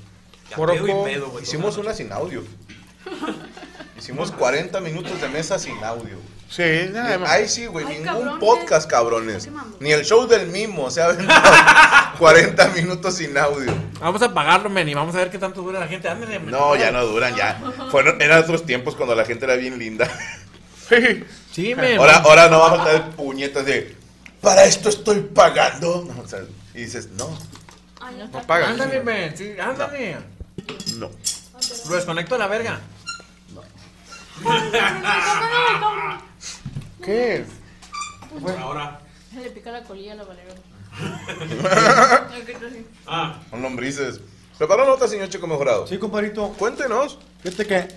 Pedo y pedo, güey, hicimos una sin audio. <laughs> Hicimos 40 minutos de mesa sin audio. Sí, nada más. Ahí sí, güey, Ay, ningún cabrones. podcast, cabrones. Ni el show del mimo, se ha aventado <laughs> 40 minutos sin audio. Vamos a pagarlo, men, y vamos a ver qué tanto dura la gente. Ándale, men. No, ya no duran, ya. Fueron, eran otros tiempos cuando la gente era bien linda. Sí, men. Ahora, ahora no va a faltar puñetas de, para esto estoy pagando. No, <laughs> o sea, y dices, no, Ay, no No pagas. Ándale, men. Sí, ándale. no. Lo desconecto a la verga. <laughs> ¿Qué? Ahora. Le pica la colilla a la Valero. <laughs> Ah. Son lombrices. ¿Preparó nota, señor Chico Mejorado? Sí, compadrito. Cuéntenos. Fíjate que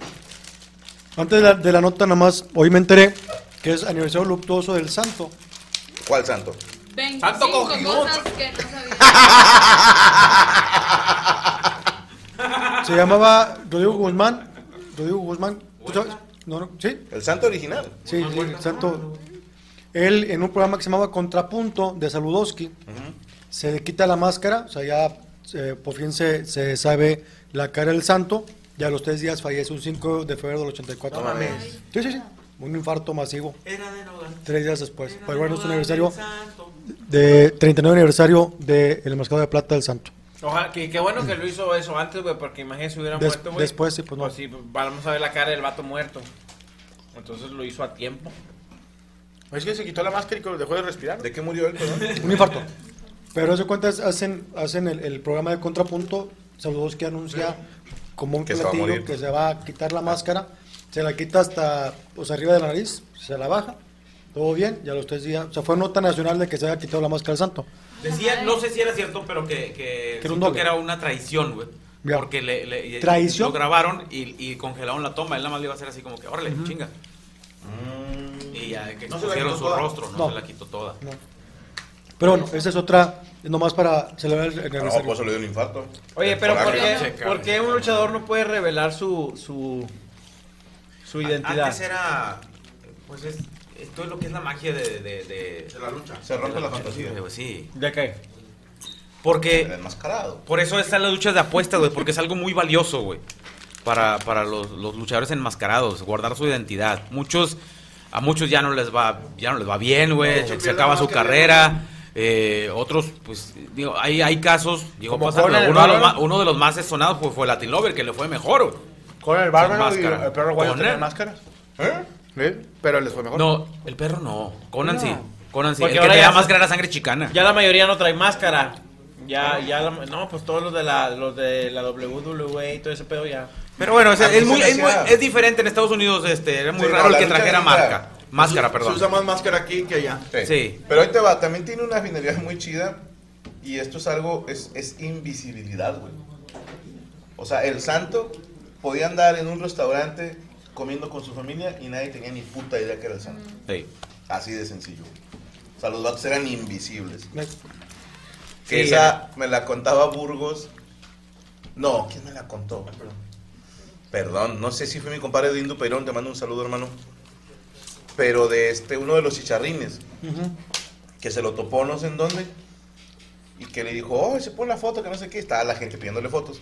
antes de la, de la nota, nada más, hoy me enteré que es aniversario luctuoso del santo. ¿Cuál santo? 25 cosas que no sabía. Se llamaba Rodrigo Guzmán. Rodrigo Guzmán. ¿tú sabes? No, no, ¿Sí? El santo original. Sí, sí, el santo. Él en un programa que se llamaba Contrapunto de Saludowski se le quita la máscara, o sea, ya eh, por fin se, se sabe la cara del santo. Ya a los tres días fallece un 5 de febrero del 84. No mames. Sí, sí, sí. Un infarto masivo. Tres días después. Pero bueno, es un aniversario de 39 aniversario del Mascado de Plata del Santo. Ojalá, que, qué bueno que lo hizo eso antes, güey, porque imagínate si hubiera Des- muerto, güey. después, sí, pues no. sí, vamos a ver la cara del vato muerto. Entonces lo hizo a tiempo. Es que se quitó la máscara y que dejó de respirar. ¿De qué murió él, perdón? <laughs> Un infarto. Pero se cuentas, hacen, hacen el, el programa de contrapunto. Saludos que anuncia como un Que platillo que se va a quitar la máscara. Se la quita hasta pues, arriba de la nariz, se la baja. Todo bien, ya los tres días. O sea, fue nota nacional de que se haya quitado la máscara del santo. Decía, no sé si era cierto, pero que, que, era un que era una traición, güey. Ya. Porque le, le- ¿Traición? lo grabaron y, y congelaron la toma. Él nada más le iba a hacer así como que, órale, chinga. Y ya que No quitó su toda. rostro, no, No. se la quitó toda. Pero bueno, esa es otra, nomás para celebrar el No, aniversario. pues se le dio un infarto. Oye, pero ¿por qué, por qué un luchador no puede revelar su, su, su identidad? Antes era, pues es, esto es lo que es la magia de... De, de, la lucha. Se rompe la fantasía. Pues sí. ¿De qué? Porque... El enmascarado. Por eso están las luchas de apuestas, güey, porque es algo muy valioso, güey. Para, para los, los luchadores enmascarados, guardar su identidad. Muchos, a muchos ya no les va, ya no les va bien, güey, No, se, acaba su carrera. eh, otros, pues, digo, hay, hay casos, llegó a pasar, Conan el uno, de los Bárbaro. más, uno de los más sonados pues, fue Latin Lover, que le fue mejor, güey. Con el bárbaro y máscara. el perro guayo Conan. tenían máscaras. ¿Eh? ¿Eh? Pero les fue mejor. No, el perro no, Conan No. sí, Conan sí, Porque el que ahora ya se- máscara era sangre chicana. Ya la mayoría no trae máscara. Ya, ya, la- no, pues todos los de la, los de la WWE y todo ese pedo ya. Pero bueno, o sea, A mí es, se muy, me es, muy- hacía- es diferente en Estados Unidos, este, era muy Sí, raro no, el la que lucha trajera gringa. marca, máscara, Se- perdón. Se usa más máscara aquí que allá. Sí. Pero ahí te va, también tiene una finalidad muy chida. Y esto es algo, es, es invisibilidad, güey. O sea, el santo podía andar en un restaurante comiendo con su familia y nadie tenía ni puta idea que era el santo. Sí. Así de sencillo. O sea, los vatos eran invisibles. Que Sí, esa me la contaba Burgos. No, ¿quién me la contó? Perdón, no sé si fue mi compadre de Indu Peirón, te mando un saludo, hermano. Pero de este, uno de los chicharrines, que se lo topó no sé en dónde, y que le dijo, oh, se pone la foto, que no sé qué, estaba la gente pidiéndole fotos.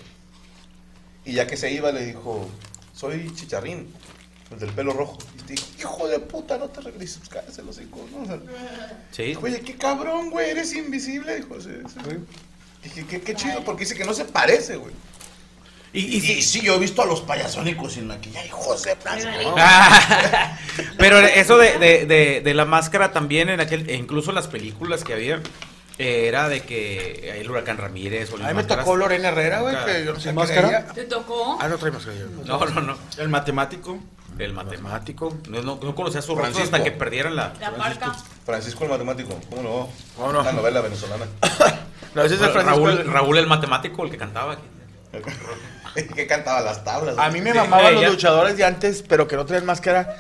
Y ya que se iba, le dijo, soy chicharrín, el del pelo rojo. Y te dijo, hijo de puta, no te regreses, cállese los hijos, ¿no? O sea, Sí. Dijo, Oye, qué cabrón, güey, eres invisible. Dijo, sí, sí. Dije, qué, qué chido, porque dice que no se parece, güey. Y, y, sí, yo he visto a los payasónicos sin maquillaje, hijos de plata. <laughs> Pero eso de, de, de, de la máscara también en aquel, e incluso en las películas que había, era de que el huracán Ramírez o A mí me tocó Lorena Herrera, güey, que yo no sé ¿Sin qué máscara? ¿Te tocó? Ah, no trae máscara. No, no, no. El matemático. El matemático. No, no, no conocía su rostro Francisco. hasta que perdieran la. La parca. Francisco el matemático, ¿cómo no? ¿Cómo no? Una novela venezolana. <laughs> No, ese es el Francisco. Raúl, Raúl el matemático, el que cantaba aquí. <laughs> que cantaba las tablas. A mí me mamaban los luchadores de antes, pero que no traen máscara.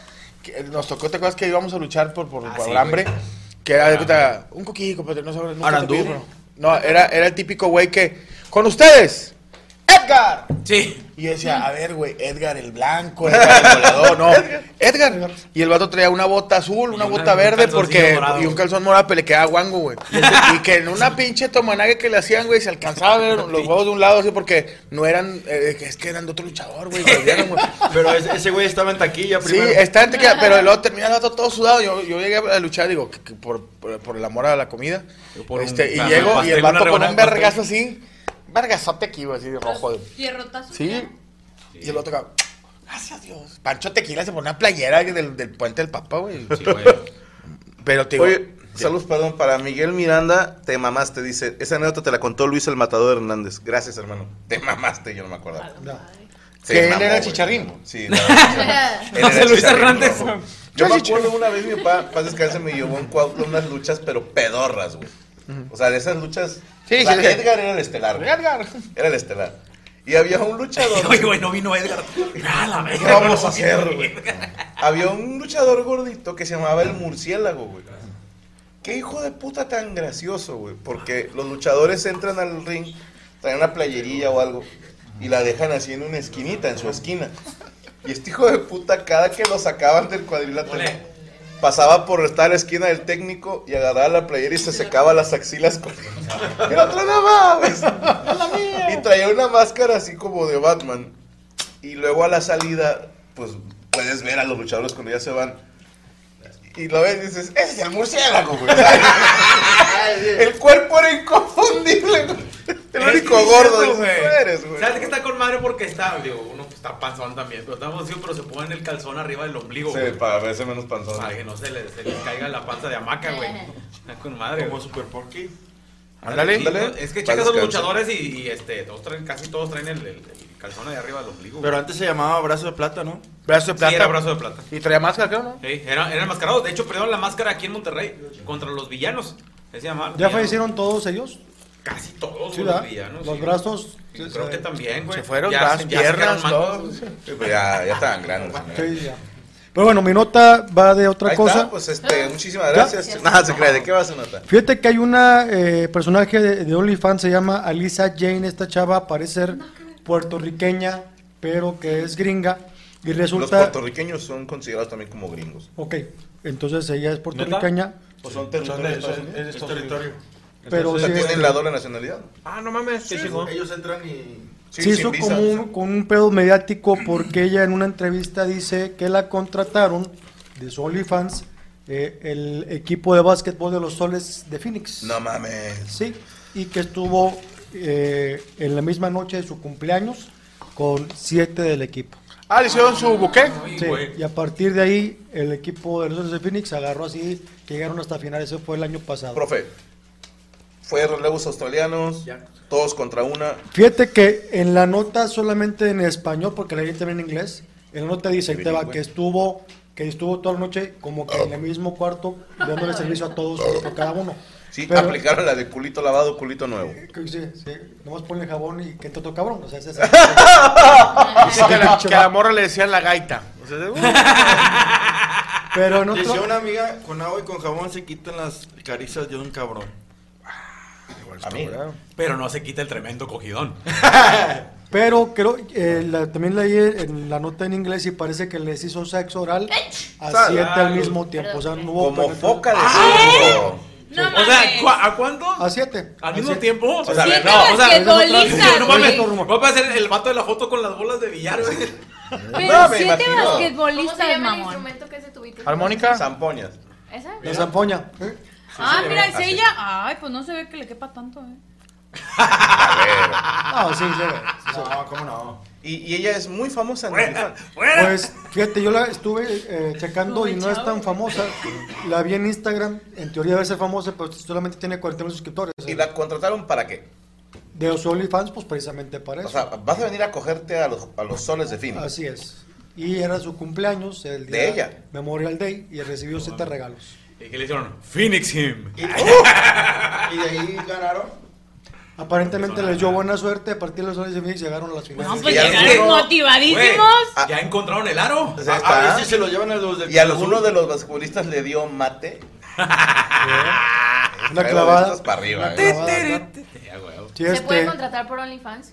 Nos tocó, ¿te acuerdas que íbamos a luchar por, por, Ah, por sí, el hambre? Que era de un coquillo, compadre, no sabes, nunca te bro. No, era, era el típico güey que, con ustedes, Edgar. Sí. Y yo decía, a ver, güey, Edgar el blanco, Edgar el goleador, no, Edgar. Y el vato traía una bota azul, una bota verde, porque, morado. y un calzón morado, pero le quedaba guango, güey. Y que en una pinche tomanague que le hacían, güey, se alcanzaba a ver <laughs> los huevos de un lado, así, porque no eran, eh, es que eran de otro luchador, güey. Pero ese, güey estaba en taquilla Sí, primero. está en tequila, pero luego termina el vato todo sudado. Yo, yo llegué a luchar, digo, que- que por, por, por el amor a la comida. Por un Este, y llego y el vato con un vergazo así. Vergazote aquí, güey, así de rojo. Fierrotazo. Sí. Y el otro acá, gracias Dios. Pancho Tequila se pone una playera del, del puente del Papa, güey. Sí, güey. Pero te digo, Oye, saludos, perdón, para Miguel Miranda, te mamaste, dice, esa anécdota te la contó Luis el Matador Hernández. Gracias, hermano. Te mamaste, yo no me acuerdo. Se que él mamó, era güey. chicharrín. Sí, <laughs> José el Luis Hernández. rojo. Yo me acuerdo una vez mi papá, paz descanse, me llevó en Cuautla unas luchas, pero pedorras, güey. O sea, de esas luchas. Sí, sí. Edgar era el estelar, güey. Edgar. Era el estelar. Y había un luchador. <laughs> Oye, güey, no vino Edgar. Ah, la ¿Qué vamos a hacer, güey? Había un luchador gordito que se llamaba el murciélago, güey. Qué hijo de puta tan gracioso, güey. Porque los luchadores entran al ring, traen una playerilla o algo, y la dejan así en una esquinita, en su esquina. Y este hijo de puta, cada que lo sacaban del cuadrilátero, pasaba por estar la esquina del técnico y agarraba la playera y se secaba las axilas con. ¡Y el otro no mames! Y traía una máscara así como de Batman. Y luego a la salida, pues puedes ver a los luchadores cuando ya se van. Y lo ves y dices, ese es el murciélago, güey. <laughs> el cuerpo era inconfundible, güey. El único gordo eres, güey. ¿Sabes que está con madre? Porque está, digo, está panzón también, pero estamos así, pero se pone el calzón arriba del ombligo, Sí, güey. para verse menos panzón. Para que no se le, se le caiga la panza de hamaca, güey. Está <laughs> con madre, Como güey. Super Porky. Ándale. Sí, ándale. Es que checas a los descansar. luchadores y, y, este, todos traen, casi todos traen el, el- el calzón ahí arriba del ombligo. Pero antes se llamaba Brazo de Plata, ¿no? Brazo de Sí, plata. era brazo de plata. Y traía máscara, creo, ¿no? Sí, era, era enmascarado. De hecho, perdieron la máscara aquí en Monterrey contra los villanos. Ese se llamaba. ¿Ya fallecieron todos ellos? Casi todos Sí, los villanos. Los sí. brazos. Sí, creo que también, güey. Se fueron, Ya brazos, piernas, pues ya, ya estaban grandes. ya. Pero bueno, mi nota va de otra Ahí cosa. está, pues este, muchísimas ¿Ya? gracias. Nada, se cree, ¿de qué vas a notar? Fíjate que hay una eh, personaje de, de OnlyFans, se llama Alisa Jane. Esta chava parece ser puertorriqueña, pero que es gringa. Y Los resulta. puertorriqueños son considerados también como gringos. Ok, entonces ella es puertorriqueña, Pues son Son territorios. es. Pero O sea, sí, tienen la doble nacionalidad. Ah, no mames, chingón. Ellos entran y... Sí, se hizo visa. como un, con un pedo mediático porque ella en una entrevista dice que la contrataron de su OnlyFans eh, el equipo de básquetbol de los Soles de Phoenix. No mames. Sí, y que estuvo eh, en la misma noche de su cumpleaños con siete del equipo. Ah, le hicieron su buque. Sí, y a partir de ahí el equipo de los Soles de Phoenix agarró así, que llegaron hasta finales, eso fue el año pasado. Profe, fue relevos australianos, todos contra una. Fíjate que en la nota solamente en español, porque la leí también en inglés, en la nota dice que estuvo que estuvo toda la noche como que en el mismo cuarto dándole servicio a todos <laughs> por cada uno. Sí, Pero- aplicaron la de culito lavado, culito nuevo. Que Sí, sí, nomás ponle jabón y que toca cabrón. O sea, es ese. <laughs> Dice que, la, que a la morra le decían la gaita. O sea, de- uh. Pero en Decía otro, una amiga, con agua y con jabón se quitan las caricias de un cabrón. A mí. Pero no se quita el tremendo cogidón. <laughs> pero creo, eh, la- también leí en la nota en inglés y parece que les hizo sexo oral a Salud. siete al mismo tiempo. O sea, no hubo Como penetración. foca de circo. No O sea. ¿cu- ¿a cuánto? A siete. ¿Al A mismo siete. tiempo? O sea, Siete no, o sea, basquetbolistas, no mames, voy a hacer el vato de la foto con las bolas de billar, güey. Pero No, me siete imagino. ¿Cómo se basquetbolistas, llama el mamón. instrumento que es de tubito? ¿Armónica? Zampoñas. ¿Esa? La zampoña. ¿eh? Ah, mira, es ella. Ay, pues no se ve que le quepa tanto, eh. <laughs> A No, sí, sí, sí, sí. No, ¿cómo no? Y, y ella es muy famosa en fuera. Pues fíjate, yo la estuve eh, checando y no es tan famosa. La vi en Instagram, en teoría debe ser famosa, pero solamente tiene 40 mil suscriptores. ¿Y la contrataron para qué? De los OnlyFans, pues precisamente para O eso. sea, vas a venir a cogerte a los, a los soles de Phoenix. Así es. Y era su cumpleaños, el ¿De día ella? Memorial Day, y recibió siete regalos. ¿Y qué le hicieron? Phoenix him. Y, y de ahí ganaron. Aparentemente les dio buena suerte, a partir de los soles de Phoenix llegaron a las finales. No, pues Y llegaron motivadísimos. Güey, ¿Ya encontraron el aro? O sea, A, a está. ver si se lo llevan a los del ¿Y alguno de los basquetbolistas le dio mate? <laughs> Una clavada. para arriba, Una eh. clavada. Ya, güey. Sí, ¿Se puede este, contratar por OnlyFans?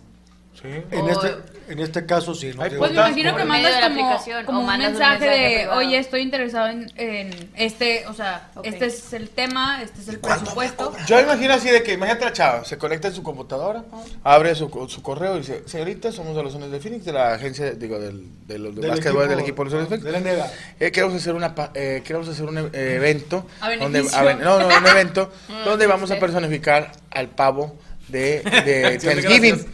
Sí. en, este, en este caso sí. ¿no? Pues me imagino que mandas de la como, aplicación, como o un mandas un mensaje de, privado. oye, estoy interesado en, en este, o sea, este es el tema, este es el presupuesto. Yo imagino así de que, imagínate la chava, se conecta en su computadora, abre su, su correo y dice, señorita, somos de los Sones de Phoenix, de la agencia, digo, del, de los de Del equipo- de los Sones de de Phoenix. la NBA. Eh, queremos hacer una eh, queremos hacer un eh, evento A donde a no, no, un evento <laughs> Mm, donde vamos a personificar al pavo de, de <laughs> Thanksgiving.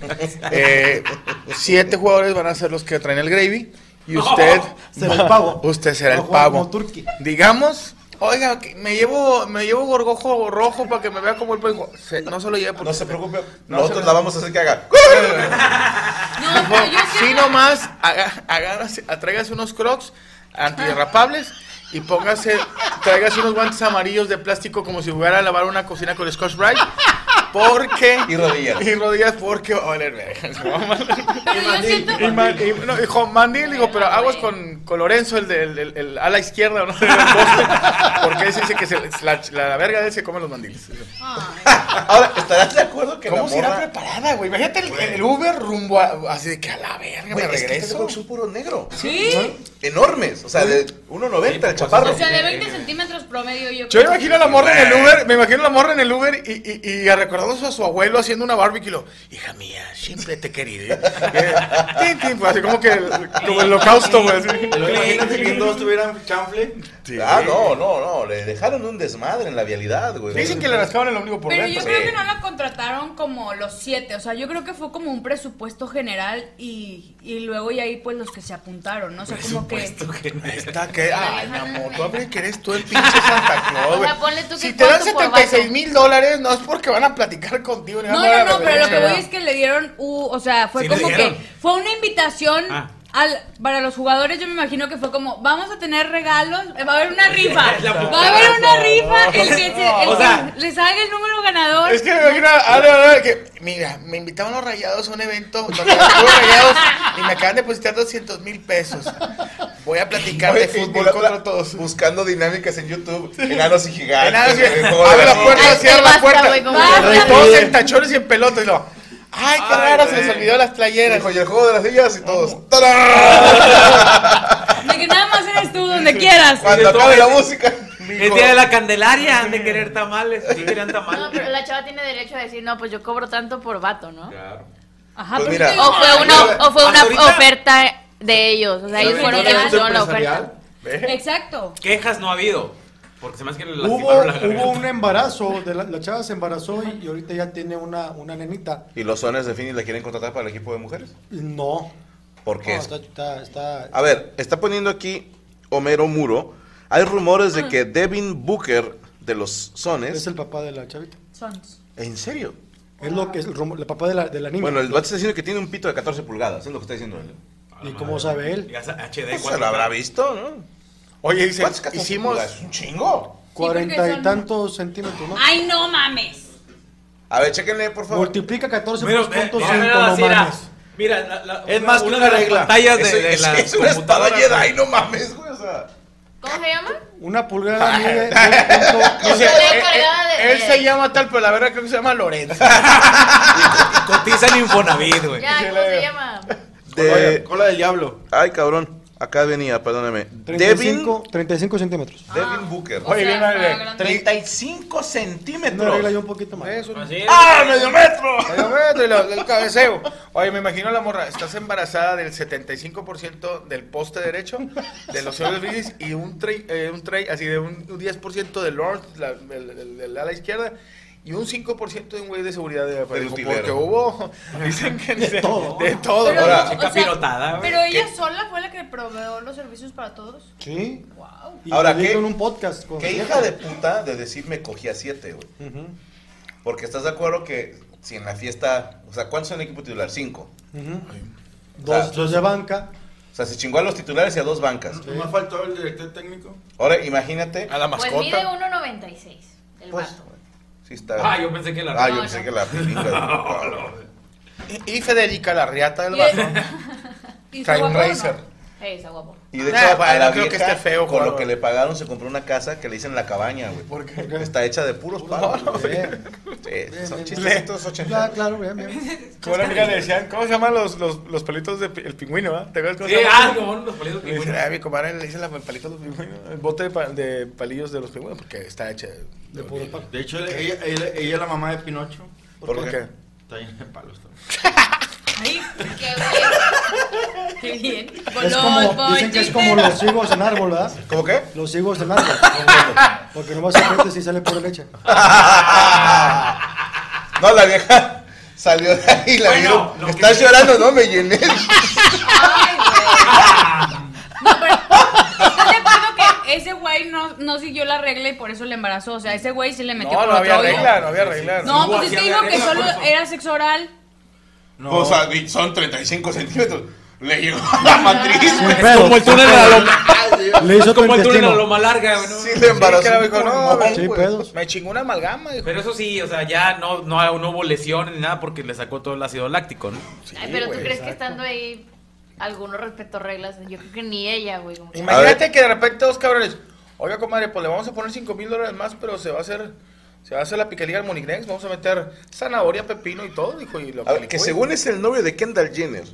Eh, siete jugadores van a ser los que traen el gravy y usted Será el pavo. usted será el pavo. Digamos Oiga, que me llevo, me llevo gorgojo rojo para que me vea como el. Se- no se lo lleve porque No se preocupe, No nosotros se- la vamos a hacer que haga. Sí, nomás, haga- agárrase, tráigase unos crocs antiderrapables y póngase, tráigase unos guantes amarillos de plástico como si fuera a lavar una cocina con Scotch Brite. Porque. <laughs> Y rodillas. Y rodillas porque. va a valer verga, <laughs> a Y, ma- y- no, con mandil, digo, pero aguas con, con Lorenzo, el, el a la izquierda, ¿no? <laughs> Porque ese dice que se, la, la verga de él se come los mandiles. Ahora, ¿estarás de acuerdo que ¿Cómo la se irá preparada, güey? Imagínate el, el Uber rumbo a, así de que a la verga Güey, me es que regreso. son puro negro. ¿Sí? Enormes, o sea, de 1.90 el chaparro. O sea, de 20 centímetros promedio yo Yo imagino a la morra en el Uber, me imagino a la morra en el Uber y, y, y recordándose a su abuelo haciendo una barbecue y lo, hija mía, siempre te he querido. Eh, <laughs> pues, así como que como el holocausto, güey. Imagínate que todos tuvieran chanfle. Ah, no, no, no, le dejaron un desmadre en la vialidad, güey. Dicen que le rascaban el ombligo por Pero dentro. yo creo que no la contrataron como los siete, o sea, yo creo que fue como un presupuesto general y, y luego y ahí pues los que se apuntaron, ¿no? O sea, como que... Está que, ay, mi amor, tú abre que eres tú el pinche Santa Claus, O güey. sea, ponle tú que Si te dan cuánto por 76 vato. mil dólares, no es porque van a platicar contigo. ni No, no, no, pero lo que voy es que le dieron, uh, o sea, fue Sí le como que dieron. fue una invitación Ah. Al, para los jugadores, yo me imagino que fue como, vamos a tener regalos, eh, va a haber una rifa, <laughs> va a haber una rifa, el que, se- el O que sea, le salga el número ganador. Es que me imagino, a ver, a ver, que, mira, me invitaban los rayados a un evento donde los rayados y me acaban de depositar 200 mil pesos. Voy a platicar de Oye, fútbol la- contra todos. Buscando dinámicas en YouTube, enanos y gigantes. Enanos y- Abre la puerta, cierra la puerta. todos en tachones y en pelotas. Y lo, ay, qué Ay, raro, se les olvidó las playeras. Dijo, y el juego de las sillas y todos. <laughs> De que nada más eres tú donde quieras. Cuando acabe la música. El día de la Candelaria han de querer tamales. Sí querían tamales. No, pero la chava tiene derecho a decir, no, pues yo cobro tanto por vato, ¿no? Ajá, Pues mira. O fue una, o fue una ahorita- oferta de ellos. O sea, ellos fueron quienes hicieron la oferta. Exacto. Quejas no ha habido. Porque se me hace que le Hubo, la hubo un embarazo, de la, la chava se embarazó y, y ahorita ya tiene una, una nenita. ¿Y los sones de Fini la quieren contratar para el equipo de mujeres? No. ¿Por qué? No, está, está, está- A ver, está poniendo aquí Homero Muro. Hay rumores Ah. de que Devin Booker de los Sones. es el papá de la chavita. Sons. ¿En serio? Es lo que es el, rumor- el papá de la, de la niña. Bueno, el vato está diciendo que tiene un pito de 14 pulgadas. Es lo que está diciendo él. ¿Y cómo sabe él? Ya HD Pues se 4K. lo habrá visto, ¿no? Oye, dice, ¿Cuántos 14 hicimos... pulgadas? Un chingo. Cuarenta y tantos centímetros, ¿no? Ay, no mames. A ver, chéquenle, por favor. Multiplica 14 Mira, por eh, punto mira, 5, mira, no así era. mames. Mira, la- la- Es una- más que una una de las regla. pantallas de, Es, de es- una espada Jedi, no mames, güey. O sea. ¿Cómo se llama? Una pulgada mide <laughs> un Dice, Estoy eh, encargada eh, de- él se llama tal, pero la verdad creo que se llama Lorenzo. <laughs> y Cotiza en Infonavit, güey. Ya, ¿cómo se llama? De... Cola del diablo. Ay, cabrón. Acá venía, perdóname. Devin, 35, 35 centímetros. Devin Booker. Oye, bien, grande. 35 Una centímetros. regla yo un poquito más. Eso. ¡Ah, medio metro! Medio metro y lo- el cabeceo. Oye, me imagino la morra, estás embarazada del 75% del poste derecho de los señores Brindis y un tray, eh, un tray así de un, un 10% del Lord, la, del, del- del ala izquierda. Y un 5% de un güey de seguridad de utilero. porque hubo, <laughs> dicen que de, todo. de todo. Pero, Ahora, o chica sea, pero ella sola fue la que proveó los servicios para todos. Sí. Wow. Y Ahora, ¿qué- en un podcast. con Qué hija de puta de decir me cogí a 7, güey. Porque estás de acuerdo que si en la fiesta. O sea, ¿cuántos son el equipo titular? 5. ujú. O sea, Dos, dos de banca. O sea, se chingó a los titulares y a dos bancas. ¿No me faltó el director técnico? Ahora, imagínate. A la Pues mide 1.96 el Pues, vato. Sí está. Ah, yo pensé que la Ah, yo No, pensé no. que la película. <laughs> Y, y Federica, la riata del <laughs> ¿Y trae un racer. Ey, está guapo. Y de Nah, hecho, pues, a la no creo que vieja, esté feo, con lo que le pagaron, se compró una casa que le dicen la cabaña, güey. ¿Por qué? Está hecha de puros palos. güey. Bien. Sí, son bien, chistecitos Claro, ochenteros. claro, bien, bien. <laughs> Como una amiga le decían, ¿cómo se llaman los, los, los pelitos del el pingüino, ah? ¿Te acuerdas cómo Sí, se ah, llaman? como los palitos Le dicen, pingüinos. ah, mi comadre le dicen la palitos de los pingüinos, el bote de, de palillos de los pingüinos, porque está hecha de, De puro palo. De hecho, ella, ella, ella es la mamá de Pinocho. ¿Por ¿Por qué? qué? Está llena de palos también. <laughs> Ay, qué bien. <laughs> Qué bien. Es como, dicen que es como los higos en árbol, ¿verdad? ¿Cómo qué? Los higos en árbol. Porque nomás se aprietas y sale pura leche. <laughs> No, la vieja salió de ahí, la Bueno, vieron. que Estás sí- llorando, ¿no? Me llené. Ay, güey. <laughs> No, pero ¿estás de acuerdo que ese güey no, no siguió la regla y por eso le embarazó. O sea, ese güey sí le metió No, por no otro había regla, no había regla. No, pues es que dijo que solo por era sexo oral. O sea, son 35 centímetros. Le llegó a la matriz, güey. Es como el túnel de la loma. Le hizo Es como el túnel de la loma larga, güey, ¿no? Sí, le embarazó Sí, dijo, no, Sí. Me chingó una amalgama, dijo. Pero eso sí, o sea, ya no, no, no hubo lesión ni nada porque le sacó todo el ácido láctico, ¿no? Ay, pero tú güey, crees que estando ahí alguno respetó reglas. Yo creo que ni ella, güey. Imagínate que de repente dos cabrones, oiga, comadre, pues le vamos a poner 5 mil dólares más, pero se va a hacer, se va a hacer la picalía al Monignex, vamos a meter zanahoria, pepino y todo, dijo, y lo A ver, licúe. que según es el novio de Kendall Jenner,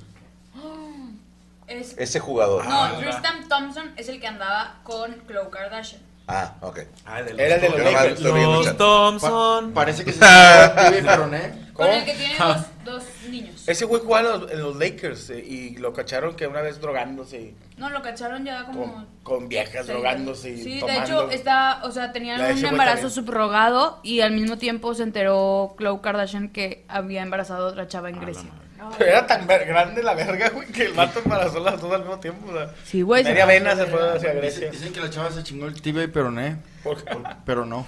<gasps> Es- ese jugador. No, Tristan Thompson es el que andaba con Khloe Kardashian. Ah, ok. Ah, de Era el de los Lakers. Los. Thompson. Parece que se <laughs> llama TV Peroné. Con el que tiene dos, dos niños. Ese güey jugaba en los, en los Lakers eh, y lo cacharon que una vez drogándose No, lo cacharon ya como... con, con viejas Sí. drogándose y Sí, de tomando. hecho, está, o sea, tenían ese un güey embarazo también. subrogado y al mismo tiempo se enteró Khloe Kardashian que había embarazado a otra chava en Grecia. Pero era tan grande la verga, güey, que el vato embarazó las dos al mismo tiempo. o sea, Sí, güey. Media vena se fue hacia Dicen, Grecia. dicen que la chava se chingó el TV Peroné, ¿Por qué? pero no.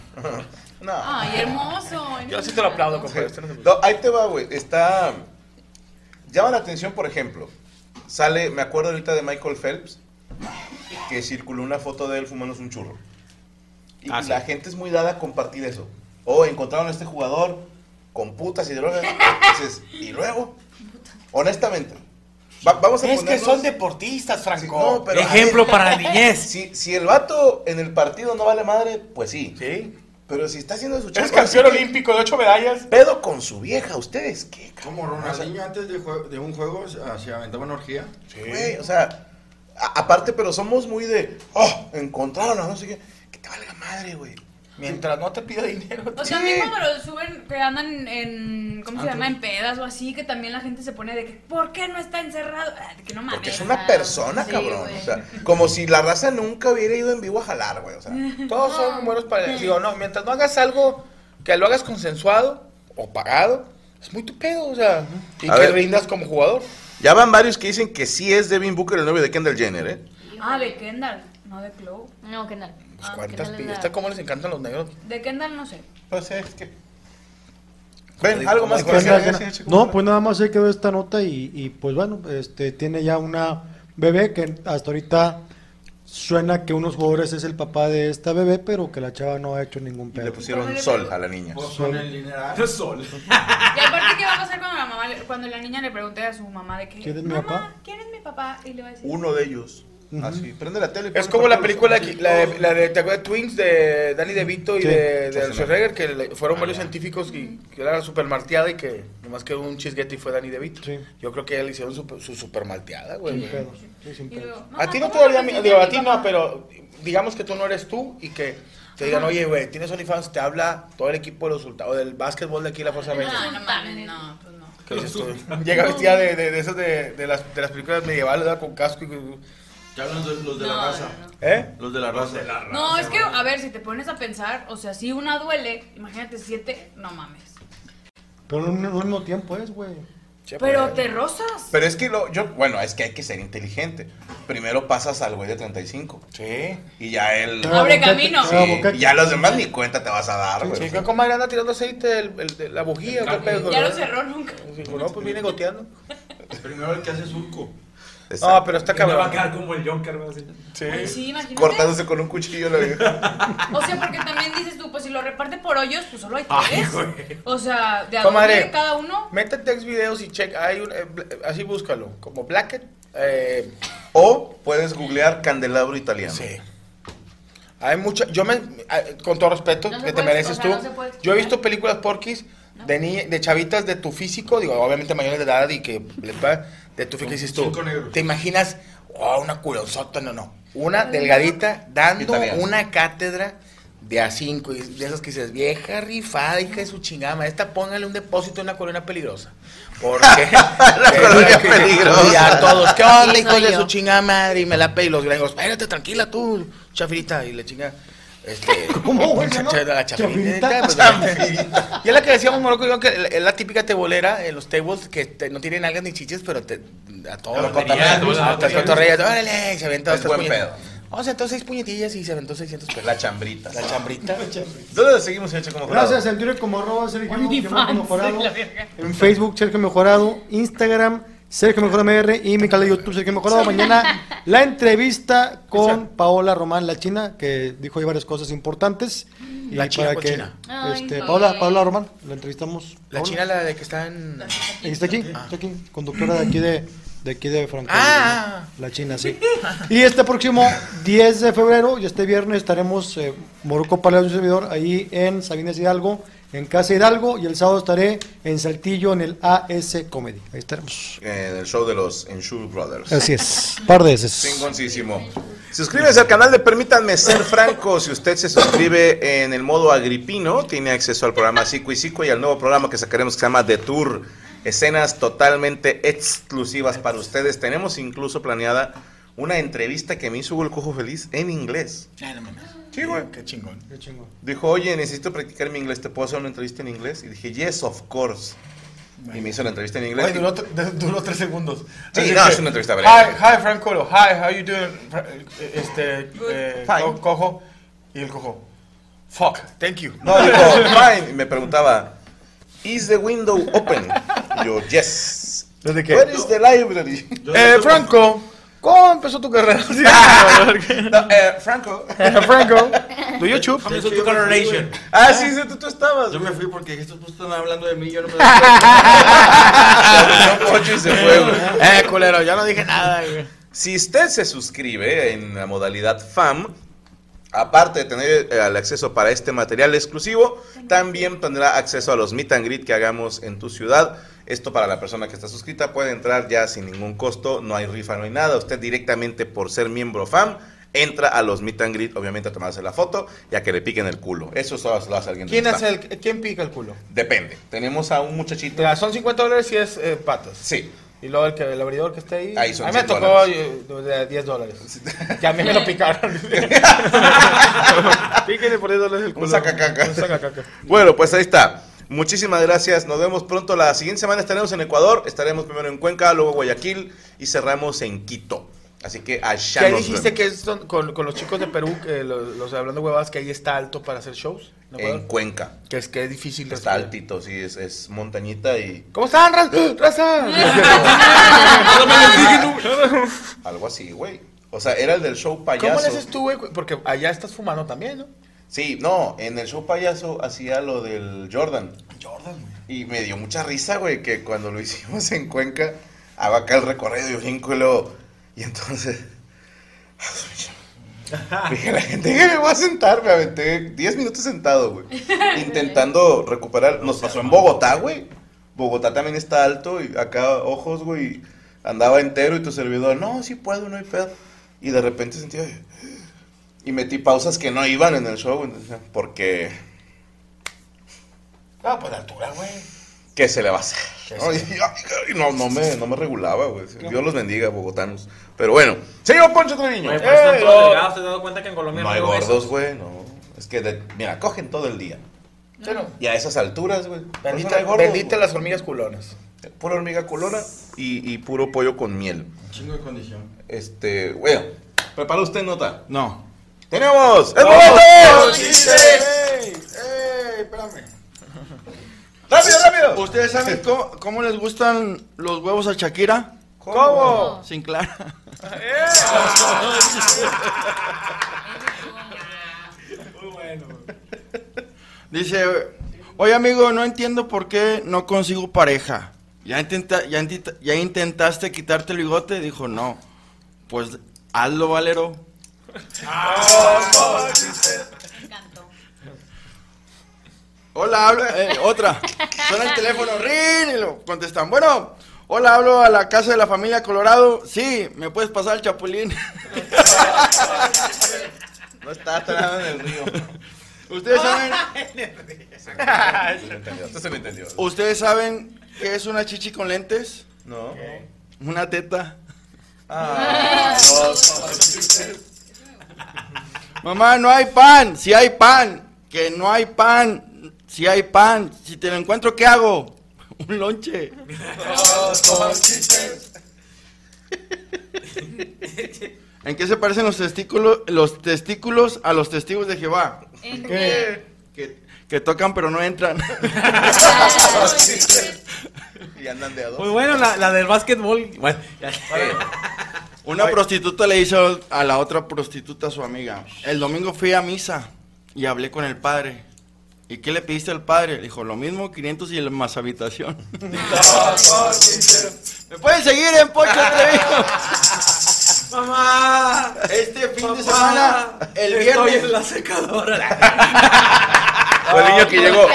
No. Ay, hermoso. Yo sí te lo aplaudo, compadre. Este no se- No, ahí te va, güey. Está. Llama la atención, por ejemplo. Sale, me acuerdo ahorita de Michael Phelps, que circuló una foto de él fumándose un churro. Y Ah, sí. la gente es muy dada a compartir eso. O encontraron a este jugador con putas y drogas. <laughs> Dices, y luego, honestamente, va- vamos a Es que son deportistas, Franco. No, pero, Ejemplo ver, para la niñez. Si, si el vato en el partido no vale madre, pues sí. Sí. Pero si está haciendo su Es chamba, campeón así que- olímpico de ocho medallas. Pedo con su vieja, ¿ustedes qué? Como Ronaldinho antes de, jue- de un juego se se aventaba una orgía. Güey, o sea, a- aparte, pero somos muy de, oh, encontraron a no sé qué. Que te valga madre, güey. Mientras no te pida dinero. O Sí. también cuando lo suben, que andan en, ¿cómo se Antros. llama? En pedas o así, que también la gente se pone de que, ¿por qué no está encerrado? Ah, de que no mames. Porque es una persona, sí, cabrón. güey. O sea, como si la raza nunca hubiera ido en vivo a jalar, güey. O sea, <laughs> Todos son buenos para... Digo, no, mientras no hagas algo que lo hagas consensuado o pagado, es muy tu pedo, o sea, y A que ver. rindas como jugador. ya van varios que dicen que sí es Devin Booker el novio de Kendall Jenner, ¿eh? Ah, de Kendall, no de Chloe. No, ¿qué tal? Pues Ah, cuántas ¿qué tal pi- la- ¿Esta cómo les encantan los negros? De Kendall no sé. Pues es que. Ven, algo más que decir? No, pues nada más se quedó esta nota y, y, pues bueno, este tiene ya una bebé que hasta ahorita suena que unos jugadores es el papá de esta bebé, pero que la chava no ha hecho ningún Y le pedo. pusieron sol a la niña. Pues con el dineral. <laughs> Sol. <laughs> Y aparte, ¿qué va a pasar cuando la, mamá, le- cuando la niña le pregunte a su mamá de que, ¿Quién es mi papá? ¿quién es mi papá? Y le va a decir, Uno de ellos. Así, prende la tele. Es como la película, la de, la de, ¿te acuerdas de Twins de Danny DeVito y Sí. de, de Schwarzenegger. Que le- fueron varios científicos y que era super malteada y que nomás quedó un chisguete y fue Danny DeVito. Sí. Yo creo que ya le hicieron su, su super malteada, güey. Sin pedos, sí, sin pedos. luego, A ti no "Mamá, te ¿cómo daría, me mi- siente digo, a ti no, papá?" pero digamos que tú no eres tú y que te digan, oye, güey, tienes OnlyFans, te habla todo el equipo de los resultados, del básquetbol de aquí, la Fuerza Rangers. No, no mames, no, pues no. ¿Qué dices tú? Llega vestida de, de, de esas de, de, las, de las películas medievales, ¿verdad? con casco y... Ya hablan los, los de No, la raza. no, no. ¿Eh? Los de la raza. No, es que, a ver, si te pones a pensar, o sea, si una duele, imagínate siete, no mames. Pero no no al mismo tiempo es, güey. Pero te rozas. Pero es que lo, yo, bueno, es que hay que ser inteligente. Primero pasas al güey de 35. Sí. Y ya él. Abre camino. Sí, y ya los demás ni cuenta te vas a dar, güey. Sí, ¿qué comadre anda tirando aceite el, el- de la bujía? ¿Qué pedo? Ya lo cerró nunca. Dijo, no, pues viene goteando. Primero el que hace surco. No, pero está me va a cabrón. quedar como el así. Ay, sí, imagínate. Cortándose con un cuchillo. Lo <laughs> O sea, porque también dices tú, pues si lo reparte por hoyos, pues solo hay tres. o sea, de a Comadre. dónde cada uno. Métete ex videos y check. Hay un, eh, bl- así búscalo. Como Blacket. Eh, O puedes googlear candelabro italiano. sí. Hay mucha. Yo me. eh, Con todo respeto No que te mereces o sea, tú. yo he visto películas porquis de, ni- de chavitas de tu físico. Digo, obviamente mayores de edad y que les va. De tu físico. dices tú. cinco negros. Te imaginas. Oh, una culonzota. No, no. Una delgadita dando una cátedra. De a cinco, y de esas que dices, vieja rifada, hija de su chingada, esta póngale un depósito en una colonia peligrosa. Porque <laughs> <laughs> la colonia peligrosa. Y a todos, ¿qué onda, Sí, hijo soy de yo. su chingada madre? Y me la pe y los gringos, espérate, tranquila tú, chafirita. Y la chinga, este. <laughs> ¿Cómo, güey, no? la chafirita. Pues, <laughs> y es la que decíamos, Morocco, yo, que es la típica tebolera en los tables que te- no tienen algas ni chiches, pero te, a todos los cotorreas, órale, y se avienta Es buen pedo. Vamos a aventó seis puñetillas y se aventó 600 pesos. La chambrita. La chambrita. ¿Dónde le seguimos, Checo Mejorado? Gracias, en Twitter como arroba Sergio Mejorado. la. En Facebook, Sergio Mejorado. Instagram, Sergio Mejorado MR. Y mi canal de YouTube, Sergio Mejorado. Mañana <laughs> la entrevista con Paola Román, la china, que dijo ahí varias cosas importantes. Y La china para que, china. Este. Paola, Paola Román, la entrevistamos. La Paola. china, la de que está en. Está aquí, está aquí, conductora de aquí de, de aquí de Franco. Ah. La China, sí. Y este próximo 10 de febrero y este viernes estaremos, eh, Moruco Paleo, un servidor, ahí en Sabinas Hidalgo, en Casa Hidalgo, y el sábado estaré en Saltillo, en el AS Comedy. Ahí estaremos. En el show de los Ensure Brothers. Así es, par de veces. Chingoncísimo. Suscríbase al canal de Permítanme Ser Franco. Si usted se suscribe en el modo agripino, tiene acceso al programa Cico y Cico y al nuevo programa que sacaremos que se llama The Tour. Escenas totalmente exclusivas para ustedes. Tenemos incluso planeada una entrevista que me hizo Hugo el Cojo Feliz en inglés. Ay, no mames. Sí, güey. Qué chingón. Qué chingón. Dijo, oye, necesito practicar mi inglés. ¿Te puedo hacer una entrevista en inglés? Y dije, yes, of course. Y me hizo la entrevista en inglés. Güey, duró, duró tres segundos. Sí, Así no, que, es una entrevista breve. Hi, hi, Frank Colo. Hi, how you doing? Este, eh, co- cojo. Y el cojo. Fuck, thank you. No, dijo, fine. Y me preguntaba, ¿is the window open? Y yo, yes. ¿Desde qué? Where is the library? Eh, Franco, ¿cómo empezó tu carrera? <laughs> No, eh, Franco. <laughs> Franco, do you chup? Comenzó tu coloration. Ah, sí, sí, tú, tú estabas. Yo me fui porque estos pues están hablando de mí, yo no me <laughs> Ocho y se fue, güey. Eh, culero, ya no dije nada, güey. Si usted se suscribe en la modalidad FAM, aparte de tener eh, el acceso para este material exclusivo, también tendrá acceso a los meet and greet que hagamos en tu ciudad. Esto para la persona que está suscrita puede entrar ya sin ningún costo, no hay rifa, no hay nada. Usted directamente por ser miembro FAM entra a los meet and greet, obviamente a tomarse la foto y a que le piquen el culo. Eso solo lo hace alguien ¿Quién, hace el, ¿Quién pica el culo? Depende. Tenemos a un muchachito. Mira, son 50 dólares si es eh, patas. Sí. Y luego el, que, el abridor que está ahí. Ahí son a mí me 100 tocó dólares. eh, de 10 dólares. Que a mí me lo picaron. <laughs> Píquenle por 10 dólares el culo. Un sacacaca. Un sacacaca. Bueno, pues ahí está. Muchísimas gracias. Nos vemos pronto. La siguiente semana estaremos en Ecuador. Estaremos primero en Cuenca, luego Guayaquil y cerramos en Quito. Así que allá ¿Qué nos dijiste vemos. que es don- con, con los chicos de Perú, que los, los hablando huevadas, que ahí está alto para hacer shows? ¿En Cuenca. Que es que es difícil. Está respirar. altito, sí, es, es montañita y ¿Cómo están, raz- <laughs> raza? algo así, güey. O sea, era el del show payaso. ¿Cómo le haces tú, güey? Porque allá estás fumando también, ¿no? Sí, no, en el show payaso hacía lo del Jordan. Jordan, Y me dio mucha risa, güey, que cuando lo hicimos en Cuenca, hago acá el recorrido y brinco y luego... Y entonces... <laughs> Dije a la gente que me voy a sentar, me aventé 10 minutos sentado, güey. <laughs> Intentando recuperar. Nos pasó en Bogotá, güey. Bogotá también está alto y acá ojos, güey. Andaba entero y tu servidor, no, sí puedo, no hay pedo. Y de repente sentía... Y metí pausas que no iban en el show, entonces, porque... Ah, pues de altura, güey. ¿Qué se le va a hacer? ¿Qué No, se- y- ay, no, no me, no me regulaba, güey. Dios los bendiga, bogotanos. Pero bueno, señor Poncho Treviño. Güey, pero están ¡Eh! todos delgados, ¿te has dado cuenta que en Colombia No hay gordos, güey, no. Es que, de- mira, cogen todo el día. Y a esas alturas, güey. por eso no hay Bendita, gordos, bendita güey. las hormigas culonas. Pura hormiga culona y, y puro pollo con miel. Chingo de condición. Este, bueno, ¿prepara usted nota? No. ¡Tenemos! ¡El momento! ¡Ey! ¡Ey! Espérame. ¡Rápido, rápido! ¿Ustedes saben cómo, cómo les gustan los huevos a Shakira? ¿Cómo? Sin clara. Dice, oye amigo, no entiendo por qué no consigo pareja. ¿Ya, intenta, ya, intenta- ya intentaste quitarte el bigote? Dijo, no. Pues hazlo, Valero. Hola, habla, eh, otra. Suena el teléfono, rin, y lo contestan. Bueno, hola, hablo a la casa de la familia Colorado. Sí, ¿me puedes pasar el chapulín? <laughs> No está atrás en el río. Ustedes saben, se entendió. ustedes saben qué es una chichi con lentes? No. Una teta. Ah, Mamá, no hay pan. Si hay pan. Que no hay pan. Si hay pan. Si te lo encuentro, ¿qué hago? <laughs> Un lonche. ¿En qué se parecen los testículos, los testículos a los testigos de Jehová? ¿En qué? Que, que tocan pero no entran. <laughs> <laughs> y andan de a dos. Pues bueno, la, la del básquetbol. Bueno, ya. Una prostituta le hizo a la otra prostituta a su amiga. El domingo fui a misa y hablé con el padre. ¿Y qué le pediste al padre? Le dijo, lo mismo, 500 y el más habitación. <laughs> <laughs> ¿Me pueden seguir en Pocho Treviño? <laughs> Mamá, este fin de semana, el estoy viernes. en la secadora. O el niño que ¿Qué llegó.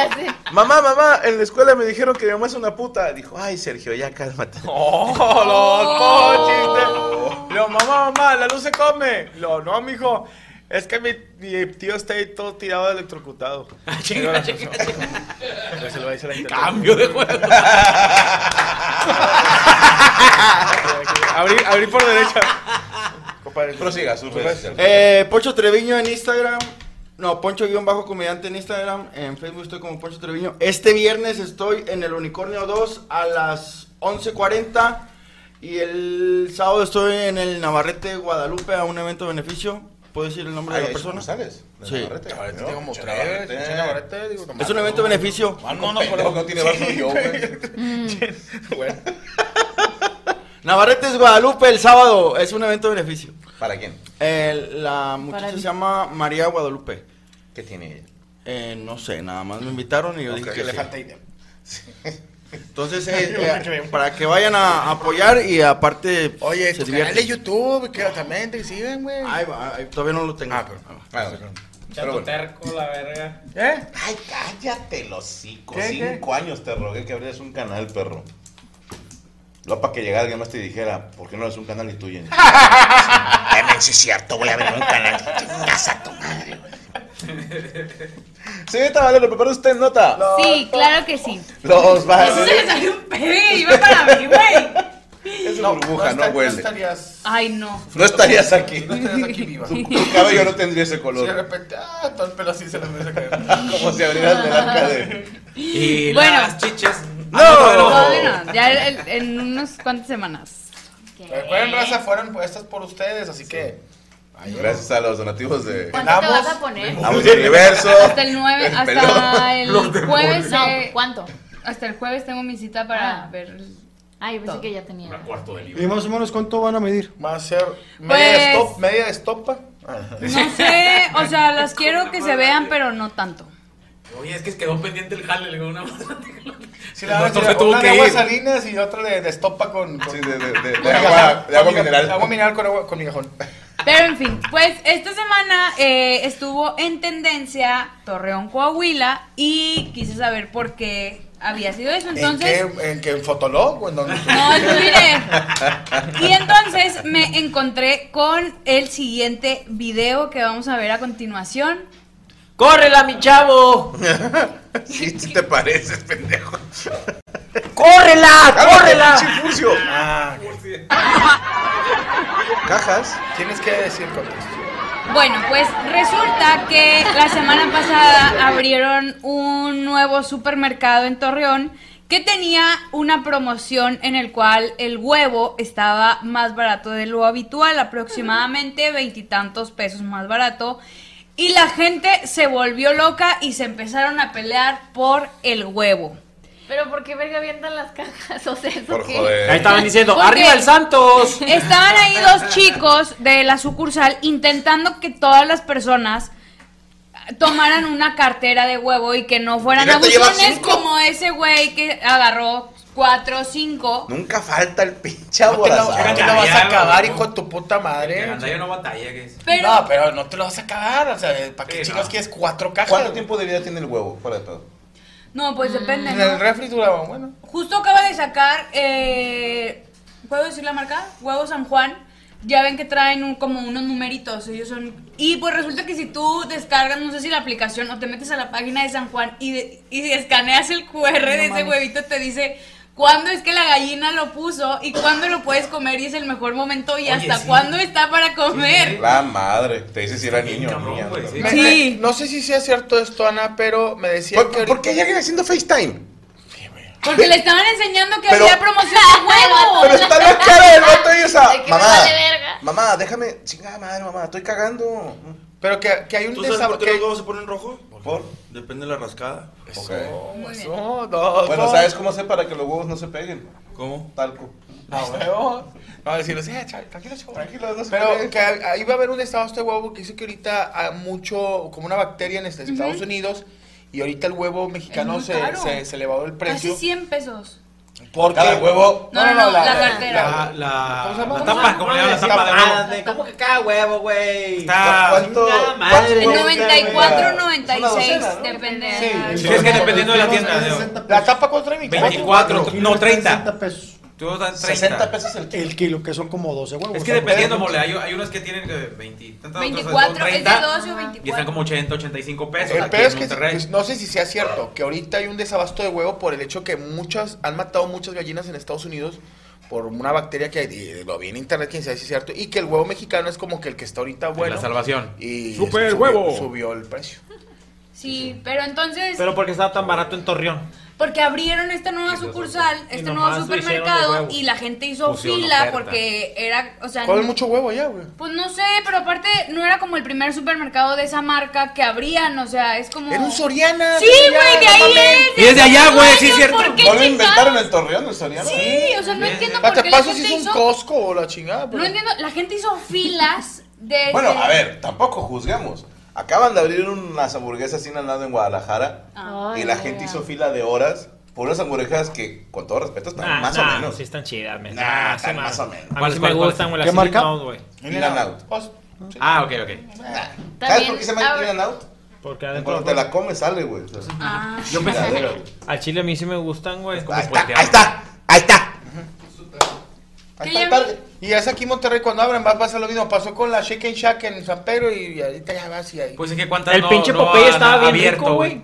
Mamá, mamá, en la escuela me dijeron que mi mamá es una puta. Dijo, ay, Sergio, ya cálmate. ¡Oh, los pochis! Lo, mamá, mamá, la luz se come. Lo, no, mijo. Es que mi, mi tío está ahí todo tirado electrocutado. chinga, Pero chinga, se lo va a decir a internet. Cambio de juego. <laughs> abrir, abrir por derecha. Compadre, Prosiga, sociales. Eh, Poncho Treviño en Instagram. No, Poncho guion bajo comediante en Instagram. En Facebook estoy como Poncho Treviño. Este viernes estoy en el Unicornio 2 a las 11.40. Y el sábado estoy en el Navarrete Guadalupe a un evento de beneficio. ¿Puedo decir el nombre Ay, de la persona? de Sí. Navarrete. Navarrete ¿no? tengo como Pinche tres, Navarrete. Navarrete, digo, Es un evento de beneficio. Ah, no, no, no tiene vaso yo, güey. <laughs> Bueno, <laughs> Navarrete es Guadalupe el sábado. Es un evento de beneficio. ¿Para quién? El- la muchacha se llama María Guadalupe. ¿Qué tiene ella? Eh, no sé, nada más me invitaron y yo dije Ok, que le sí. falta idea. <laughs> Entonces, <laughs> eh, eh, para que vayan a apoyar y aparte Oye, se tu canal de YouTube, que también te siguen, güey. Ay, todavía no lo tengo. Ah, pero- Ah, bueno. Pero bueno. terco, la verga. ¿Eh? Ay, cállate los. ¿Qué, Cinco años te rogué que abrieras un canal, perro. Luego para que llegara alguien más te dijera, ¿por qué no eres un canal y tú llenes? <laughs> Eh, sí es cierto, voy a abrir un canal. Chingas a tu madre, güey. <laughs> Señorita Valero, ¿preparó usted nota? Sí, claro que sí. Los Eso vale. se le salió un pegue y iba para mí, güey. Es una burbuja, no, huele. estarías, Ay, no. No estarías aquí. no estarías aquí viva. Tu, tu cabello no tendría ese Si de color. repente, ah, todo el pelo así se le empieza a caer. Como si abrieras el arca de. Y <laughs> Bueno. las chiches. ¡No! Todavía no, ya en, en unas cuantas semanas. Recuerden, raza, fueron puestas por ustedes, así que. Gracias a los donativos de. ¿Cuánto te vas a poner? Vamos del universo. Hasta el 9, <laughs> el hasta el jueves. No, ¿cuánto? hasta el jueves tengo mi cita para Ah. ver. el- Ay, pensé que ya tenía. Cuarto de libro. ¿Y más o menos cuánto van a medir? Va a ser media, Pues- stop, media estopa. No sé, o sea, las <laughs> quiero que se vean, pero no tanto. Oye, es que quedó pendiente el jale, le digo una Sí, El la verdad, se tuvo una que de agua ir. salinas y otra de, de estopa con. con Sí, de, de, de- de agua, agua mineral. Agua mineral con, agua, con migajón. Pero en fin, pues esta semana eh, estuvo en tendencia Torreón, Coahuila y quise saber por qué había sido eso. Entonces, ¿En qué? ¿En qué? ¿En Fotolog? ¿O en dónde? no, en Twitter. Y entonces me encontré con el siguiente video que vamos a ver a continuación. ¡Córrela, mi chavo! <laughs> Sí, sí te pareces, pendejo. ¡Córrela! ¡Córrela! ¡Córrela! Furcio! Ah, Cajas. tienes que decir contexto. Bueno, pues resulta que la semana pasada abrieron un nuevo supermercado en Torreón que tenía una promoción en el cual el huevo estaba más barato de lo habitual, aproximadamente veintitantos pesos más barato. Y la gente se volvió loca y se empezaron a pelear por el huevo. Pero ¿por qué verga avientan las cajas? <laughs> O sea, ¿eso Por qué? joder. Ahí estaban diciendo, Porque- ¡arriba el Santos! <laughs> Estaban ahí dos chicos de la sucursal intentando que todas las personas tomaran una cartera de huevo y que no fueran Mira, te llevas abusones cinco. como ese güey que agarró cuatro o cinco. Nunca falta el pinche No te lo, aborazado. no te lo vas a acabar, hijo de tu puta madre. Anda, no batalla, que es. Pero No, pero no te lo vas a acabar. O sea, ¿para qué Sí, chicos no. quieres cuatro cajas? ¿Cuánto tiempo de vida tiene el huevo? Fuera de pedo. No, pues depende. En ¿no? el refri duraba, bueno. Justo acaba de sacar, eh, ¿puedo decir la marca? Huevo San Juan. Ya ven que traen un- como unos numeritos, ellos son... Y pues resulta que si tú descargas, no sé si la aplicación o te metes a la página de San Juan y, de- y escaneas el QR de ese huevito, te dice cuándo es que la gallina lo puso y cuándo lo puedes comer y es el mejor momento y Oye, hasta sí. cuándo está para comer. La madre. Te dice si era niño o cabrón, niña. ¿no? sí. Me- Sí. me- no sé si sea cierto esto, Ana, pero me decía ¿Por, que por- por qué alguien haciendo FaceTime? Porque le estaban enseñando que Pero- había promoción de huevo. <laughs> Pero está la cara del vato y esa. Mamá, vale verga. Mamá, déjame. Chingada madre, mamá, estoy cagando. Pero que, que hay un ¿Tú sabes por qué los huevos se ponen rojos? ¿Por? Depende de la rascada. No, Bueno, no. ¿sabes cómo sé para que los huevos no se peguen? ¿Cómo? Talco. No, huevo. No, decirles, eh, tranquilo, chaval. Tranquilo, no se Pero que ahí va a haber un estado este huevo que dice que ahorita hay mucho, como una bacteria en este- Estados Unidos, y ahorita el huevo mexicano se, se, se elevó el precio. Casi 100 pesos. Porque Cada huevo. No, no, no, la cartera. La, la, la tapa, ¿cómo le llaman la tapa de huevo? ¿Cómo que cada huevo, güey? Está. ¿Cuánto? Madre. En huevos 94, cabe? 96, Una docena, ¿no? depende. Sí, es que dependiendo de la tienda. La tapa contra 24. 24, no 30. 60 pesos. Tú dan 30. 60 pesos el kilo. El kilo, que son como 12 huevos. Es que dependiendo, mole, hay, hay unos que tienen eh, 20, tantas, otras son 24, es de 30, 12 o y están 24. como 80, 85 pesos El en es que pues, no sé si sea cierto que ahorita hay un desabasto de huevo por el hecho que muchas han matado muchas gallinas en Estados Unidos por una bacteria que hay, lo vi en internet, quién sabe si es cierto, y que el huevo mexicano es como que el que está ahorita bueno. la salvación. Y ¡Super subió- huevo! Subió el precio. Sí, pero entonces, Pero porque estaba tan barato en Torreón. Porque abrieron esta nueva sucursal, este nuevo supermercado, y la gente hizo Pusieron fila oferta. porque era, o sea, ¿Cuál no- mucho huevo allá, güey? pues no sé, pero aparte no era como el primer supermercado de esa marca que abrían, o sea, es como... Era un Soriana. Sí, güey, de ahí es. Y es de allá, güey, sí es cierto. ¿por qué ¿No lo chingados? inventaron en Torreón, el Soriano? Sí, o sea, no entiendo por qué la paso gente si es un hizo... Costco o la chingada. pero- No entiendo, la gente hizo filas <laughs> de... Bueno, a ver, tampoco juzguemos. Acaban de abrir unas hamburguesas sin andando en Guadalajara Ay, y la gente ya. hizo fila de horas por unas hamburguesas que, con todo respeto, están Nah, más nah, o menos. Sí están chidas, men. Nah, están nah. más o menos. A mí ¿Cuáles, sí me gustan, güey. ¿Qué marca? In and out. Ah, ok, ok. ¿Sabes por qué se llama. In and out? Porque adentro... Cuando te la comes sale, güey. O sea, Ah. Yo pensé. Al chile a mí sí me gustan, güey. Ahí está, ahí está, ahí está. Ahí ¿Qué está. Y es aquí en Monterrey cuando abren va a pasar lo mismo. Pasó con la Shake and Shack en San Pedro y ahorita ya vas y ahí. Pues es que cuántas El no, pinche no Popeye estaba bien abierto, rico, güey.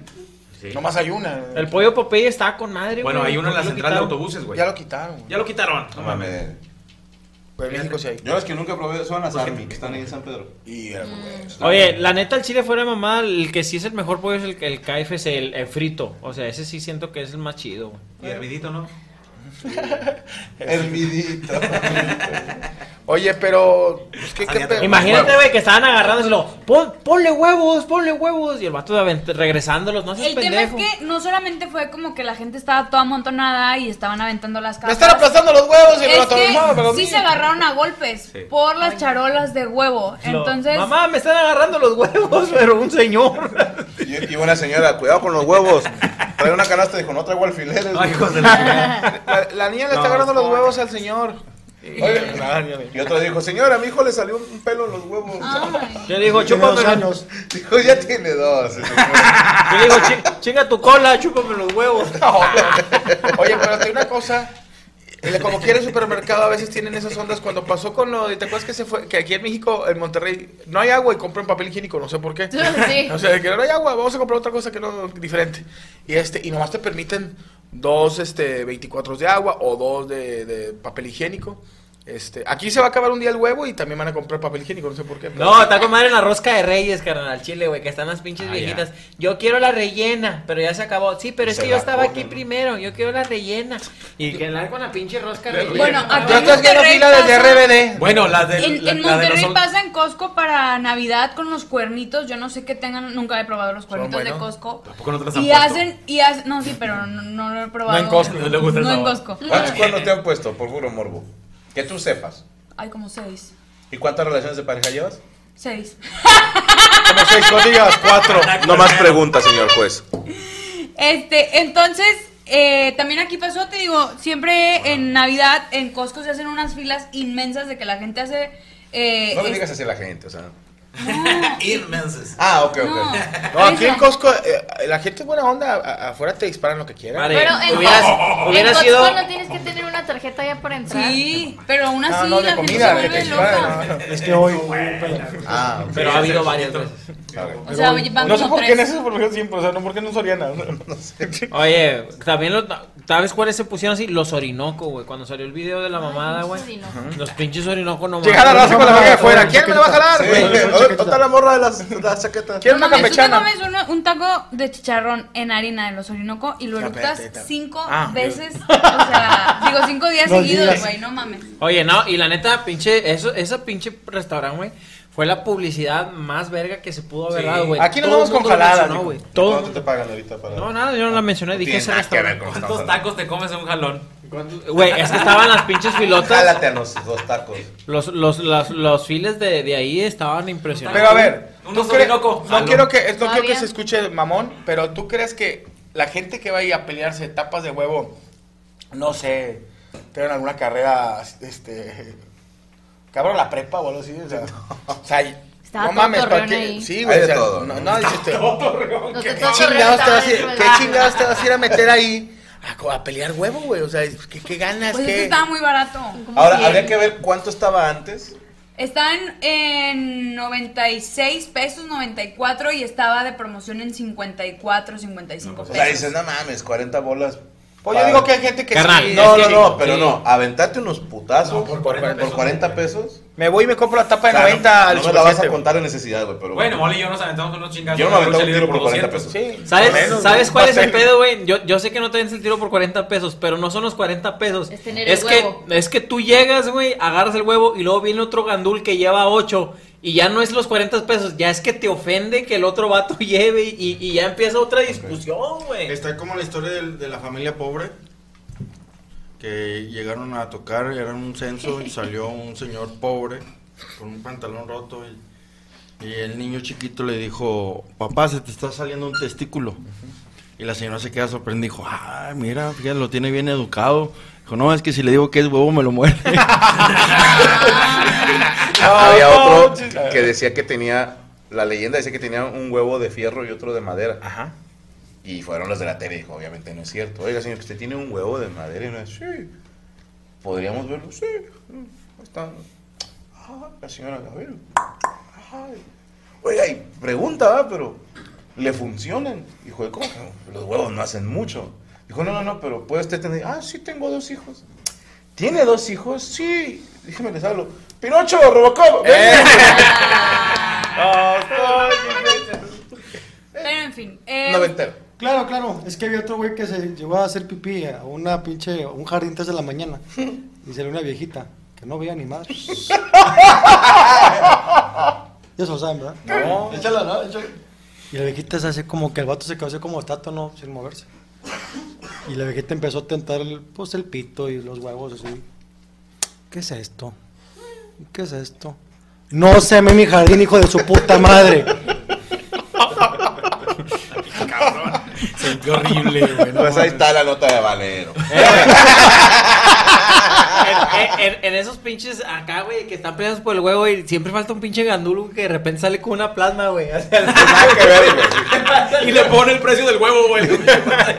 Sí. Nomás hay una. El pollo Popeye estaba con madre, Bueno, güey. hay uno en ¿Por la central de autobuses, güey. Ya lo quitaron. güey. Ya lo quitaron. No mames. En México sí hay. Yo es que nunca probé son las Army, que están ahí en San Pedro. Y era Mm. Oye, la neta, el chile fuera de mamá, el que sí es el mejor pollo es el, el KFC, el, el frito. O sea, ese sí siento que es el más chido, güey. Y hervidito, ¿no? <laughs> Hervidito. Oye, pero. Pues. Imagínate, güey, que estaban agarrándoselo. Pon, ponle huevos, ponle huevos. Y el vato regresándolos, no seas El tema es que no solamente fue como que la gente estaba toda amontonada y estaban aventando las Me cajas. están aplastando los huevos y el Es vato, que no, pero sí se agarraron a golpes Sí. por las charolas de huevo. Entonces, Mamá, me están agarrando los huevos, <laughs> pero un señor. Y, y una señora, cuidado con los huevos. <laughs> Trae una canasta y dijo, no traigo alfileres. Ay, güey". hijos de la La, niña le está agarrando los huevos al señor. Oye, y otro dijo, señora, a mi hijo le salió un pelo en los huevos. Yo digo, chúpame. años. Dijo, ya tiene dos. <laughs> Yo digo, "Chi- chinga tu cola, chúpame los huevos. <laughs> Oye, pero te una cosa. eh, Como quiere el supermercado, a veces tienen esas ondas. Cuando pasó con lo de. ¿Te acuerdas que se fue? Que aquí en México, en Monterrey, no hay agua y compran papel higiénico, no sé por qué. <laughs> Sí. O sea, de que no hay agua, vamos a comprar otra cosa que no diferente. Y este, y nomás te permiten dos este 24 de agua o dos de, de papel higiénico. Este, aquí se va a acabar un día el huevo y también van a comprar papel higiénico, no sé por qué. pero- No, está con madre en la rosca de reyes, carnal, al chile, güey, que están las pinches Ah, viejitas. Yo quiero la rellena, pero ya se acabó. Sí, pero es Se que yo estaba aquí primero, yo quiero la rellena. Y que andar con la pinche rosca rellena. Bueno, aquí Yo en Monterrey fila desde pasa- RBD. Bueno, la de En, la, en la de Monterrey los pasa en Costco para Navidad con los cuernitos. Yo no sé qué tengan, nunca he probado los cuernitos de? Costco. Tampoco no te las han Y puesto. hacen, y hacen, no, sí, pero no, no lo he probado. No en Costco, no le gusta el No en. Costco. ¿Cuántos cuernos te han puesto por puro morbo? Que tú sepas. Hay como seis. ¿Y cuántas relaciones de pareja llevas? Seis. Como seis códigas, cuatro. No más preguntas, señor juez. Este, entonces, eh, también aquí pasó, te digo, siempre en Navidad en Costco se hacen unas filas inmensas de que la gente hace... eh, No le es- digas así a la gente, o sea. <laughs> Inmensos. Ah, ok, ok. No. No, aquí en. Costco, eh, la gente es buena onda. a- afuera te disparan lo que quieran. Vale, Pero en, hubieras, en hubiera Costco sido. no tienes que tener una tarjeta ya por entrar. Sí, pero aún así Ah, no, de la gente comida, se que te vuelve loca. no, no. Es que hoy. hoy- <laughs> Ah, ok. Pero ha habido varias veces. O sea, van No sé por qué en tres. esa supermercado siempre, o sea, no por qué no Soriana. No sé. Oye, también los. ¿Sabes cuáles se pusieron así? Los Orinoco, güey. Cuando salió el video de la mamada, güey. Los pinches Orinoco no Llega la raza con la de afuera. ¿Quién me la va a jalar, güey? chaqueta. ¿dónde está la morra de chaquetas? Quiero No una tú campechana. comes un taco de chicharrón en harina de los Orinoco y lo eructas cinco Ah, veces, o sea, digo cinco días No seguidos, güey, no mames. Oye, no, y la neta, pinche, eso, esa pinche restaurante, güey, fue la publicidad más verga que se pudo haber Sí. dado, güey. Aquí nos vamos con lo jalada, mencionó, Nico. güey. ¿Cuánto te pagan ahorita para.? No, nada, yo no la mencioné, dije ese restaurante. ¿Cuántos tacos te comes en un jalón? Güey, es que estaban las pinches filotas. Jálate a los dos tacos. Los, los, los, los files de, de ahí estaban impresionantes. Pero a ver, ¿tú crees- no Jalo. quiero que no quiero que se escuche mamón, pero tú crees que la gente que va a ir a pelearse tapas de huevo, no sé, tengan alguna carrera, este, cabrón la prepa o algo así, o sea, <laughs> o sea, Estaba no todo mames, ¿para qué? Sí, Hay güey, de o sea, todo, no, ¿no? no, dices, <laughs> ¿qué, Los qué todo chingados te vas a ir, qué chingados te vas a ir a meter ahí a, a pelear huevo, güey? O sea, ¿qué, qué ganas? Pues es que ¿Qué? estaba muy barato. Ahora, Sí. habría que ver cuánto estaba antes. Está en, en 96 pesos, 94 y estaba de promoción en 54, 55 O pesos. sea, dices, no mames, 40 bolas. Pues yo digo que hay gente que Carnal, sí, No, es no, que- no, pero sí. no. Aventarte unos putazos No, por 40 pesos. 40 pesos. Me voy y me compro la tapa de O sea, 90 al no, no me la vas a contar en necesidad, güey, pero. Bueno, Molly y yo nos aventamos unos chingados. Yo no me aventaba un tiro por 40 200. pesos. Sí, ¿Sabes, menos, ¿sabes cuál es el pedo, güey? Yo, yo sé que no te den el tiro por 40 pesos, pero no son los 40 pesos. Es tener el que, huevo. es que tú llegas, güey, agarras el huevo y luego viene otro gandul que lleva 8 y ya no es los 40 pesos, ya es que te ofende que el otro vato <laughs> lleve y, y ya empieza otra discusión, güey. Está como la historia de, la familia pobre. Que llegaron a tocar, era un censo y salió <laughs> un señor pobre con un pantalón roto. Y, y el niño chiquito le dijo: Papá, se te está saliendo un testículo. Y la señora se queda sorprendida y dijo: Ah, mira, fíjate, lo tiene bien educado. Dijo: No, es que si le digo que es huevo, me lo muerde. <laughs> <laughs> Había otro que decía que tenía. La leyenda decía que tenía un huevo de fierro y otro de madera. Ajá. Y fueron los de la tele y dijo, obviamente no es cierto. Oiga, señor, que usted tiene un huevo de madera y no es. Sí. ¿Podríamos verlo? Sí. Ahí está. Ah, la señora, a ver. Ay. Oiga, y pregunta, ¿va? pero ¿le funcionan? Dijo, ¿cómo? que Los huevos no hacen mucho. Dijo, no, no, no, pero puede usted tener. Ah, sí, tengo dos hijos. ¿Tiene dos hijos? Sí. Déjeme les hablo. Pinocho, Robocop. ven. <laughs> <laughs> Pero en fin. eh, Noventero. Claro, claro. Es que había otro güey que se llevó a hacer pipí a una pinche, un jardín 3 de la mañana. <laughs> Y salió una viejita que no veía ni madre. <laughs> Ya se lo saben, ¿verdad? No. Échala, ¿no? Échala. Y la viejita se hace como que el vato se quedó así como estatua, ¿no? Sin moverse. Y la viejita empezó a tentar el, pues, el pito y los huevos así. ¿Qué es esto? ¿Qué es esto? No se me mi jardín, hijo de su puta madre. <laughs> Qué horrible, güey. no Pues ahí está la nota de Valero. <laughs> en, en- en esos pinches acá, güey, que están peleados por el huevo y siempre falta un pinche gandul güey, que de repente sale con una plasma, güey. O sea, Nada que ver, güey. <laughs> Y le pone el precio del huevo, güey.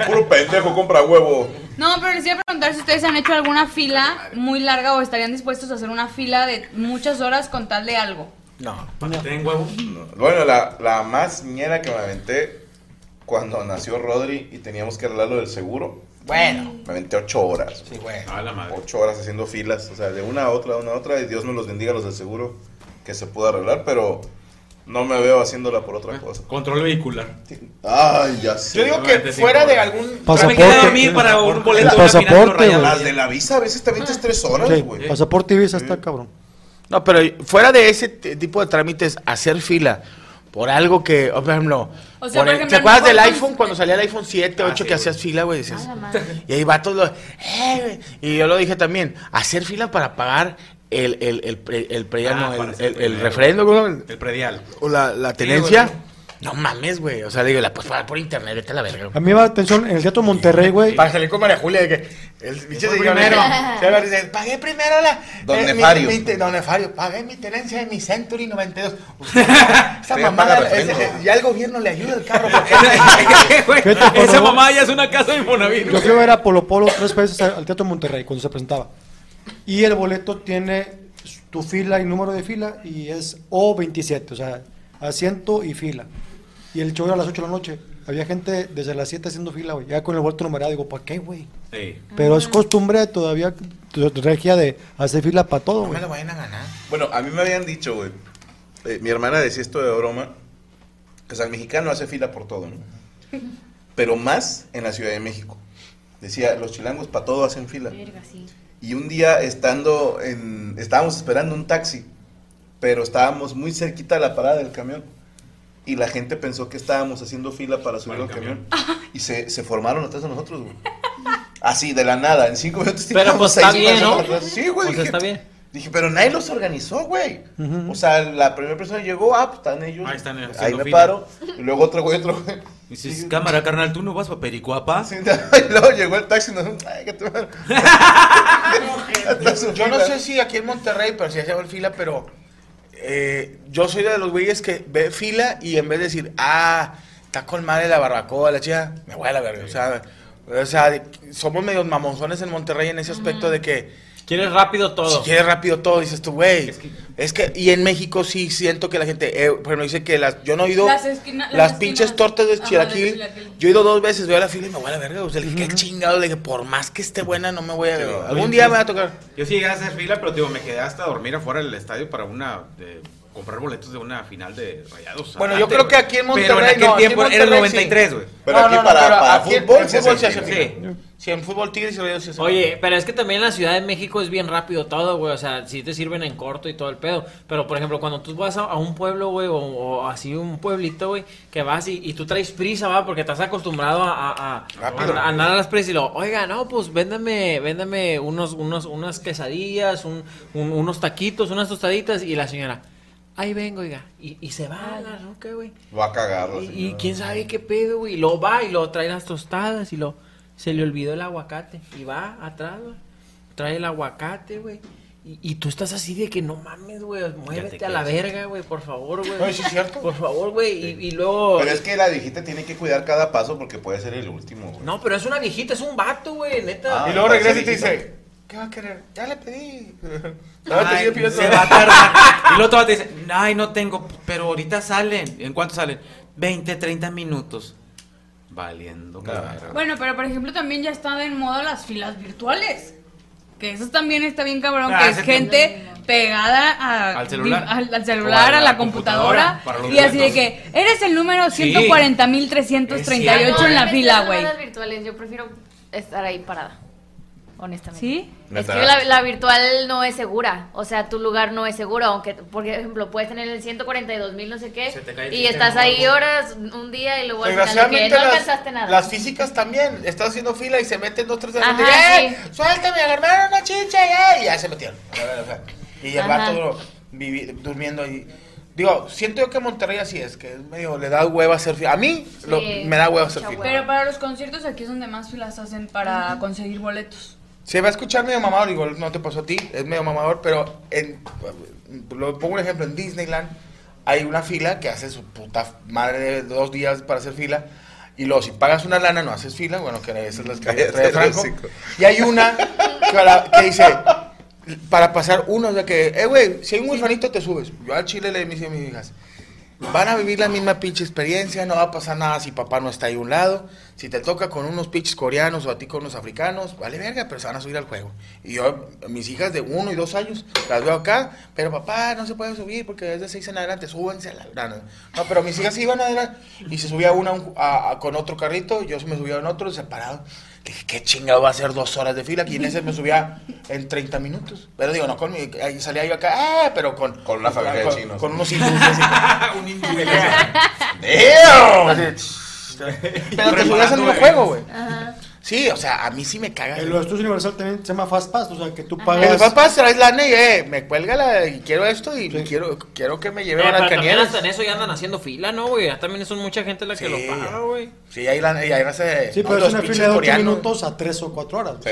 Puro pendejo compra huevo. No, pero les iba a preguntar si ustedes han hecho alguna fila muy larga o estarían dispuestos a hacer una fila de muchas horas con tal de algo. No. ¿Para que te den huevo? Bueno, la, la más ñera que me aventé cuando nació Rodri y teníamos que arreglar lo del seguro. Bueno. Me aventé ocho horas. Sí, güey. A la madre. Ocho horas haciendo filas, o sea, de una a otra, de una a otra, y Dios me los bendiga los del seguro que se pudo arreglar, pero no me veo haciéndola por otra cosa. Control vehicular. Ay, ya sé. Yo digo que fuera de algún Me quedé a dormir para un boleto de de Pasaporte, Rayados. Las de la visa a veces también te tres horas, Sí, güey. pasaporte y visa está cabrón. No, pero fuera de ese tipo de trámites, hacer fila por algo que, o por ejemplo, O sea, por por el- ejemplo, ¿te acuerdas del iPhone cuando salía el iPhone 7, 8 sí, que hacías fila, güey? Decías, y ahí va todo, eh, güey. y yo lo dije también, hacer fila para pagar el, el, el, pre- el predial, Ah, no, el, el, el referendo, güey, El predial. o la, la tenencia. güey. No mames, güey, o sea, digo, la puedes pagar por internet, vete a la verga. A mí me da atención en el Teatro Monterrey, güey. Para salir con María Julia, de que el bicho señor primero. <laughs> se va a decir, pagué primero la. Don eh, mi- Nefario. mi te- don Nefario, pagué mi tenencia de mi Century 92. <laughs> Esa Sí, mamada, paga ese- refrendo. ya el gobierno le ayuda el carro. <laughs> porque- Güey, Vete, por Esa favor. mamá ya es una casa de Infonavit. Yo fui a ver a Polo Polo tres veces al al Teatro Monterrey cuando se presentaba. Y el boleto tiene tu fila y número de fila y es O27, o sea, asiento y fila. Y el show era a las 8 de la noche. Había gente desde las 7 haciendo fila, güey. Ya con el boleto numerado, digo, ¿para qué, güey? Sí. Pero es costumbre todavía, regia de hacer fila para todo, No me güey. lo vayan a ganar. Bueno, a mí me habían dicho, güey, eh, mi hermana decía esto de broma, que o sea, el mexicano hace fila por todo, ¿no? <laughs> Pero más en la Ciudad de México. Decía, los chilangos para todo hacen fila. Y un día estando en, estábamos esperando un taxi, pero estábamos muy cerquita de la parada del camión. Y la gente pensó que estábamos haciendo fila para subir al camión. Y se, se formaron atrás de nosotros, güey. Así, de la nada, en cinco minutos. Pero pues está bien, ¿no? Sí, güey. Pues dije, está bien. Dije, pero nadie los organizó, güey. O sea, la primera persona llegó, ah, pues están ellos. Ahí están Ahí haciendo me fila. paro. Y luego otro güey, otro güey. Dices, cámara, carnal, ¿tú no vas para Pericuapa? <laughs> Y luego llegó el taxi y nos ay, que te <laughs> <laughs> Yo no sé si aquí en Monterrey, pero si hacemos fila, pero eh, yo soy de los güeyes que ve fila y en vez de decir, ah, está con madre la barbacoa, la chica, me voy a la verga. O sea, o sea, de- somos medios mamonzones en Monterrey en ese aspecto de que. Quieres rápido todo. Si quieres rápido todo, dices tú, güey. Es que, y en México sí siento que la gente, eh, pero dice que las, yo no he ido Las esquina- las las esquinas. pinches tortas de Ajá, de chilaquil. Yo he ido dos veces, veo a la fila y me voy a la verga. O sea, le dije, qué chingado. Le dije, por más que esté buena, no me voy a. algún Oye, día me va a tocar. Yo sí llegué a hacer fila, pero digo, me quedé hasta dormir afuera del estadio para una. de- comprar boletos de una final de rayados. Bueno, yo creo que aquí en Pero Monterrey. en aquel no, aquí en tiempo era el Monterrey sí. 93, güey. Pero No, aquí no, no, para- pero para aquí fútbol en sí fútbol se hace. Sí, en fútbol Tigres y Rayados se hace Oye, pero es que también en la Ciudad de México es bien rápido todo, güey. O sea, sí te sirven en corto y todo el pedo. Pero, por ejemplo, cuando tú vas a, a un pueblo, güey, o, o así un pueblito, güey, que vas y, y tú traes prisa, va, porque estás acostumbrado a, a- a- Rápido. a andar a las prisas y lo, oiga, no, pues véndame, véndame unos, unos, unas quesadillas, un- un- unos taquitos, unas tostaditas. Y la señora, ahí vengo, oiga. Y, y se va a la roca, güey. Va a cagar. Y, y quién sabe qué pedo, güey. Y luego va y luego trae las tostadas y lo se le olvidó el aguacate. Y va atrás, güey. Trae el aguacate, güey. Y, y tú estás así de que no mames, güey. Muévete a la verga, güey, por favor, güey. No, sí es cierto. Por favor, güey. Y, y luego. Pero es que la viejita tiene que cuidar cada paso porque puede ser el último, güey. No, pero es una viejita, es un vato, güey, neta. Ah, Y luego regresa y te dice, ¿qué va a querer? Ya le pedí. Te pidiendo. se va a tardar. Y luego todavía te dice, ay, no tengo, pero ahorita salen. ¿En cuánto salen? 20, 30 minutos. Valiendo cabrón. Bueno, pero por ejemplo también ya están en moda las filas virtuales. Que eso también está bien cabrón, Ah, que es gente pegada a- Al celular. al, celular, a a la computadora. Y así de que eres el número Sí. 140.338 en la No, fila, güey. yo prefiero estar ahí parada. Honestamente. ¿Sí? Es que la, la virtual no es segura, o sea, tu lugar no es seguro, aunque, por ejemplo, puedes tener el 142 mil no sé qué, Se te cae el y estás ahí algo. horas, un día, y luego al final de que Desgraciadamente no las, alcanzaste nada. las físicas también. Estás haciendo fila y se meten dos, tres de la Ajá, gente, ¡Eh! Suéltame, agarraron una chicha ya. Y ya se metieron. Y el Ajá. vato vivi- durmiendo ahí. Digo, siento yo que Monterrey así es, que es medio, le da hueva hacer fila. A mí lo- Sí, me da hueva hacer fila. Pero para los conciertos aquí es donde más filas hacen para conseguir boletos. Se va a escuchar medio mamador, igual no te pasó a ti, es medio mamador, pero en, lo pongo un ejemplo, en Disneyland hay una fila que hace su puta madre de dos días para hacer fila, y luego si pagas una lana no haces fila, bueno, que esas las que trae el <laughs> Franco, y hay una para- que dice, para pasar uno, de que, eh, güey, si hay un huerfanito te subes. Yo al chile le dije a mis hijas, van a vivir la misma pinche experiencia, no va a pasar nada si papá no está ahí a un lado. Si te toca con unos pinches coreanos o a ti con unos africanos, vale verga, pero se van a subir al juego. Y yo, mis hijas de uno y dos años, las veo acá, pero papá no se puede subir porque es de seis en adelante, súbanse a la... No, no, pero mis hijas iban adelante y se subía una a un- a- a- con otro carrito, yo me subía en otro separado. Dije, qué chingado va a ser dos horas de fila, y en ese me subía en 30 minutos. Pero digo, no con mi, ahí salía yo acá, eh, pero con... Con una familia de con, chinos. Con unos hindúes. <laughs> Un hindú. ¡Damn! Pero te subías al mismo juego, güey. Ajá. Sí, o sea, a mí sí me caga. En los estudios Universal también se llama Fast Pass, o sea, que tú El pagas... papá traes lana y eh, me cuelga la y quiero esto y quiero, quiero que me lleve Eh, a las cañeras. hasta en eso ya andan haciendo fila, ¿no, güey? Ya también son mucha gente la que Sí. lo paga, güey. Sí, ahí la y ahí raza de- Sí, pero es una fila de 8 coreanos. minutos a 3 o 4 horas. Sí.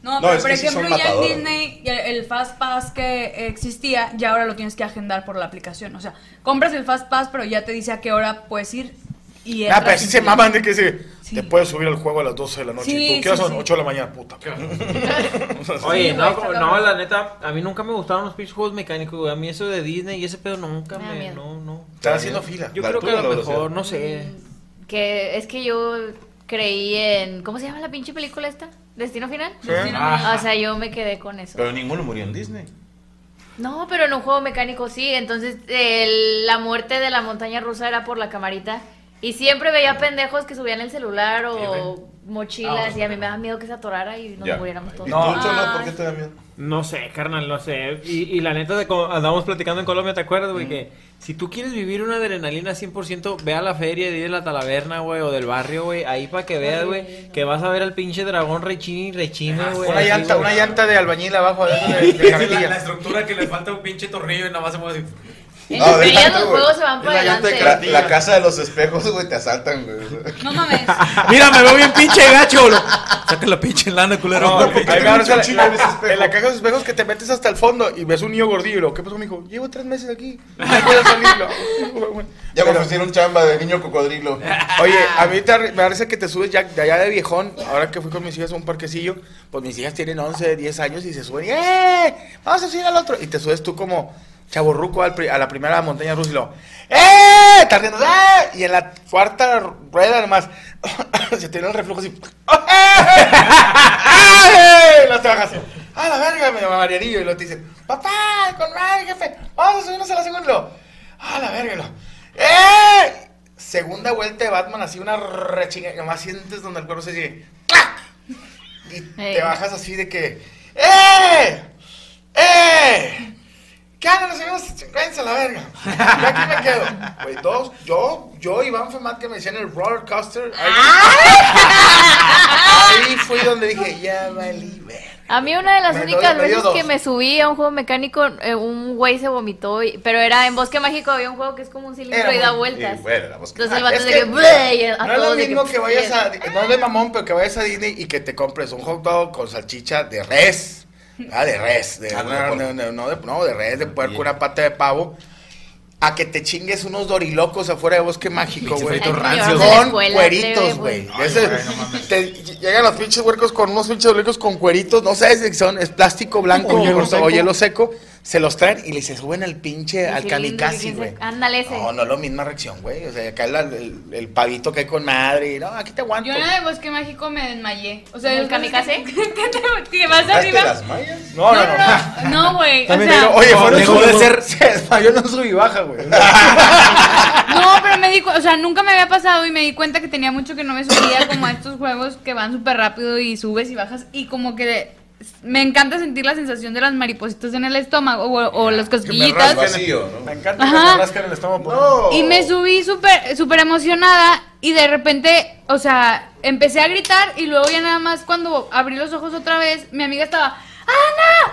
No, No, pero es por sí ejemplo ya en. Disney ya el Fast Pass que existía, ya ahora lo tienes que agendar por la aplicación. O sea, compras el Fast Pass, pero ya te dice a qué hora puedes ir y Ah, pero así se maman de que se, te puedes subir al juego a las 12 de la noche. Sí, y tú, ¿qué horas sí, son? sí. 8 de la mañana, puta. <laughs> <laughs> Oye, no, no, la neta, a mí nunca me gustaron los pinches juegos mecánicos. A mí eso de Disney y ese pedo nunca Me me, no, no. Están haciendo fila. Yo La creo que a lo mejor, no sé. Que es que yo creí en. ¿Cómo se llama la pinche película esta? ¿Destino Final? Sí. Destino Ah. Final. O sea, yo me quedé con eso. Pero ninguno murió en Disney. No, pero en un juego mecánico sí. Entonces, el- la muerte de la montaña rusa era por la camarita. Y siempre veía pendejos que subían el celular o mochilas. y a mí me daba miedo que se atorara y nos Ya. muriéramos todos. No, ¿por qué te da miedo? No sé, carnal, no sé. Y, y la neta, de co- andamos platicando en Colombia, ¿te acuerdas, güey? Que si tú quieres vivir una adrenalina 100%, ve a la feria de la Talaverna, güey, o del barrio, güey. Ahí para que veas, güey, que vas a ver al pinche dragón rechini y rechine, güey. Una así, llanta, güey. una llanta de albañil abajo de, <laughs> de, de la, carretilla. la estructura que le falta un pinche tornillo y nada más se mueve así. En No, los juegos se van para adelante. la, la casa de los espejos, güey, te asaltan, güey. No mames. <laughs> Mira, me veo bien pinche gacho, bro. Saca la pinche lana, culero. No, ¿por qué ahí te me agarras metes un en la- chingo en ese espejo? en la caja de los espejos que te metes hasta el fondo y ves un niño gordillo. y lo, ¿Qué pasó, mijo? Llevo tres meses aquí. No puedo salir. Lo- Ya me ofrecieron chamba de niño cocodrilo. Oye, a mí te me parece que te subes ya de allá de viejón. Ahora que fui con mis hijas a un parquecillo, pues mis hijas tienen 11, 10 años y se suben ¡eh! Vamos a subir al otro. Y te subes tú como chaborruco a la primera montaña rusa y lo ¡eh! Estás riendo, ¡eh! Y en la cuarta rueda nomás <coughs> se tiene el reflujo así. <laughs> ¡eh! Y luego te bajas. ¡Ah, la verga! Me llama Marianillo y luego te dicen ¡Papá! ¡Con madre, jefe! ¡Vamos a subirnos a la segunda! ¡Ah, la verga! Y luego, ¡eh! Segunda vuelta de Batman, así una rechinga. Nomás sientes donde el cuerpo se sigue. ¡clac! Y te bajas así de que. ¡Eh! ¡Eh! ¿Qué andan los señores? Váyanse a la verga. Yo aquí me quedo. Güey, dos, yo, yo, Iván Femat, que me decían el roller coaster. Ahí, ahí fui donde dije, ya valí ver. A mí una de las Me únicas doy- veces que me subí a un juego mecánico, eh, un güey se vomitó, y- pero era en Bosque Mágico, había un juego que es como un cilindro Era y da vueltas. Y, bueno, Entonces el Ah, vato es de que que... A No es lo mismo que, que vayas a. No es de mamón, pero que vayas a Disney y que te compres un hot dog con salchicha de res. Ah, de res. De, Ah, no, de no, no, de, no, de res, de puerco, una pata de pavo. A que te chingues unos dorilocos afuera de bosque mágico, güey. Con cueritos, güey. llegan los pinches huercos con unos pinches dorilocos con cueritos. No sabes si son, es plástico blanco O hielo seco. O. Se los traen y le se suben al pinche, al kamikaze, güey. Ándale ese. No, no es la misma reacción, güey. O sea, acá el, el, el pavito que hay con madre. y No, aquí te aguanto. Yo en la de Bosque Mágico me desmayé. O sea, ¿En el kamikaze? <laughs> ¿Qué te, vas ¿Sacaste arriba? las mallas? No, no, no. No, güey. O También sea, digo, oye, no, fueron dejó de ser- Se desmayó, no sub y baja, güey. No, pero me di o sea, nunca me había pasado y me di cuenta que tenía mucho que no me subía como a estos juegos que van súper rápido y subes y bajas y como que me encanta sentir la sensación de las maripositas en el estómago o, o las Que me cosquillitas. vacío, ¿no? Me encanta que rasquen el estómago. No. Y me subí súper súper emocionada y de repente, o sea, empecé a gritar y luego ya nada más cuando abrí los ojos otra vez, mi amiga estaba, ¡Ana!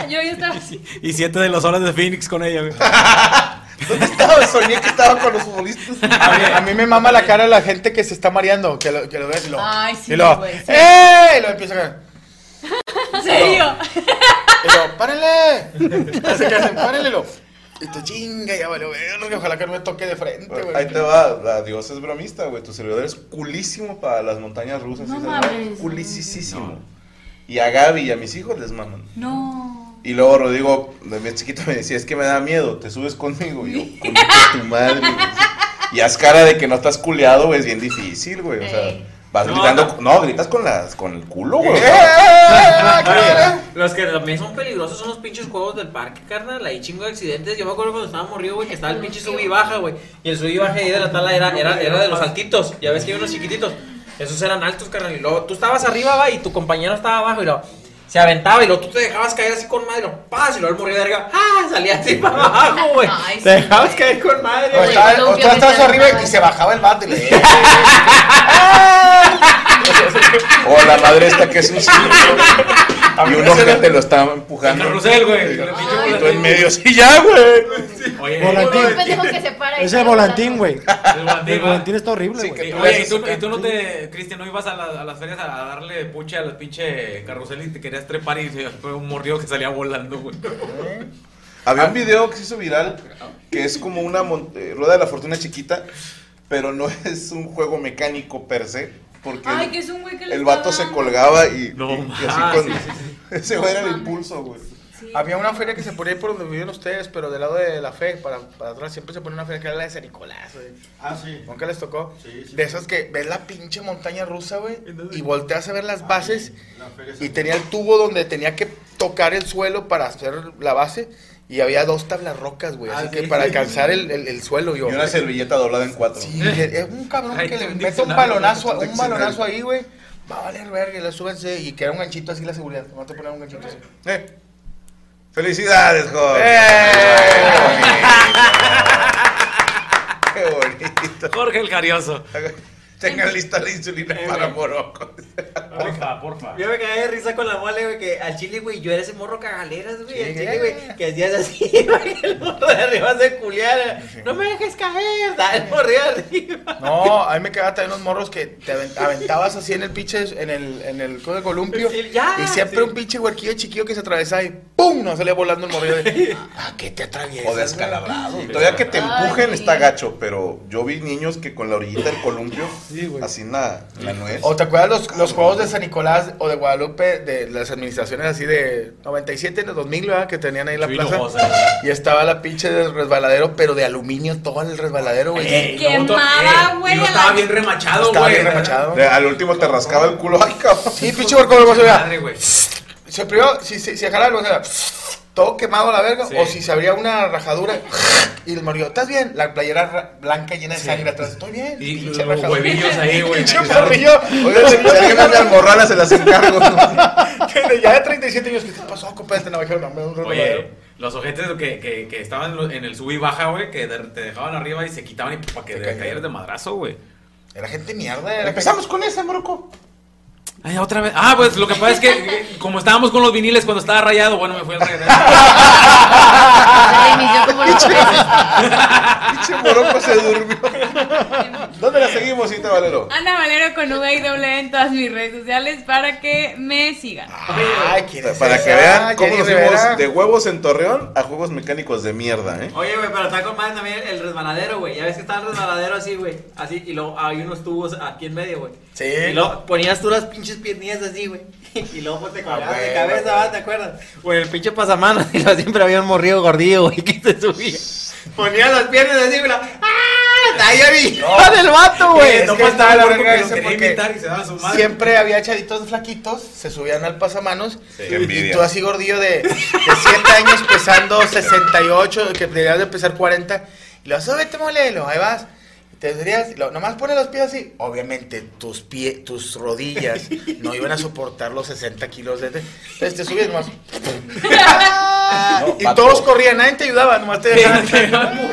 ¡Ana! Yo ya estaba así. Y siete de los horas de Phoenix con ella, güey. <laughs> ¿Dónde estaba? Soñé que estaba con los futbolistas. A mí, a mí me mama la cara de la gente que se está mareando, que lo, que lo ves y lo... Ay, sí, y lo, güey, sí. ¡eh! Y lo empieza a. ¿En serio? Y lo, ¡párenle! <laughs> Así que hacen, ¡párenle! y lo, tú chinga, ya valió verga, ojalá que no me toque de frente, güey. Ahí te va, la Dios es bromista, güey. Tu servidor es culísimo para las montañas rusas. No ¿sí mames. Culisísimo. Y a Gaby y a mis hijos les maman. No. Y luego Rodrigo, de mi chiquito, me decía, es que me da miedo, te subes conmigo. Y yo, <laughs> "Concha tu madre. güey". Y haz cara de que no estás culeado, güey, es bien difícil, güey. O sea, vas No, gritando, no, gritas con, las, con el culo, güey. Los que también son peligrosos son los pinches juegos del parque, carnal. Hay chingo de accidentes. Yo me acuerdo cuando estaba morrido, güey, que estaba el pinche sub y baja, güey. Y el sub y baja ahí de la tala era, era, era de los altitos. Ya ves que hay unos chiquititos. Esos eran altos, carnal. Y luego tú estabas arriba, va, y tu compañero estaba abajo. Y luego se aventaba. Y luego tú te dejabas caer así con madre. Y luego, ¡paz! Y luego el morrido de verga, ¡ah! Salía así para abajo, güey. Ay, Te sí, dejabas güey. caer con madre, O güey. o tú estabas arriba y se bajaba el bate y le <laughs> <laughs> <laughs> O la madre esta que es un. <laughs> Y uno que te lo está empujando. Carrusel, güey. Y tú en medio, sí, ya, güey. Oye, Volantín. Un pendejo que se para y Es el está volantín, güey. el volantín, El va. volantín está horrible, güey. que Y, tú oye, ¿y tú, no te, Cristian, no ibas a, la- a las ferias a, darle puche a los pinche carrusel y te querías trepar y se- fue un mordido que salía volando, güey. <laughs> Había un video que se hizo viral que es como una eh, rueda de la fortuna chiquita, pero no es un juego mecánico per se, porque Ay, el- que es un güey que le el está vato se colgaba y, No, y- y así ah, con sí, <laughs> ese güey era el impulso, güey. Había una feria que se ponía ahí por donde viven ustedes, pero del lado de la fe, para, para atrás, siempre se ponía una feria que era la de San Nicolás, güey. Ah, sí. ¿Nunca les tocó? De esas que ves la pinche montaña rusa, güey, y volteas a ver las bases y tenía el tubo donde tenía que tocar el suelo para hacer la base. Y había dos tablas rocas, güey. Así Ah, que sí. para <laughs> alcanzar el, el- el suelo, yo. Y una servilleta doblada en cuatro. Sí, es un cabrón Ay, que le un mete un balonazo, un balonazo ahí, güey. Va a valer verga, y le súbense y queda un ganchito así la seguridad. No te ponen un ganchito así. Eh. Felicidades, Jorge. Qué bonito. Jorge el Carioso. <laughs> Tengan lista la insulina para Morocco. Porfa, porfa. Yo me caí de risa con la mole, güey, que al chile, güey, yo era ese morro cagaleras, güey. Al chile, eh. güey, que hacías así, <laughs> güey, el morro de arriba se culiara. No me dejes caer, <laughs> da el morro de arriba. No, a mí me quedaba también unos morros que te avent- aventabas así en el pinche, en el, en el de columpio. Sí, ya, y siempre sí. un pinche huerquillo chiquillo que se atravesaba y ¡pum! No salía volando el morrillo. De, ¿A qué te atraviesas? O descalabrado. Todavía que te empujen Ay. está gacho, pero yo vi niños que con la orillita del columpio, así en la, nuez. ¿O te acuerdas los, los juegos de San Nicolás o de Guadalupe, de las administraciones así de 97, de 2000, ¿verdad? Que tenían ahí la plaza. y estaba la pinche del resbaladero, pero de aluminio todo el resbaladero, güey. Ey, Quemaba, güey. Y no a estaba bien remachado, Estaba güey. bien remachado. De- al último te rascaba el culo. Ay, cabrón. Sí, pinche huerco, no se vea. Madre, güey. Se primero, si, si, si jalaba, o sea, todo quemado a la verga, Sí. o si se abría una rajadura y el morrillo, ¿estás bien? La playera ra- blanca llena de sangre atrás, estoy bien. Y Pinche los rajadura. huevillos ahí, güey. Pinche morrillo. Oigan, si, si alguien anda almorrana, se las encargo. Que <laughs> ya de 37 años, ¿qué te pasó, compadre? No, dijeron, no, me un. Oye, los ojetes que, que, que estaban en el sub y baja, güey, que de- te dejaban arriba y se quitaban y para que te cayeras de madrazo, güey. Era gente mierda. Era Empezamos con esa, Morocco. Ay, otra vez. Ah, pues lo que pasa es que como estábamos con los viniles cuando estaba rayado, bueno, me fui al. <laughs> Pinche Morocco se durmió. ¿Dónde la seguimos, Cinta Valero? Ana Valero con V y doble en todas mis redes sociales para que me sigan. Ay, ¿quién es Para esa? que vean cómo Jenny nos fuimos de huevos en Torreón a juegos mecánicos de mierda, ¿eh? Oye, güey, pero está con madre también el resbaladero, güey. Ya ves que está el resbaladero así, güey. Así, y luego hay unos tubos aquí en medio, güey. Sí. Y luego ponías tú las pinches piernillas así, güey. <laughs> Y luego pues te colgabas de cabeza. ¿te acuerdas? Güey, el pinche pasamanos. <laughs> Y luego siempre había un morrido gordillo, güey, <laughs> que se subía. Ponía las piernas así, la- ¡Ah! Ahí había del vato, güey. Es No faltaba la el verga quería porque imitar y se daba su madre. siempre había chaditos flaquitos, se subían al pasamanos Qué y envidia. tú así gordillo de, de 7 años pesando 68, que deberías de pesar 40 y lo súbete molelo, ahí vas. Y te dirías, y lo- nomás pone los pies así. Obviamente tus pies, tus rodillas no iban a soportar los 60 kilos de... Entonces te subías nomás. <laughs> y pato. todos corrían, nadie te ayudaba, nomás te dejaban.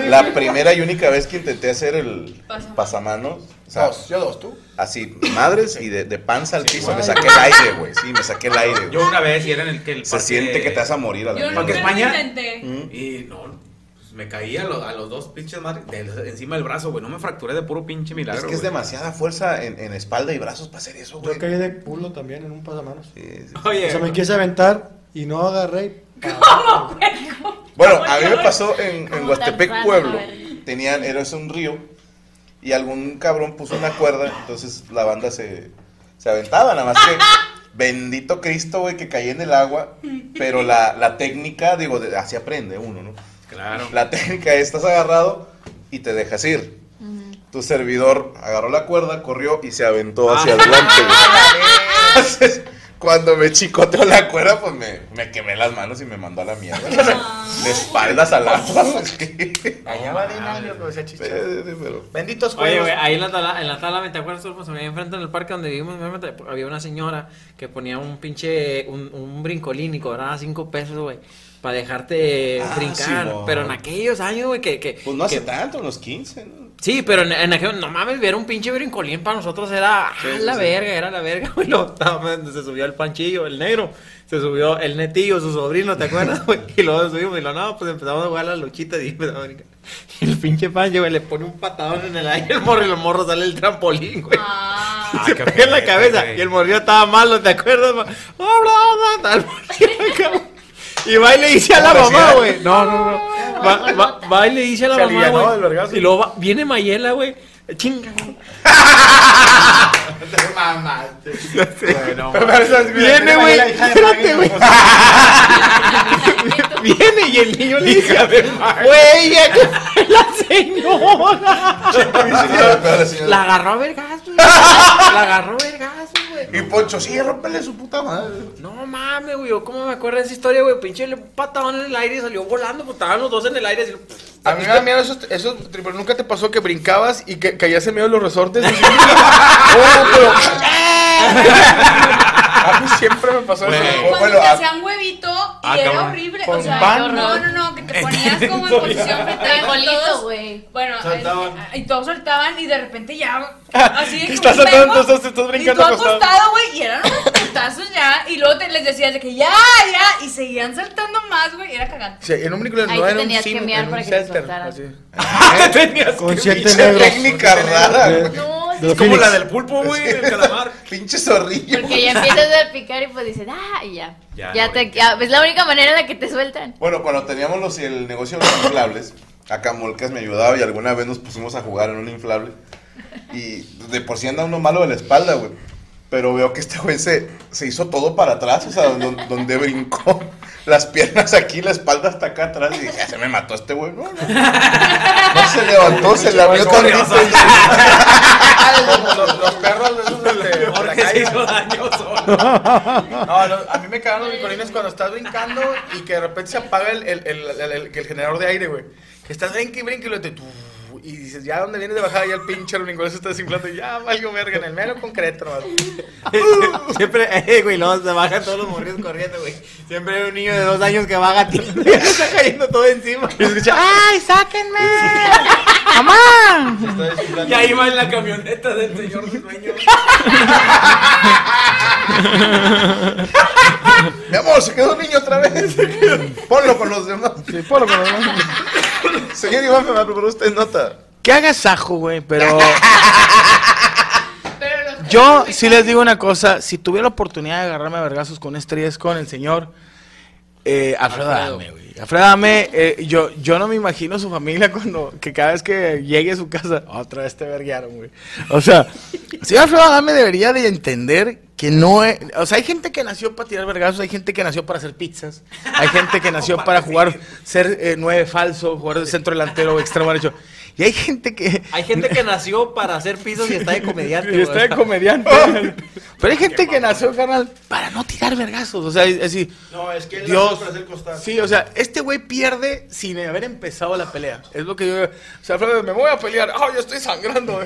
<laughs> La primera y única vez que intenté hacer el pasamanos. o sea, Dos, yo dos, tú. Así, madres y de, de panza al piso. Me saqué el aire, güey. Sí, me saqué el aire. güey. Yo una vez y era en el que el Se parque siente que te vas a morir a la Yo lo España? intenté. Y no, pues me caí a, lo- a los dos pinches madres de- encima del brazo, güey. No me fracturé de puro pinche milagro. Es que es demasiada fuerza en, en espalda y brazos para hacer eso, güey. Yo caí de culo también en un pasamanos. Oye, O sea, me quise aventar y no agarré. <laughs> Bueno, a mí me pasó en, en ¿Cómo Huastepec, Pueblo. Tenían, era ese un río. Y algún cabrón puso una cuerda. Entonces la banda se, se aventaba. Nada más que <laughs> bendito Cristo, güey, que caía en el agua. Pero la, la técnica, digo, de- así aprende uno, ¿no? Claro. La técnica es, estás agarrado y te dejas ir. Tu servidor agarró la cuerda, corrió y se aventó hacia adelante. <laughs> cuando me chicoteó la cuerda, pues me, me quemé las manos y me mandó a la mierda. <laughs> De espaldas al agua. Allá va Dinalio, pero sí, pero- Benditos Oye, güey, ahí en la tala, en la tala, ¿te acuerdas? Pues, ahí enfrente en el parque donde vivimos, había una señora que ponía un pinche, un, un brincolín y cobraba cinco pesos, güey, para dejarte Ah, brincar. Pero en aquellos años, güey, que, que... Pues no hace que- tanto, unos 15, ¿no? Sí, pero en, en aquellos, no mames, ver un pinche brincolín para nosotros era ah, Sí, la sí. verga, era la verga, güey. Luego, no, se subió el panchillo, el negro, se subió el netillo, su sobrino, ¿te acuerdas, <laughs> güey? Y luego subimos y lo, no, pues empezamos a jugar a las luchitas y empezamos a brincar. Y el pinche pancho, güey, le pone un patadón en el aire al morro y el morro sale el trampolín, güey. Ah. <laughs> se pega en la cabeza y el morrillo estaba malo, ¿te acuerdas? Oh, morrillo <laughs> acá. Y va y le dice a la ¿Cómo mamá, güey. No, no, no. Va, va, va y le dice a la Se mamá, alivianó güey. del vergazo. Y luego va- viene Mayela, güey. Chinga. Bueno, Viene, güey. Espérate, güey. Viene y el niño le dice, güey, ya que fue la señora. <laughs> Pero la señora- La agarró a vergazos. güey. <laughs> La agarró a vergazos, güey. Y Poncho, sí, rómpele su puta madre. No mames, güey, yo cómo me acuerdo de esa historia, güey, pinche le patadón en el aire y salió volando, pues estaban los dos en el aire así. A mí me da miedo eso, eso, pero nunca te pasó que brincabas y que caías en medio de los resortes. Así? <laughs> oh, pero... <laughs> <laughs> A mí siempre me pasó eso. Cuando Bueno, te hacían huevito y Ah, era cabrón. horrible. Con o sea, pan, no, ¿no? no, que te ponías <laughs> como en posición fetal. Frijolito, todos- güey. Bueno, Saltaban. eh, y todos saltaban y de repente ya. Así <laughs> Que como estás un saltando, estás- estás brincando Y tú acostado. acostado, güey, y eran unos putazos ya. Y luego te les decías de que ya, ya. Y seguían saltando más, güey. y Era cagante. Sí, en un película Ahí no te era un tenías que cine, mear en un para que te soltaran. así. Tenías Con que- siete Pinche negros. técnica rara. No, los Como Phoenix. la del pulpo, güey, el calamar. <laughs> Pinche zorrillo. Porque ya empiezas a picar y pues dices, ah, y ya. Ya, Ya, te, ya, es la única manera en la que te sueltan. Bueno, cuando teníamos los, el negocio de los inflables, acá Molcas me ayudaba y alguna vez nos pusimos a jugar en un inflable. Y de por sí anda uno malo de la espalda, güey. Pero veo que este güey se, se hizo todo para atrás, o sea, donde, donde brincó <laughs> las piernas aquí, la espalda hasta acá atrás. Y dije, ya se me mató este güey. No, no. No se levantó, <laughs> se la vio tantito. Los, <laughs> los- los perros de esos de, de la Jorge se calle. hizo daño solo. No, lo- a mí me cagan los brincolines cuando estás brincando y que de repente se apaga el, el, el, el- el- el generador de aire, güey. Que estás brinque y brinque y luego te... Y dices, ya donde vienes de bajada, ya el pinche brincolín se está desinflando y ya valgo verga en el mero concreto. <laughs> Siempre, eh, güey, luego se bajan todos los morridos corriendo, güey. Siempre hay un niño de dos años que baja <laughs> y le está cayendo todo encima. Y se escucha, ¡ay, sáquenme! ¡Mamá! Y ahí va en la camioneta del señor de sueño. Mi amor, se quedó un niño otra vez. <laughs> Ponlo con los demás. Sí, ponlo con los demás. <laughs> Señor Iván, me preparó usted nota. Que hagas ajo, güey, pero... <laughs> Yo sí les digo una cosa, si tuviera la oportunidad de agarrarme a vergazos con estrellas con el señor eh, Alfredo Alfredo. Adame, güey. Alfredo Adame, eh, yo, yo no me imagino su familia cuando, que cada vez que llegue a su casa, otra vez te verguearon, güey. O sea, si Alfredo Adame debería de entender que no es, o sea, hay gente que nació para tirar vergazos, hay gente que nació para hacer pizzas, hay gente que nació <laughs> para jugar, ser eh, nueve falso, jugar de centro delantero o extremo derecho. Y hay gente que... Hay gente que nació para hacer pisos y está de comediante, Y está de comediante. <laughs> Pero hay gente que nació, carnal, para no tirar vergazos. O sea, es decir, No, es que él Dios. para hacer. Sí, o sea, este güey pierde sin haber empezado la pelea. Es lo que yo. O sea, Alfredo, me voy a pelear. ¡Ah, yo estoy sangrando! <laughs>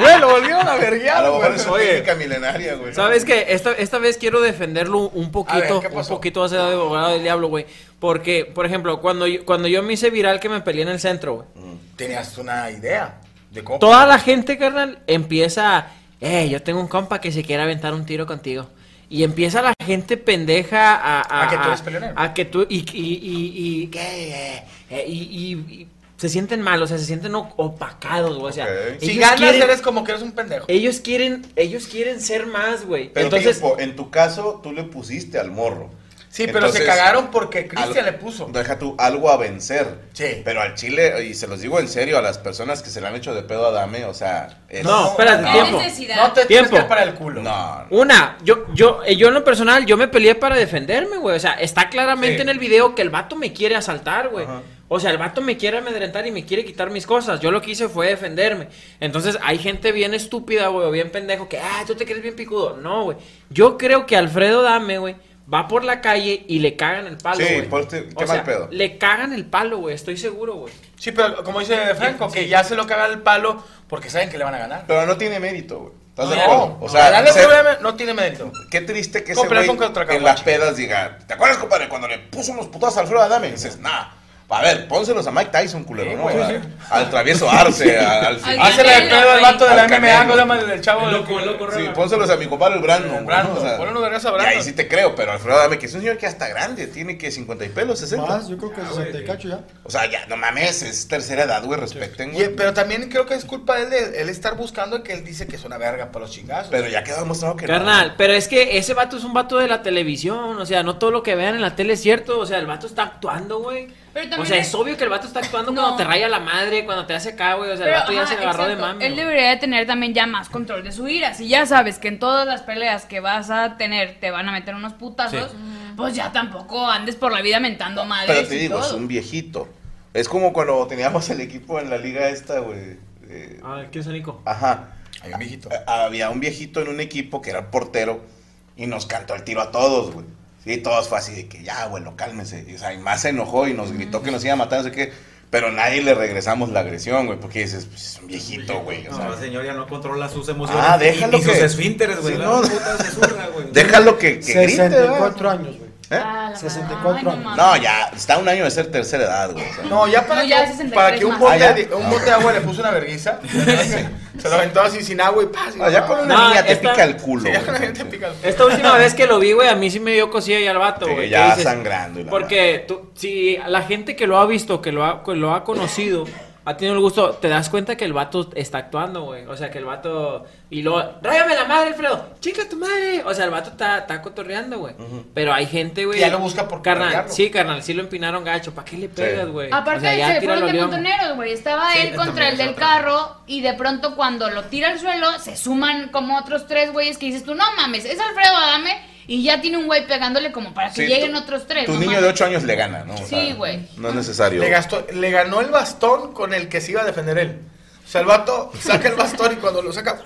Güey, lo volvieron a verguear, güey. es una técnica milenaria, güey. ¿Sabes qué? Esta, esta vez quiero defenderlo un A ver, poquito, ¿qué un poquito de abogado del diablo, güey. Porque, por ejemplo, cuando yo, cuando yo me hice viral que me peleé en el centro, güey. Tenías una idea de cómo. Toda la gente, carnal, empieza, eh, yo tengo un compa que se quiere aventar un tiro contigo. Y empieza la gente pendeja a... A, A que tú eres peleonero. A que tú... Y... Y... Y... y, ¿qué? Eh, y- y- y se sienten mal, o sea, se sienten opacados, güey. O sea, Ok. Si ganas, quieren- eres como que eres un pendejo. Ellos quieren, ellos quieren ser más, güey. Pero Entonces, tiempo, en tu caso, tú le pusiste al morro. Sí, pero se cagaron porque Cristian le puso. Deja tú algo a vencer. Sí. Pero al Chile, y se los digo en serio, a las personas que se le han hecho de pedo a Dame, o sea. es- No, espérate, ¿Qué tiempo. No te Tiempo. que para el culo. No. Una, yo, yo, eh, yo en lo personal, yo me peleé para defenderme, güey. O sea, está claramente Sí. en el video que el vato me quiere asaltar, güey. Ajá. O sea, el vato me quiere amedrentar y me quiere quitar mis cosas. Yo lo que hice fue defenderme. Entonces, hay gente bien estúpida, güey, o bien pendejo, que, ah, tú te crees bien picudo. No, güey. Yo creo que Alfredo Dame, güey, va por la calle y le cagan el palo, Sí, güey. por este- qué O mal sea, pedo. Le cagan el palo, güey, estoy seguro, güey. Sí, pero como dice Franco, que ya se lo caga el palo porque saben que le van a ganar. Pero no tiene mérito, güey. ¿Estás de acuerdo? O sea, ganarle ser- problema no tiene mérito. qué triste que ese Comprar güey con contra en las pedas diga, ¿te acuerdas, compadre, cuando le puso unos putazos a Alfredo Adame? Y dices, nah. A ver, pónselos a Mike Tyson, culero, Sí, ¿no? sí. Al travieso Arce, a- <laughs> al Al Hazle el pedo al vato de la MMA. ¿cómo se llama del chavo? El loco, el loco, Sí, pónselos a mi compadre el Brandon. Brandon, ¿no? O sea, ponle unos vergas a y Brandon. ahí sí te creo, pero Alfredo Adame, que es un señor que hasta grande, tiene que 50 y pelos, 60. Más, yo creo que 60 y cacho ya. O sea, ya, no mames, es tercera edad, güey, respeten, güey. Y- pero también creo que es culpa de él de él estar buscando que él dice que es una verga para los chingazos. Pero ya quedó demostrado que no. Carnal, pero es que ese vato es un vato de la televisión, o sea, no todo lo que vean en la tele es cierto, o sea, el vato está actuando, güey. Pero también O sea, es- es obvio que el vato está actuando No. cuando te raya la madre, cuando te hace acá, güey, o sea, el vato ya ajá, se agarró de mami. Él debería de tener también ya más control de su ira. Si ya sabes que en todas las peleas que vas a tener te van a meter unos putazos, pues ya tampoco andes por la vida mentando madres Pero te y digo, es un viejito. Es como cuando teníamos el equipo en la liga esta, güey. eh, Ah, ¿qué es Nico? Ajá. Hay un viejito. Había un viejito en un equipo que era portero y nos cantó el tiro a todos, güey. Sí, todos fue así de que ya, bueno, cálmense. Y, o sea, y más se enojó y nos gritó que nos iba a matar, no sé qué. Pero nadie le regresamos la agresión, güey, porque dices, pues, es un viejito, güey. O sea, No, el señor ya no controla sus emociones. Ah, déjalo sus que- esfínteres, güey. Sí, la no. puta se zurra, güey. déjalo que, que grite, 64 años, güey. ¿Eh? 64 años. No, ya, está un año de ser tercera edad, güey. o sea. No, ya para, No, ya que, 63 para que un más. bote, Ah, ¿ya? de, un bote de agua le puso una vergüenza. <laughs> se lo aventó así sin agua y paz. Ah, ya con una No, niña te esta- pica el culo. Güey. Esta última vez que lo vi, güey, a mí sí me dio cosilla ya al vato, Sí, güey. ¿qué ya dices? sangrando y la Porque tú, si la gente que lo ha visto, que lo ha, que lo ha conocido, ha tenido el gusto, te das cuenta que el vato está actuando, güey. O sea, que el vato... Y luego, ráyame la madre, Alfredo. Chica tu madre. O sea, el vato está, está cotorreando, güey. Pero hay gente, güey. Ya lo busca por Carnal, sí, carnal, sí lo empinaron gacho. ¿Para qué le pegas, güey? Aparte, o sea, ya se fueron de montoneros, güey. Estaba Sí, él contra el del otra. carro y de pronto cuando lo tira al suelo se suman como otros tres güeyes que dices tú, no mames, es Alfredo Adame y ya tiene un güey pegándole como para que Sí, lleguen tu- otros tres. Tu no niño de mames. 8 años le gana, ¿no? O Sí, güey. No es necesario. Le, gastó, le ganó el bastón con el que se iba a defender él. O sea, el vato saca el bastón y cuando lo saca,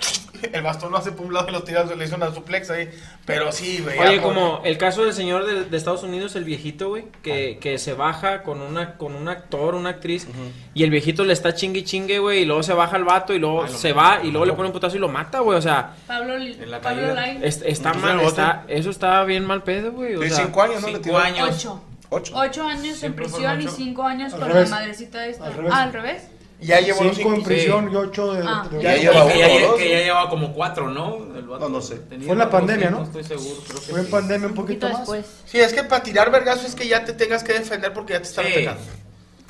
el bastón lo hace por un lado y lo tira, le hizo una suplex ahí. Pero sí, güey. Oye, como el caso del señor de, de Estados Unidos, el viejito, güey, que, que se baja con una con un actor, una actriz, y el viejito le está chingue chingue, güey, y luego se baja el vato y luego Ay, lo se va y luego le pone un putazo y lo mata, güey, o sea, Pablo, la Pablo es- está No, mal, está, eso está bien mal pedo, güey, o Sí, sea, cinco años, ¿no? Le tiró? años. Ocho. Ocho. Ocho años en prisión y cinco años Al con revés. la madrecita esta. Al revés. Ah, al revés. Ya llevó 5 en cinco. prisión y 8 de... Ah. de- Ya de- lleva que, ya, dos, que ya ¿no? llevaba como cuatro, ¿no? El vato No, no sé. Fue en la pandemia, ¿no? No estoy seguro, creo que Fue en sí. pandemia un Un poquito poquito más. después. Sí, es que para tirar vergazos es que ya te tengas que defender porque ya te están Sí. atacando.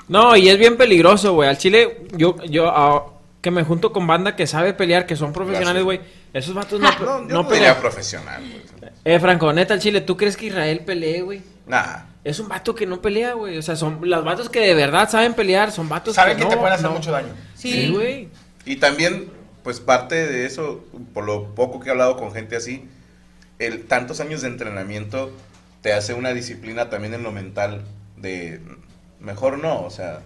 No, y es bien peligroso, güey. Al chile, yo, yo, ah, que me junto con banda que sabe pelear, que son profesionales, güey. Esos vatos <laughs> no, No, no no pelean. diría profesional, güey. Eh, Franco, neta, al chile, ¿tú crees que Israel pelee, güey? Nah. Es un vato que no pelea, güey. O sea, son los vatos que de verdad saben pelear, son vatos Saben que, que no, te pueden hacer no. mucho daño. Sí, güey. Y también, pues parte de eso, por lo poco que he hablado con gente así, el tantos años de entrenamiento te hace una disciplina también en lo mental de mejor no, o sea,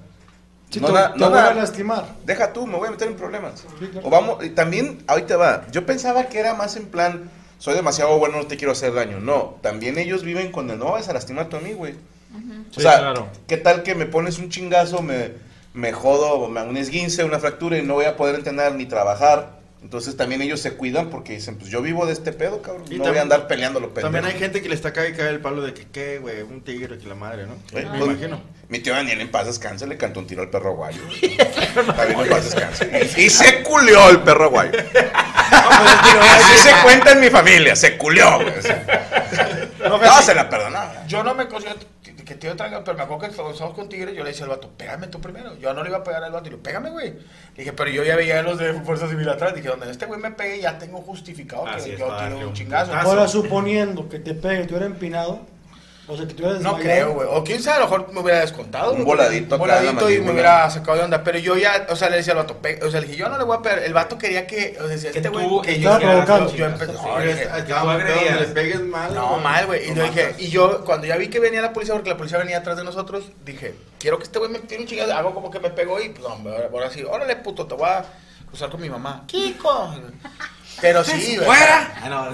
Si no te, da- te no voy da- a lastimar. deja tú, me voy a meter en problemas. Sí, claro. O vamos, y también, ahorita va, yo pensaba que era más en plan, soy demasiado bueno, no te quiero hacer daño. No, también eltú viven con el, no vas a lastimar a mí, güey. O Sí, sea, claro. ¿qué tal que me pones un chingazo, me, me jodo, me hago un esguince, una fractura y no voy a poder entrenar ni trabajar? Entonces también ellos se cuidan porque dicen, pues yo vivo de este pedo, cabrón. Y no voy a andar peleando lo pendejo. También hay gente que le está cae y cae el palo de que, ¿qué, güey? Un tigre, que la madre, ¿no? Eh, Me pues, imagino. Mi tío Daniel en paz descanse le cantó un tiro al perro guayo. <laughs> También en paz descanse. <laughs> Y se culió el perro guayo. <laughs> Así se cuenta en mi familia, se culió, güey. No, se la perdonaba. Yo no me considero que, tío traiga, pero me acuerdo que estábamos con Tigre, yo le decía al vato, pégame tú primero. Yo no le iba a pegar al vato, y le digo, pégame, güey. Le dije, pero yo ya veía a los de Fuerza Civil atrás. Dije, donde este güey me pegue, ya tengo justificado Así que es, yo para tiro un chingazo. Ahora, suponiendo que te pegue, tú eres empinado, o sea, que eres No creo, güey. O quién sabe, a lo mejor me hubiera descontado. Un güey. voladito Un voladito y me hubiera sacado de onda. Pero yo ya, o sea, le decía al vato, pe- o sea, le dije, yo no le voy a pegar. El vato quería que, o sea, decía, Que este tú güey, que estaba yo, provocando. yo empecé, no, le dije, donde mal. no, mal, güey. Y lo yo dije, matas. y yo, cuando ya vi que venía la policía, porque la policía venía atrás de nosotros, dije, quiero que este güey me tire un chingazo. Hago como que me pegó y, pues, hombre, ahora, ahora sí, órale, puto, te voy a cruzar con mi mamá. Kiko. Pero sí, güey. ¡Fuera! Ah, no.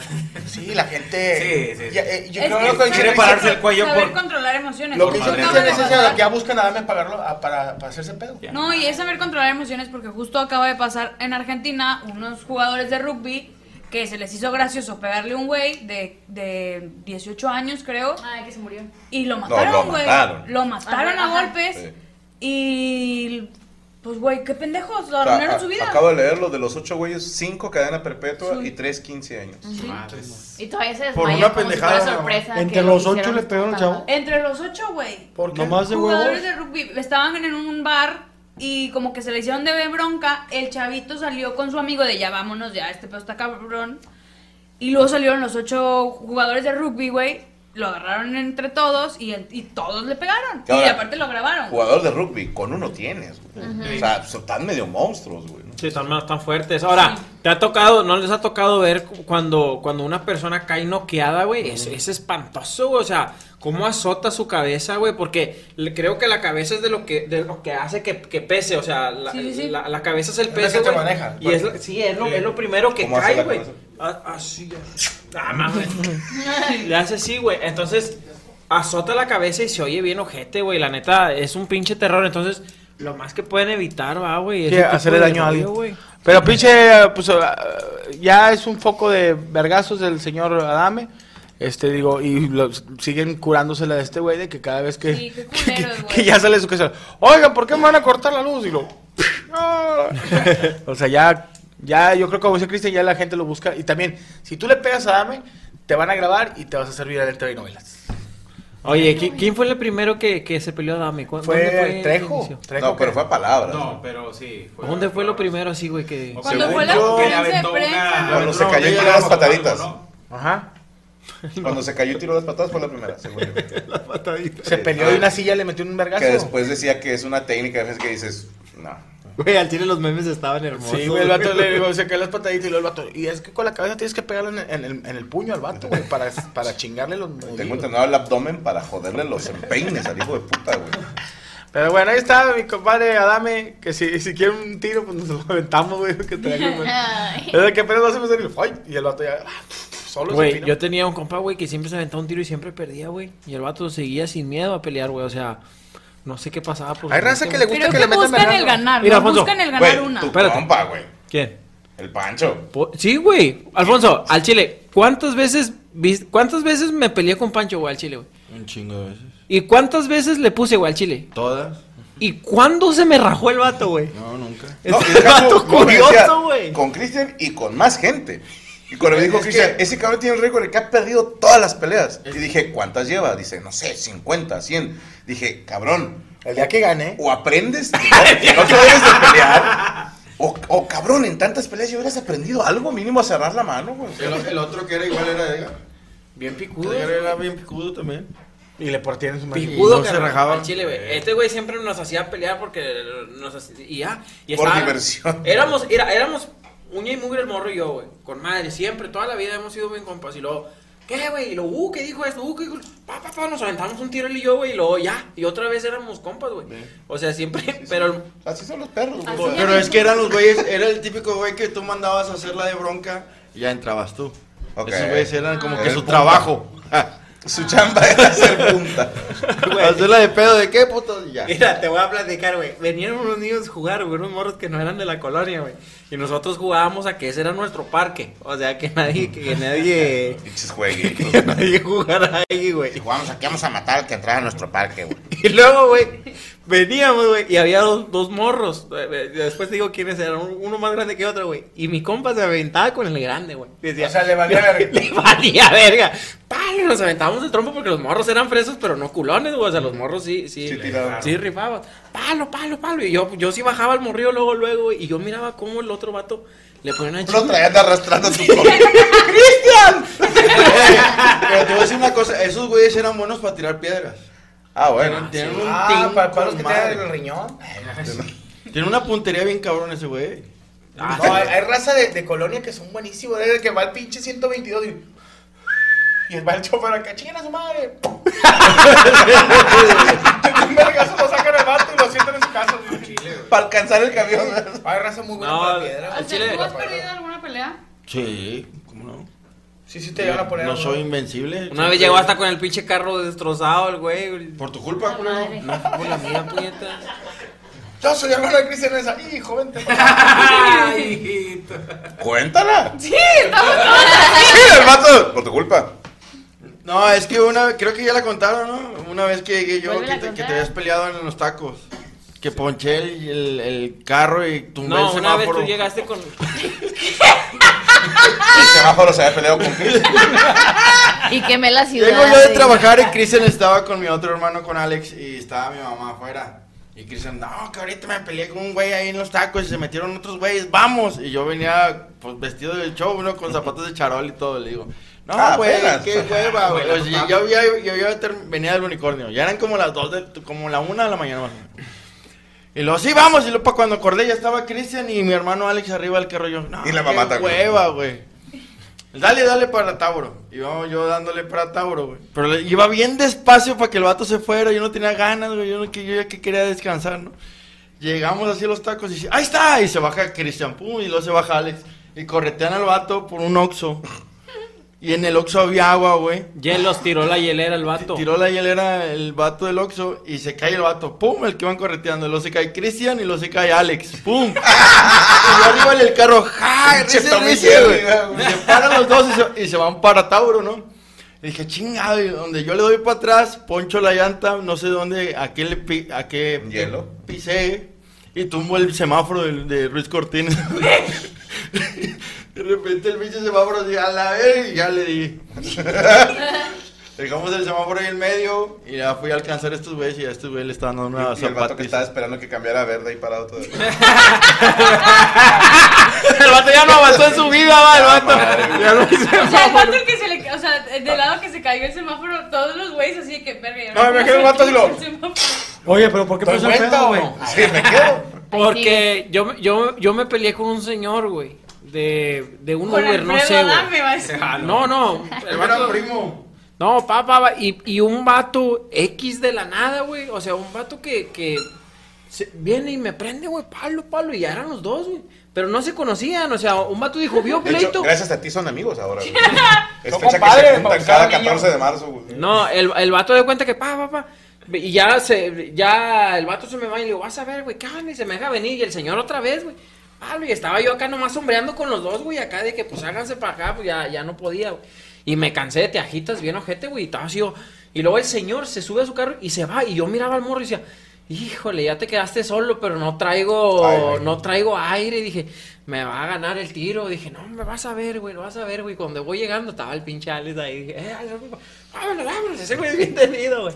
Sí, la gente. Sí, sí, sí. Ya, eh, yo Es creo que lo que quiere pararse el cuello saber por- controlar emociones. Lo que hizo madre. acaba Cristian de es ese, pasar- ya buscan a darme pagarlo a- para, para hacerse pedo. No, y es saber controlar emociones porque justo acaba de pasar en Argentina unos jugadores de rugby que se les hizo gracioso pegarle a un güey de, de 18 años, creo, Ay, que se murió. y lo lo mataron, güey. mataron. Lo mataron a ajá. golpes Sí. y pues güey, qué pendejos, O sea, arruinaron su vida. Acabo de leerlo, de los ocho güeyes, cinco cadena perpetua Sí. y tres 15 años. Madres. Y todavía se Por desmayó una como si pendejada, sorpresa. Entre lo los ocho le pegaron al chavo. Entre los ocho, güey. ¿Por qué? Nomás de Jugadores huevos. de rugby estaban en un bar y como que se le hicieron de ver bronca, el chavito salió con su amigo de ya vámonos, ya este pedo está cabrón. Y luego salieron los ocho jugadores de rugby, güey. Lo agarraron entre todos y, el- y todos le pegaron. Ahora, y aparte lo grabaron. Jugador de rugby, con uno tienes, güey. O sea, son tan medio monstruos, güey. Sí, están, más- están fuertes. Ahora, ¿te ha tocado, no les ha tocado ver cu- cuando, cuando una persona cae noqueada, güey? Es, es espantoso, güey. O sea, cómo azota su cabeza, güey. Porque le- creo que la cabeza es de lo que, de lo que hace que, que pese. O sea, la, Sí, sí, sí. la- la cabeza es el Es peso, que te maneja. Y es lo- sí, es lo, es lo primero que ¿Cómo hace cae, güey. Ah, Así, ah, mames. Le hace así, güey. Entonces, azota la cabeza y se oye bien ojete, güey. La neta, es un pinche terror. Entonces, lo más que pueden evitar, va, güey. Sí, hacerle daño a alguien. Pero pinche, pues ah, ya es un foco de vergazos del señor Adame. Este, digo, y lo- siguen curándosela de este güey de que cada vez que, Sí, qué <laughs> culeros, güey. que ya sale su casa, oigan, ¿por qué me van a cortar la luz? Y lo, <laughs> "Ah". <laughs> o sea, ya, ya, yo creo que como dice Cristian, ya la gente lo busca. Y también, si tú le pegas a Adame, te van a grabar y te vas a servir a TV novelas. Oye, ¿qui- ¿quién fue el primero que, que se peleó a Dami? ¿Cu- Fue dónde Trejo. Trejo No, pero fue a palabras. No, pero sí. fue- ¿Dónde fue lo primero así, güey? Que... Cuando Según fue la yo, conferencia de aventó una- Cuando se cayó y tiró las pataditas. ¿no? Ajá. Cuando se cayó y tiró las patadas fue la primera, según yo. <laughs> Se peleó y una silla le metió un vergazo. Que después decía que es una técnica, a veces que dices, no. Güey, al chile los memes estaban hermosos. Sí, güey, el vato le <laughs> digo, se cae las pataditas y luego el vato. Y es que con la cabeza tienes que pegarle en, en el, en el puño al vato, güey, para, para chingarle los Tengo entrenado el abdomen para joderle los empeines al hijo de puta, güey. Pero bueno, ahí está mi compadre Adame, que si, si quiere un tiro, pues nos lo aventamos, güey, que trae güey. Ay. <laughs> Es de que apenas lo hacemos y ¡ay! Y el vato ya, ah, solo Güey, yo tenía un compa, güey, que siempre se aventaba un tiro y siempre perdía, güey. Y el vato seguía sin miedo a pelear, güey. O sea, no sé qué pasaba por Hay su raza que le gusta que, que le metan buscan el ganar, Mira, ¿no? Alfonso, Buscan el ganar Güey, una. tu Espérate. compa, güey. ¿Quién? El Pancho. Po- Sí, güey. Alfonso, al chile, ¿cuántas veces vis- cuántas veces me peleé con Pancho, güey, al chile, güey? Un chingo de veces. ¿Y cuántas veces le puse, güey, al chile? Todas. ¿Y cuándo se me rajó el vato, güey? No, nunca. No, Es el caso, vato <laughs> decía, curioso, güey. Con Cristian y con más gente. Y cuando me dijo Es Cristian, que- ese cabrón tiene un récord de que ha perdido todas las peleas. Y dije, ¿cuántas lleva? Dice, no sé, 50, 100. Dije, cabrón, El día que gane. o aprendes no, <laughs> no te debes de pelear. O, o, cabrón, en tantas peleas ya hubieras aprendido algo mínimo a cerrar la mano, güey. El, el otro que era igual era Edgar. Bien picudo. Edgar era bien picudo también. Y le portían su madre. Picudo, no se rajaba. chile, güey. Este güey siempre nos hacía pelear porque nos hacía, y ya. Y Por estaba- diversión. Éramos, era, éramos uña y mugre el morro y yo, güey. Con madre, siempre, toda la vida hemos sido bien compas. Y luego, ¿qué, güey? Y luego, uh, ¿qué dijo esto? Uh, ¿qué dijo? Pa, pa, pa, nos aventamos un tiro él y yo, güey. Y luego, ya. Y otra vez éramos compas, güey. O sea, siempre, pero... Así son los perros, güey. Pero es que eran los güeyes, era el típico güey que tú mandabas a hacer la de bronca y ya entrabas tú. Ok. Esos güeyes eran como que Eres su punta. trabajo. <laughs> Su chamba era hacer punta. Hacerla de pedo de qué puto y ya. Mira, te voy a platicar, güey. Venían unos niños a jugar, güey, unos morros que no eran de la colonia, güey. Y nosotros jugábamos a que ese era nuestro parque. O sea, que nadie, que nadie, Pinches jueguitos. <laughs> que nadie jugara ahí, güey. Jugamos aquí, vamos a matar al que entrara a nuestro parque, güey. Y luego, güey, veníamos, güey, y había dos, dos morros. Después te digo quiénes eran, un- uno más grande que otro, güey. Y mi compa se aventaba con el grande, güey. Decía, O sea, le valía <laughs> verga. le valía verga. Palo, nos aventábamos el trompo porque los morros eran fresos, pero no culones, güey. O sea, los morros sí, sí, Sí tiraban. sí rifaban. Palo, palo, palo. Y yo, yo sí bajaba al morrillo luego, luego. Y yo miraba cómo el otro vato le ponía una Lo chinga. traían arrastrando a tu compa. <laughs> Pero te voy a decir una cosa, esos güeyes eran buenos para tirar piedras. Ah, bueno. Tienen un Ah, para, para los que madre. tienen el riñón. <laughs> Tiene una puntería bien cabrón ese güey. No, hay, hay raza de, de colonia que son buenísimos. Desde que va el pinche 122 y. <laughs> Y va el chofer acá, chinguen a su madre. <laughs> Un vergazo lo sacan el vato y lo sientan en su casa. Para alcanzar el camión. Hay raza muy buena No, para piedra. al O sea, chile- ¿Tú has perdido alguna pelea? Sí, ¿cómo no? Sí, sí te llegan a poner. No algo. soy invencible. Una vez llegó hasta con el pinche carro destrozado el güey. Por tu culpa, culero. No, por la mía, puñeta. Yo soy hermano de Cristian esa. Hijo, vente. <laughs> Ay, hijito. Cuéntala. Sí, estamos. Sí, el vato. Por tu culpa. No, es que una vez, creo que ya la contaron, ¿no? Una vez que llegué yo, que te, que te contar. habías peleado en los tacos. Que ponché el, el, el carro y tumbé No, el una vez semáforo. tú llegaste con. <laughs> El semáforo se había peleado con Cristian. Y quemé la ciudad. Llego yo de y- trabajar y Cristian estaba con mi otro hermano, con Alex, y estaba mi mamá afuera. Y Cristian, no, que ahorita me peleé con un güey ahí en los tacos y se metieron otros güeyes, vamos. Y yo venía, pues, vestido del show, ¿no? Con zapatos de charol y todo. Le digo, No, Ah, güey, qué hueva, güey. Yo, ya, yo ya ter- venía del unicornio. Ya eran como las dos, de, como la una de la mañana. Y luego, sí, vamos. Y luego, para cuando acordé, ya estaba Cristian y mi hermano Alex arriba del carro. Yo, no, Y la mamá qué hueva, güey. Dale, dale para Tauro. Y yo, yo dándole para Tauro, güey. Pero le- iba bien despacio para que el vato se fuera. Yo no tenía ganas, güey. Yo, no, que, yo ya que quería descansar, ¿no? Llegamos así a los tacos y dice, ¡ahí está! Y se baja Cristian, pum, y luego se baja Alex. Y corretean al vato por un Oxxo. Y en el Oxxo había agua, güey. Hielos tiró la hielera el vato. Tiró la hielera el vato del Oxxo y se cae el vato. ¡Pum! El que van correteando. Luego se cae Cristian y luego se cae Alex. ¡Pum! <laughs> y yo arriba en el carro. ¡Ja! Risa, güey. se paran los dos y se, y se van para Tauro, ¿no? Y dije, chingado, y donde yo le doy para atrás, poncho la llanta, no sé dónde, a qué, le pi- a qué Hielo. pisé y tumbo el semáforo de, de Ruiz Cortines. <laughs> de repente el pinche semáforo dice, a la vez, y ya le di. <laughs> Dejamos el semáforo ahí en medio y ya fui a alcanzar a estos güeyes y a estos güeyes le estaban dando una Y, y el vato que estaba esperando que cambiara a verde ahí parado todo. el <laughs> vato ya no avanzó en su vida, va, el vato. Ya no hizo O sea, el vato que se le. O sea, del lado que se cayó el semáforo, todos los güeyes así de que verga. ya No, me imagino el vato así lo-. Oye, pero ¿por qué ¿Te puso el pedo, güey? Sí, me quedo. Porque yo, me- yo, yo me peleé con un señor, güey. De, de un Uber, no sé, güey. Adame, va a decir. No, no. El vato, primo. no, papá, pa, y, y un vato X de la nada, güey. O sea, un vato que, que se- viene y me prende, güey, palo, palo. Y ya eran los dos, güey. Pero no se conocían, o sea, un vato dijo, vio De hecho, pleito. gracias a ti son amigos ahora. güey. <laughs> Es Son fecha que se juntan cada niños. 14 de marzo, güey. No, el, el vato de cuenta que pa, pa, pa. Y ya se, ya el vato se me va y le digo, vas a ver, güey, ¿qué? Y se me deja venir. Y el señor otra vez, güey. Pablo, y estaba yo acá nomás sombreando con los dos, güey, acá de que pues háganse para acá, pues ya, ya no podía, güey. Y me cansé de teajitas bien ojete, güey, y estaba así, yo- Y luego el señor se sube a su carro y se va. Y yo miraba al morro y decía, híjole, ya te quedaste solo, pero no traigo, Aire. no traigo aire. Y dije, me va a ganar el tiro. Dije, no, me vas a ver, güey, lo vas a ver, güey. Cuando voy llegando estaba el pinche Alex ahí. Dije, eh, Alex, vámonos, vámonos. Ese güey es bien tenido, güey.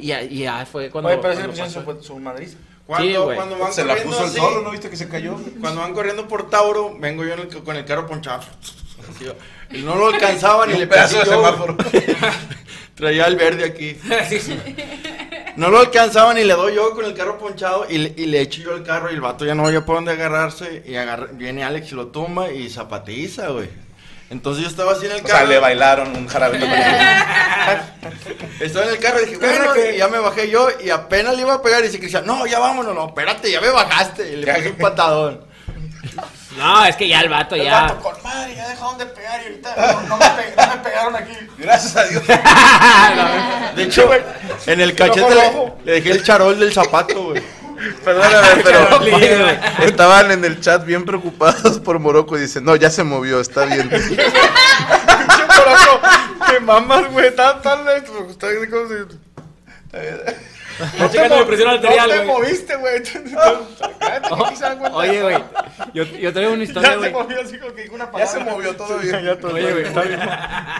Y ya, y ya fue cuando. Oye, pero cuando pasó. su, su madriza. Cuando, Sí, güey. cuando van Se la corriendo puso el solo, ¿no viste que se cayó? Cuando van corriendo por Tauro, vengo yo en el- con el carro ponchado. Y no lo alcanzaba ni Un le pedazo pedí de semáforo. <laughs> Traía el verde aquí. No lo alcanzaba ni le doy yo con el carro ponchado y le, y le echo yo el carro y el vato ya no había por dónde agarrarse y agarra- viene Alex y lo tumba y zapatiza, güey. Entonces yo estaba así en el O sea, carro. le bailaron un jarabe. <laughs> Estaba en el carro y dije, bueno, y ya me bajé yo y apenas le iba a pegar y dice Cristian, no, ya vámonos, no, espérate, ya me bajaste. Y le puse un patadón. No, es que ya el vato El ya. vato con madre, ya dejaron de pegar y ahorita no, no me, pe- no me pegaron aquí. Gracias a Dios. <laughs> De hecho, en el cachete le, le dejé el charol del zapato, güey. Perdóname, <laughs> pero <laughs> estaban en el chat bien preocupados por Morocco y dicen, no, ya se movió, está bien. <laughs> Pinche poroco, te mamas, güey. Tan, tan lento. Está así como si. Está checando mo- mi presión arterial, No te güey. moviste, güey. Se. Oye, güey. Yo, yo traigo una historia, Ya se güey. movió así como que dijo una Ya se movió todo bien. Ya todo Oye, güey.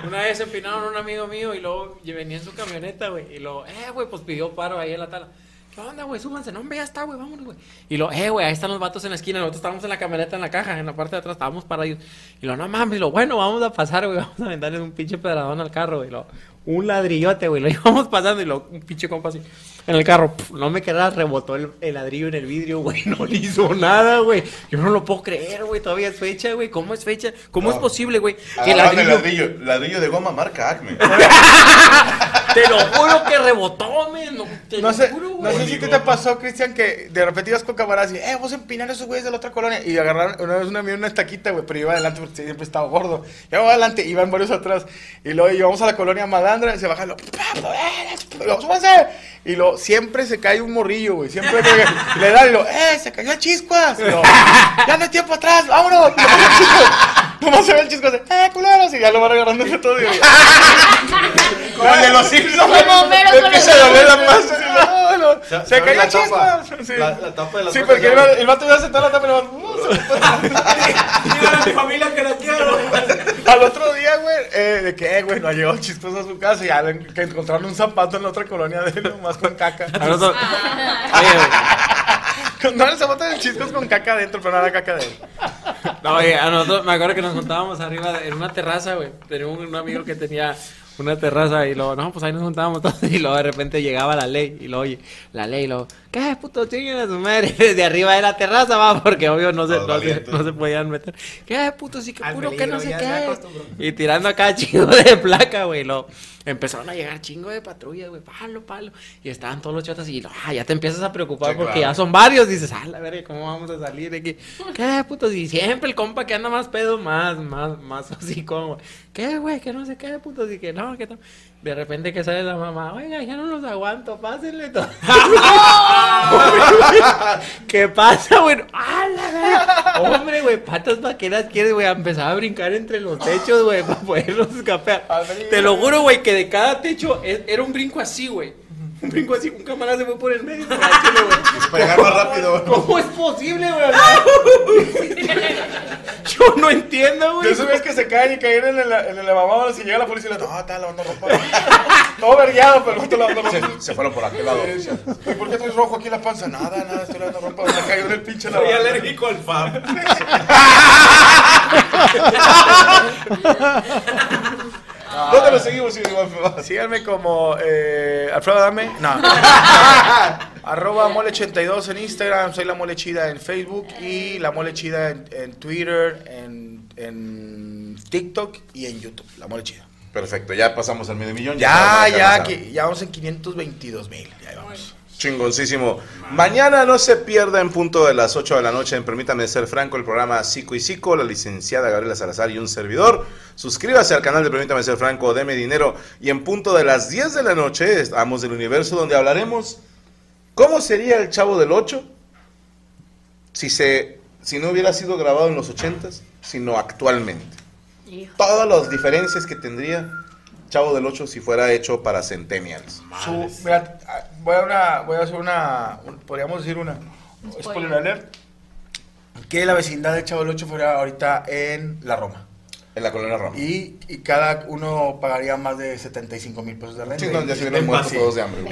Una vez empinaron a un amigo mío y luego venía en su camioneta, güey. Y luego, eh, güey, pues pidió paro ahí en la tala. ¿Qué onda, güey? Súbanse. No, hombre, ya está, güey, vámonos, güey. Y lo, eh, güey, ahí están los vatos en la esquina. Nosotros estábamos en la camioneta, en la caja, en la parte de atrás, estábamos parados. Y lo, no mames, y lo, bueno, vamos a pasar, güey, <laughs> vamos a aventarles un pinche pedradón al carro, güey. Lo, un ladrillote, güey, lo <laughs> íbamos pasando y lo, un pinche compa así. En el carro, pf, no me quedaba, rebotó el, el ladrillo en el vidrio, <laughs> güey, no le hizo nada, güey. Yo no lo puedo creer, güey, todavía es fecha, güey. ¿Cómo es fecha? ¿Cómo No. es posible, güey? Que Agarraron el ladrillo, ladrillo, ladrillo de goma marca Acme. te lo juro que rebotó, men. No, te No lo sé, juro, no sé si te, te pasó, Cristian, que de repente ibas con camaradas y, eh, vamos a empinar a esos güeyes de la otra colonia. Y agarraron una vez una, una estaquita, güey, pero iba adelante porque siempre estaba gordo. Yo iba adelante, iban varios atrás. Y luego íbamos a la colonia Malandra y se baja y lo, y lo, súbanse. Y lo, siempre se cae un morrillo, güey. Siempre que- le dan y lo, eh, se cayó el chiscuas. Y lo, ya no hay tiempo atrás, vámonos. Y nomás se ve el chiscuas, eh, culeros. Y ya lo van agarrando de todo. Y yo, Como el de los Simpsons. Como Homero con Empieza el- a doler la panza. No, no, Se- se se cayó la tapa. chispas. Sí, La- la tapa de la Sí, porque el, el vato iba a sentar la tapa y le va, se- <laughs> mi familia que la quiero. Al otro día, güey, eh, de que, eh, güey, no llegó chistoso a su casa y ya le- que encontraron un zapato en la otra colonia de él, nomás con caca. <laughs> A nosotros- <laughs> Oye, güey. No, el zapato del chiscos con caca adentro, pero no era caca de él. No, oye, a nosotros, me acuerdo que nos juntábamos arriba de- en una terraza, güey. Tenía un, un amigo que tenía una terraza y luego, no, pues ahí nos juntábamos todos y luego de repente llegaba la ley y luego, oye, la ley y luego, ¿qué puto chinguen a su madre? <laughs> Desde arriba de la terraza, va, porque obvio no se, no se, no se podían meter. ¿Qué puto sí que no sé qué? Y tirando acá <laughs> chingo de placa, güey. Luego empezaron a llegar chingo de patrullas, güey, palo, palo. Y estaban todos los chotas y ah, ya te empiezas a preocupar Sí, porque claro. ya son varios. Dices, ah, la verga, ¿cómo vamos a salir de aquí? <laughs> ¿Qué putos? Y siempre el compa que anda más pedo, más, más, más <laughs> así como, ¿qué, güey? Que no sé qué, putos. Y que no, que no. De repente que sale la mamá, oiga, ya no los aguanto, pásenle todo. <laughs> <laughs> ¿Qué pasa, güey? ¡Ah! Hombre, güey, patas vaqueras quieres, güey. Empezaba a brincar entre los techos, güey, <laughs> para poderlos escapar. Te lo juro, güey, que de cada techo es- era un brinco así, güey. <laughs> Un brinco así, un camarada se fue por el medio. güey. Para llegar más rápido. <laughs> ¿Cómo es posible, güey? <laughs> Yo no entiendo, güey. Esos ves que se caen y caen en el, en el lavamanos y llega la policía y le no, está lavando ropa. Todo vergueado, pero no está lavando ropa. Se, se fueron por aquel lado. Oye, ¿Por qué traes rojo aquí en la panza? Nada, nada, estoy lavando ropa. Se cayó en el pinche Soy lavamanos. alérgico al FAB. ¿Dónde lo seguimos, Iván? Síganme como eh, Alfredo Dame. No. <laughs> Arroba mole82 en Instagram. Soy la mole chida en Facebook. Y la mole chida en, en Twitter, en, en TikTok y en YouTube. La mole chida. Perfecto, ya pasamos al medio millón. Ya, ya, que, ya vamos en 522 mil. Ya vamos. Chingoncísimo. Mañana no se pierda en punto de las 8 de la noche en Permítame Ser Franco, el programa Psico y Psico, la licenciada Gabriela Salazar y un servidor. Suscríbase al canal de Permítame Ser Franco, deme dinero. Y en punto de las 10 de la noche, estamos del universo donde hablaremos cómo sería el Chavo del 8 si, se, si no hubiera sido grabado en los 80s, sino actualmente. Todas las diferencias que tendría Chavo del 8 si fuera hecho para Centennials. Su, mira, ah, voy a, una, voy a hacer una, un- podríamos decir una, spoiler alert, que la vecindad de Chavo del 8 fuera ahorita en la Roma. En la colonia Roma. Y, y cada uno pagaría más de 75 mil pesos de renta. Sí, no, ya se Y- hubieran muerto todos de hambre.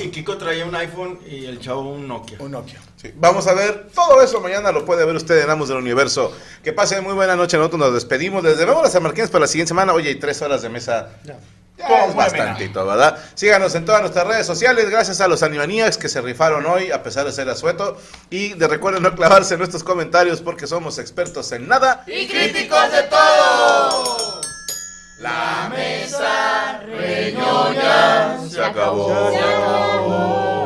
Y, y Kiko traía un iPhone y el chavo un Nokia. Un Nokia. Sí, Vamos a ver todo eso mañana, lo puede ver usted en Amos del Universo. Que pasen muy buena noche, nosotros nos despedimos. Les debemos las San Martínez para la siguiente semana. Oye, hay tres horas de mesa. Ya es bastantito, ¿verdad? Síganos en todas nuestras redes sociales. Gracias a los Animaniacs que se rifaron hoy, a pesar de ser asueto. Y de recuerden no clavarse en nuestros comentarios porque somos expertos en nada. Y críticos de todo. La mesa reñoña se acabó.